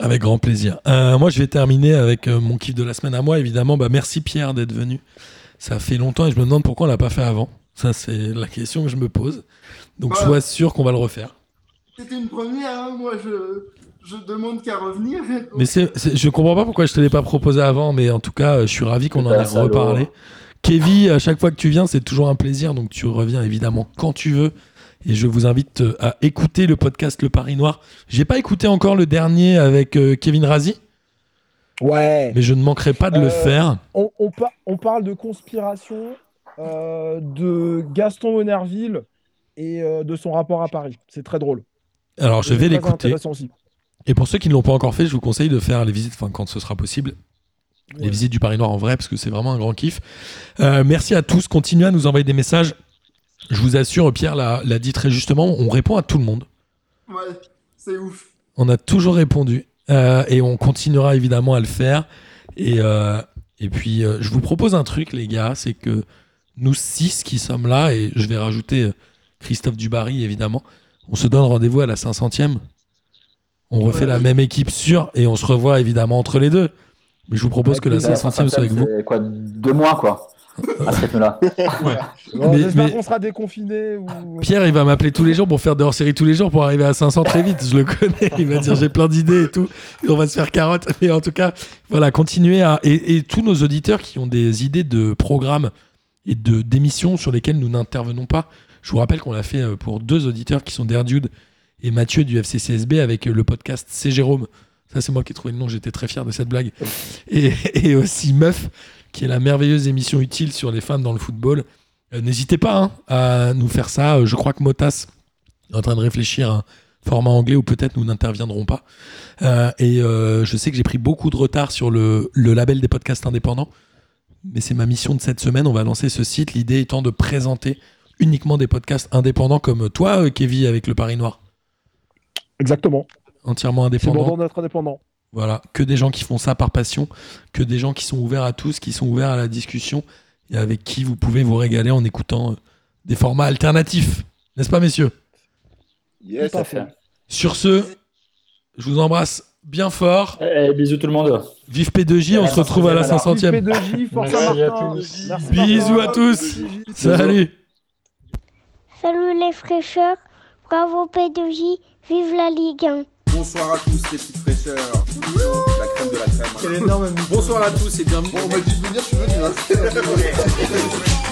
Avec grand plaisir. Euh, moi, je vais terminer avec mon kiff de la semaine à moi, évidemment. Bah, merci Pierre d'être venu. Ça fait longtemps et je me demande pourquoi on l'a pas fait avant. Ça, c'est la question que je me pose. Donc, sois sûr qu'on va le refaire. C'était une première, hein, moi je, je demande qu'à revenir. (laughs) Mais c'est, c'est- je comprends pas pourquoi je te l'ai pas proposé avant, mais en tout cas, euh, je suis ravi qu'on en ait reparlé. Kevin, à chaque fois que tu viens, c'est toujours un plaisir, donc tu reviens évidemment quand tu veux. Et je vous invite euh, à écouter le podcast Le Paris Noir. J'ai pas écouté encore le dernier avec euh, Kevin Razi, Ouais. mais je ne manquerai pas de le faire. On, on par- on parle de conspiration, de Gaston Monerville et euh, de son rapport à Paris. C'est très drôle. Alors, je vais l'écouter. intéressant aussi. Et pour ceux qui ne l'ont pas encore fait, je vous conseille de faire les visites, enfin quand ce sera possible, les Ouais. visites du Paris Noir en vrai, parce que c'est vraiment un grand kiff. Euh, merci à tous, continuez à nous envoyer des messages. Je vous assure, Pierre l'a dit très justement, on répond à tout le monde. Ouais, c'est ouf. On a toujours répondu euh, et on continuera évidemment à le faire. Et, euh, et puis, euh, je vous propose un truc, les gars, c'est que nous six qui sommes là, et je vais rajouter euh, Christophe Dubarry évidemment, on se donne rendez-vous à la 500e. On refait la même équipe sûre et on se revoit évidemment entre les deux. Mais je vous propose que la Ouais, 500e soit avec vous. Quoi, deux mois, quoi, à ce rythme-là. (laughs) Bon, Mais- J'espère mais- qu'on sera déconfinés. Ou... Pierre, il va m'appeler tous les jours pour faire des hors-séries tous les jours pour arriver à 500 très vite. Je le connais. Il va dire j'ai plein d'idées et tout. Et on va se faire carotte. Mais en tout cas, voilà, continuez à. Et, et tous nos auditeurs qui ont des idées de programmes et de d'émissions sur lesquelles nous n'intervenons pas. Je vous rappelle qu'on l'a fait euh, pour deux auditeurs qui sont Derdude et Mathieu du FCCSB avec euh, le podcast C'est Jérôme. Ça, c'est moi qui ai trouvé le nom. J'étais très fier de cette blague. (laughs) Et, et aussi Meuf, qui est la merveilleuse émission utile sur les femmes dans le football. Euh, N'hésitez pas hein, à nous faire ça. Je crois que Motas est en train de réfléchir à format anglais où peut-être nous n'interviendrons pas. Euh, et euh, je sais que j'ai pris beaucoup de retard sur le, le label des podcasts indépendants, mais c'est ma mission de cette semaine. On va lancer ce site, l'idée étant de présenter uniquement des podcasts indépendants comme toi, euh, Kevin, avec le Paris Noir, Exactement. entièrement C'est indépendant. bon d'être indépendant. Voilà, que des gens qui font ça par passion, que des gens qui sont ouverts à tous, qui sont ouverts à la discussion et avec qui vous pouvez vous régaler en écoutant euh, des formats alternatifs. N'est-ce pas, messieurs? Yes. Sur ce, je vous embrasse bien fort. Eh, bisous tout le monde. Vive P2J, on Ouais, se retrouve à la alors. 500e. P2J, force à Merci à Martin. tous. Bisous à tous. Salut. Salut les fraîcheurs, bravo P2J, vive la Ligue 1. Bonsoir à tous les petites fraîcheurs. La crème de la crème. Bonsoir à tous et bienvenue. On m'a dit de venir, je suis venu. hein. (laughs)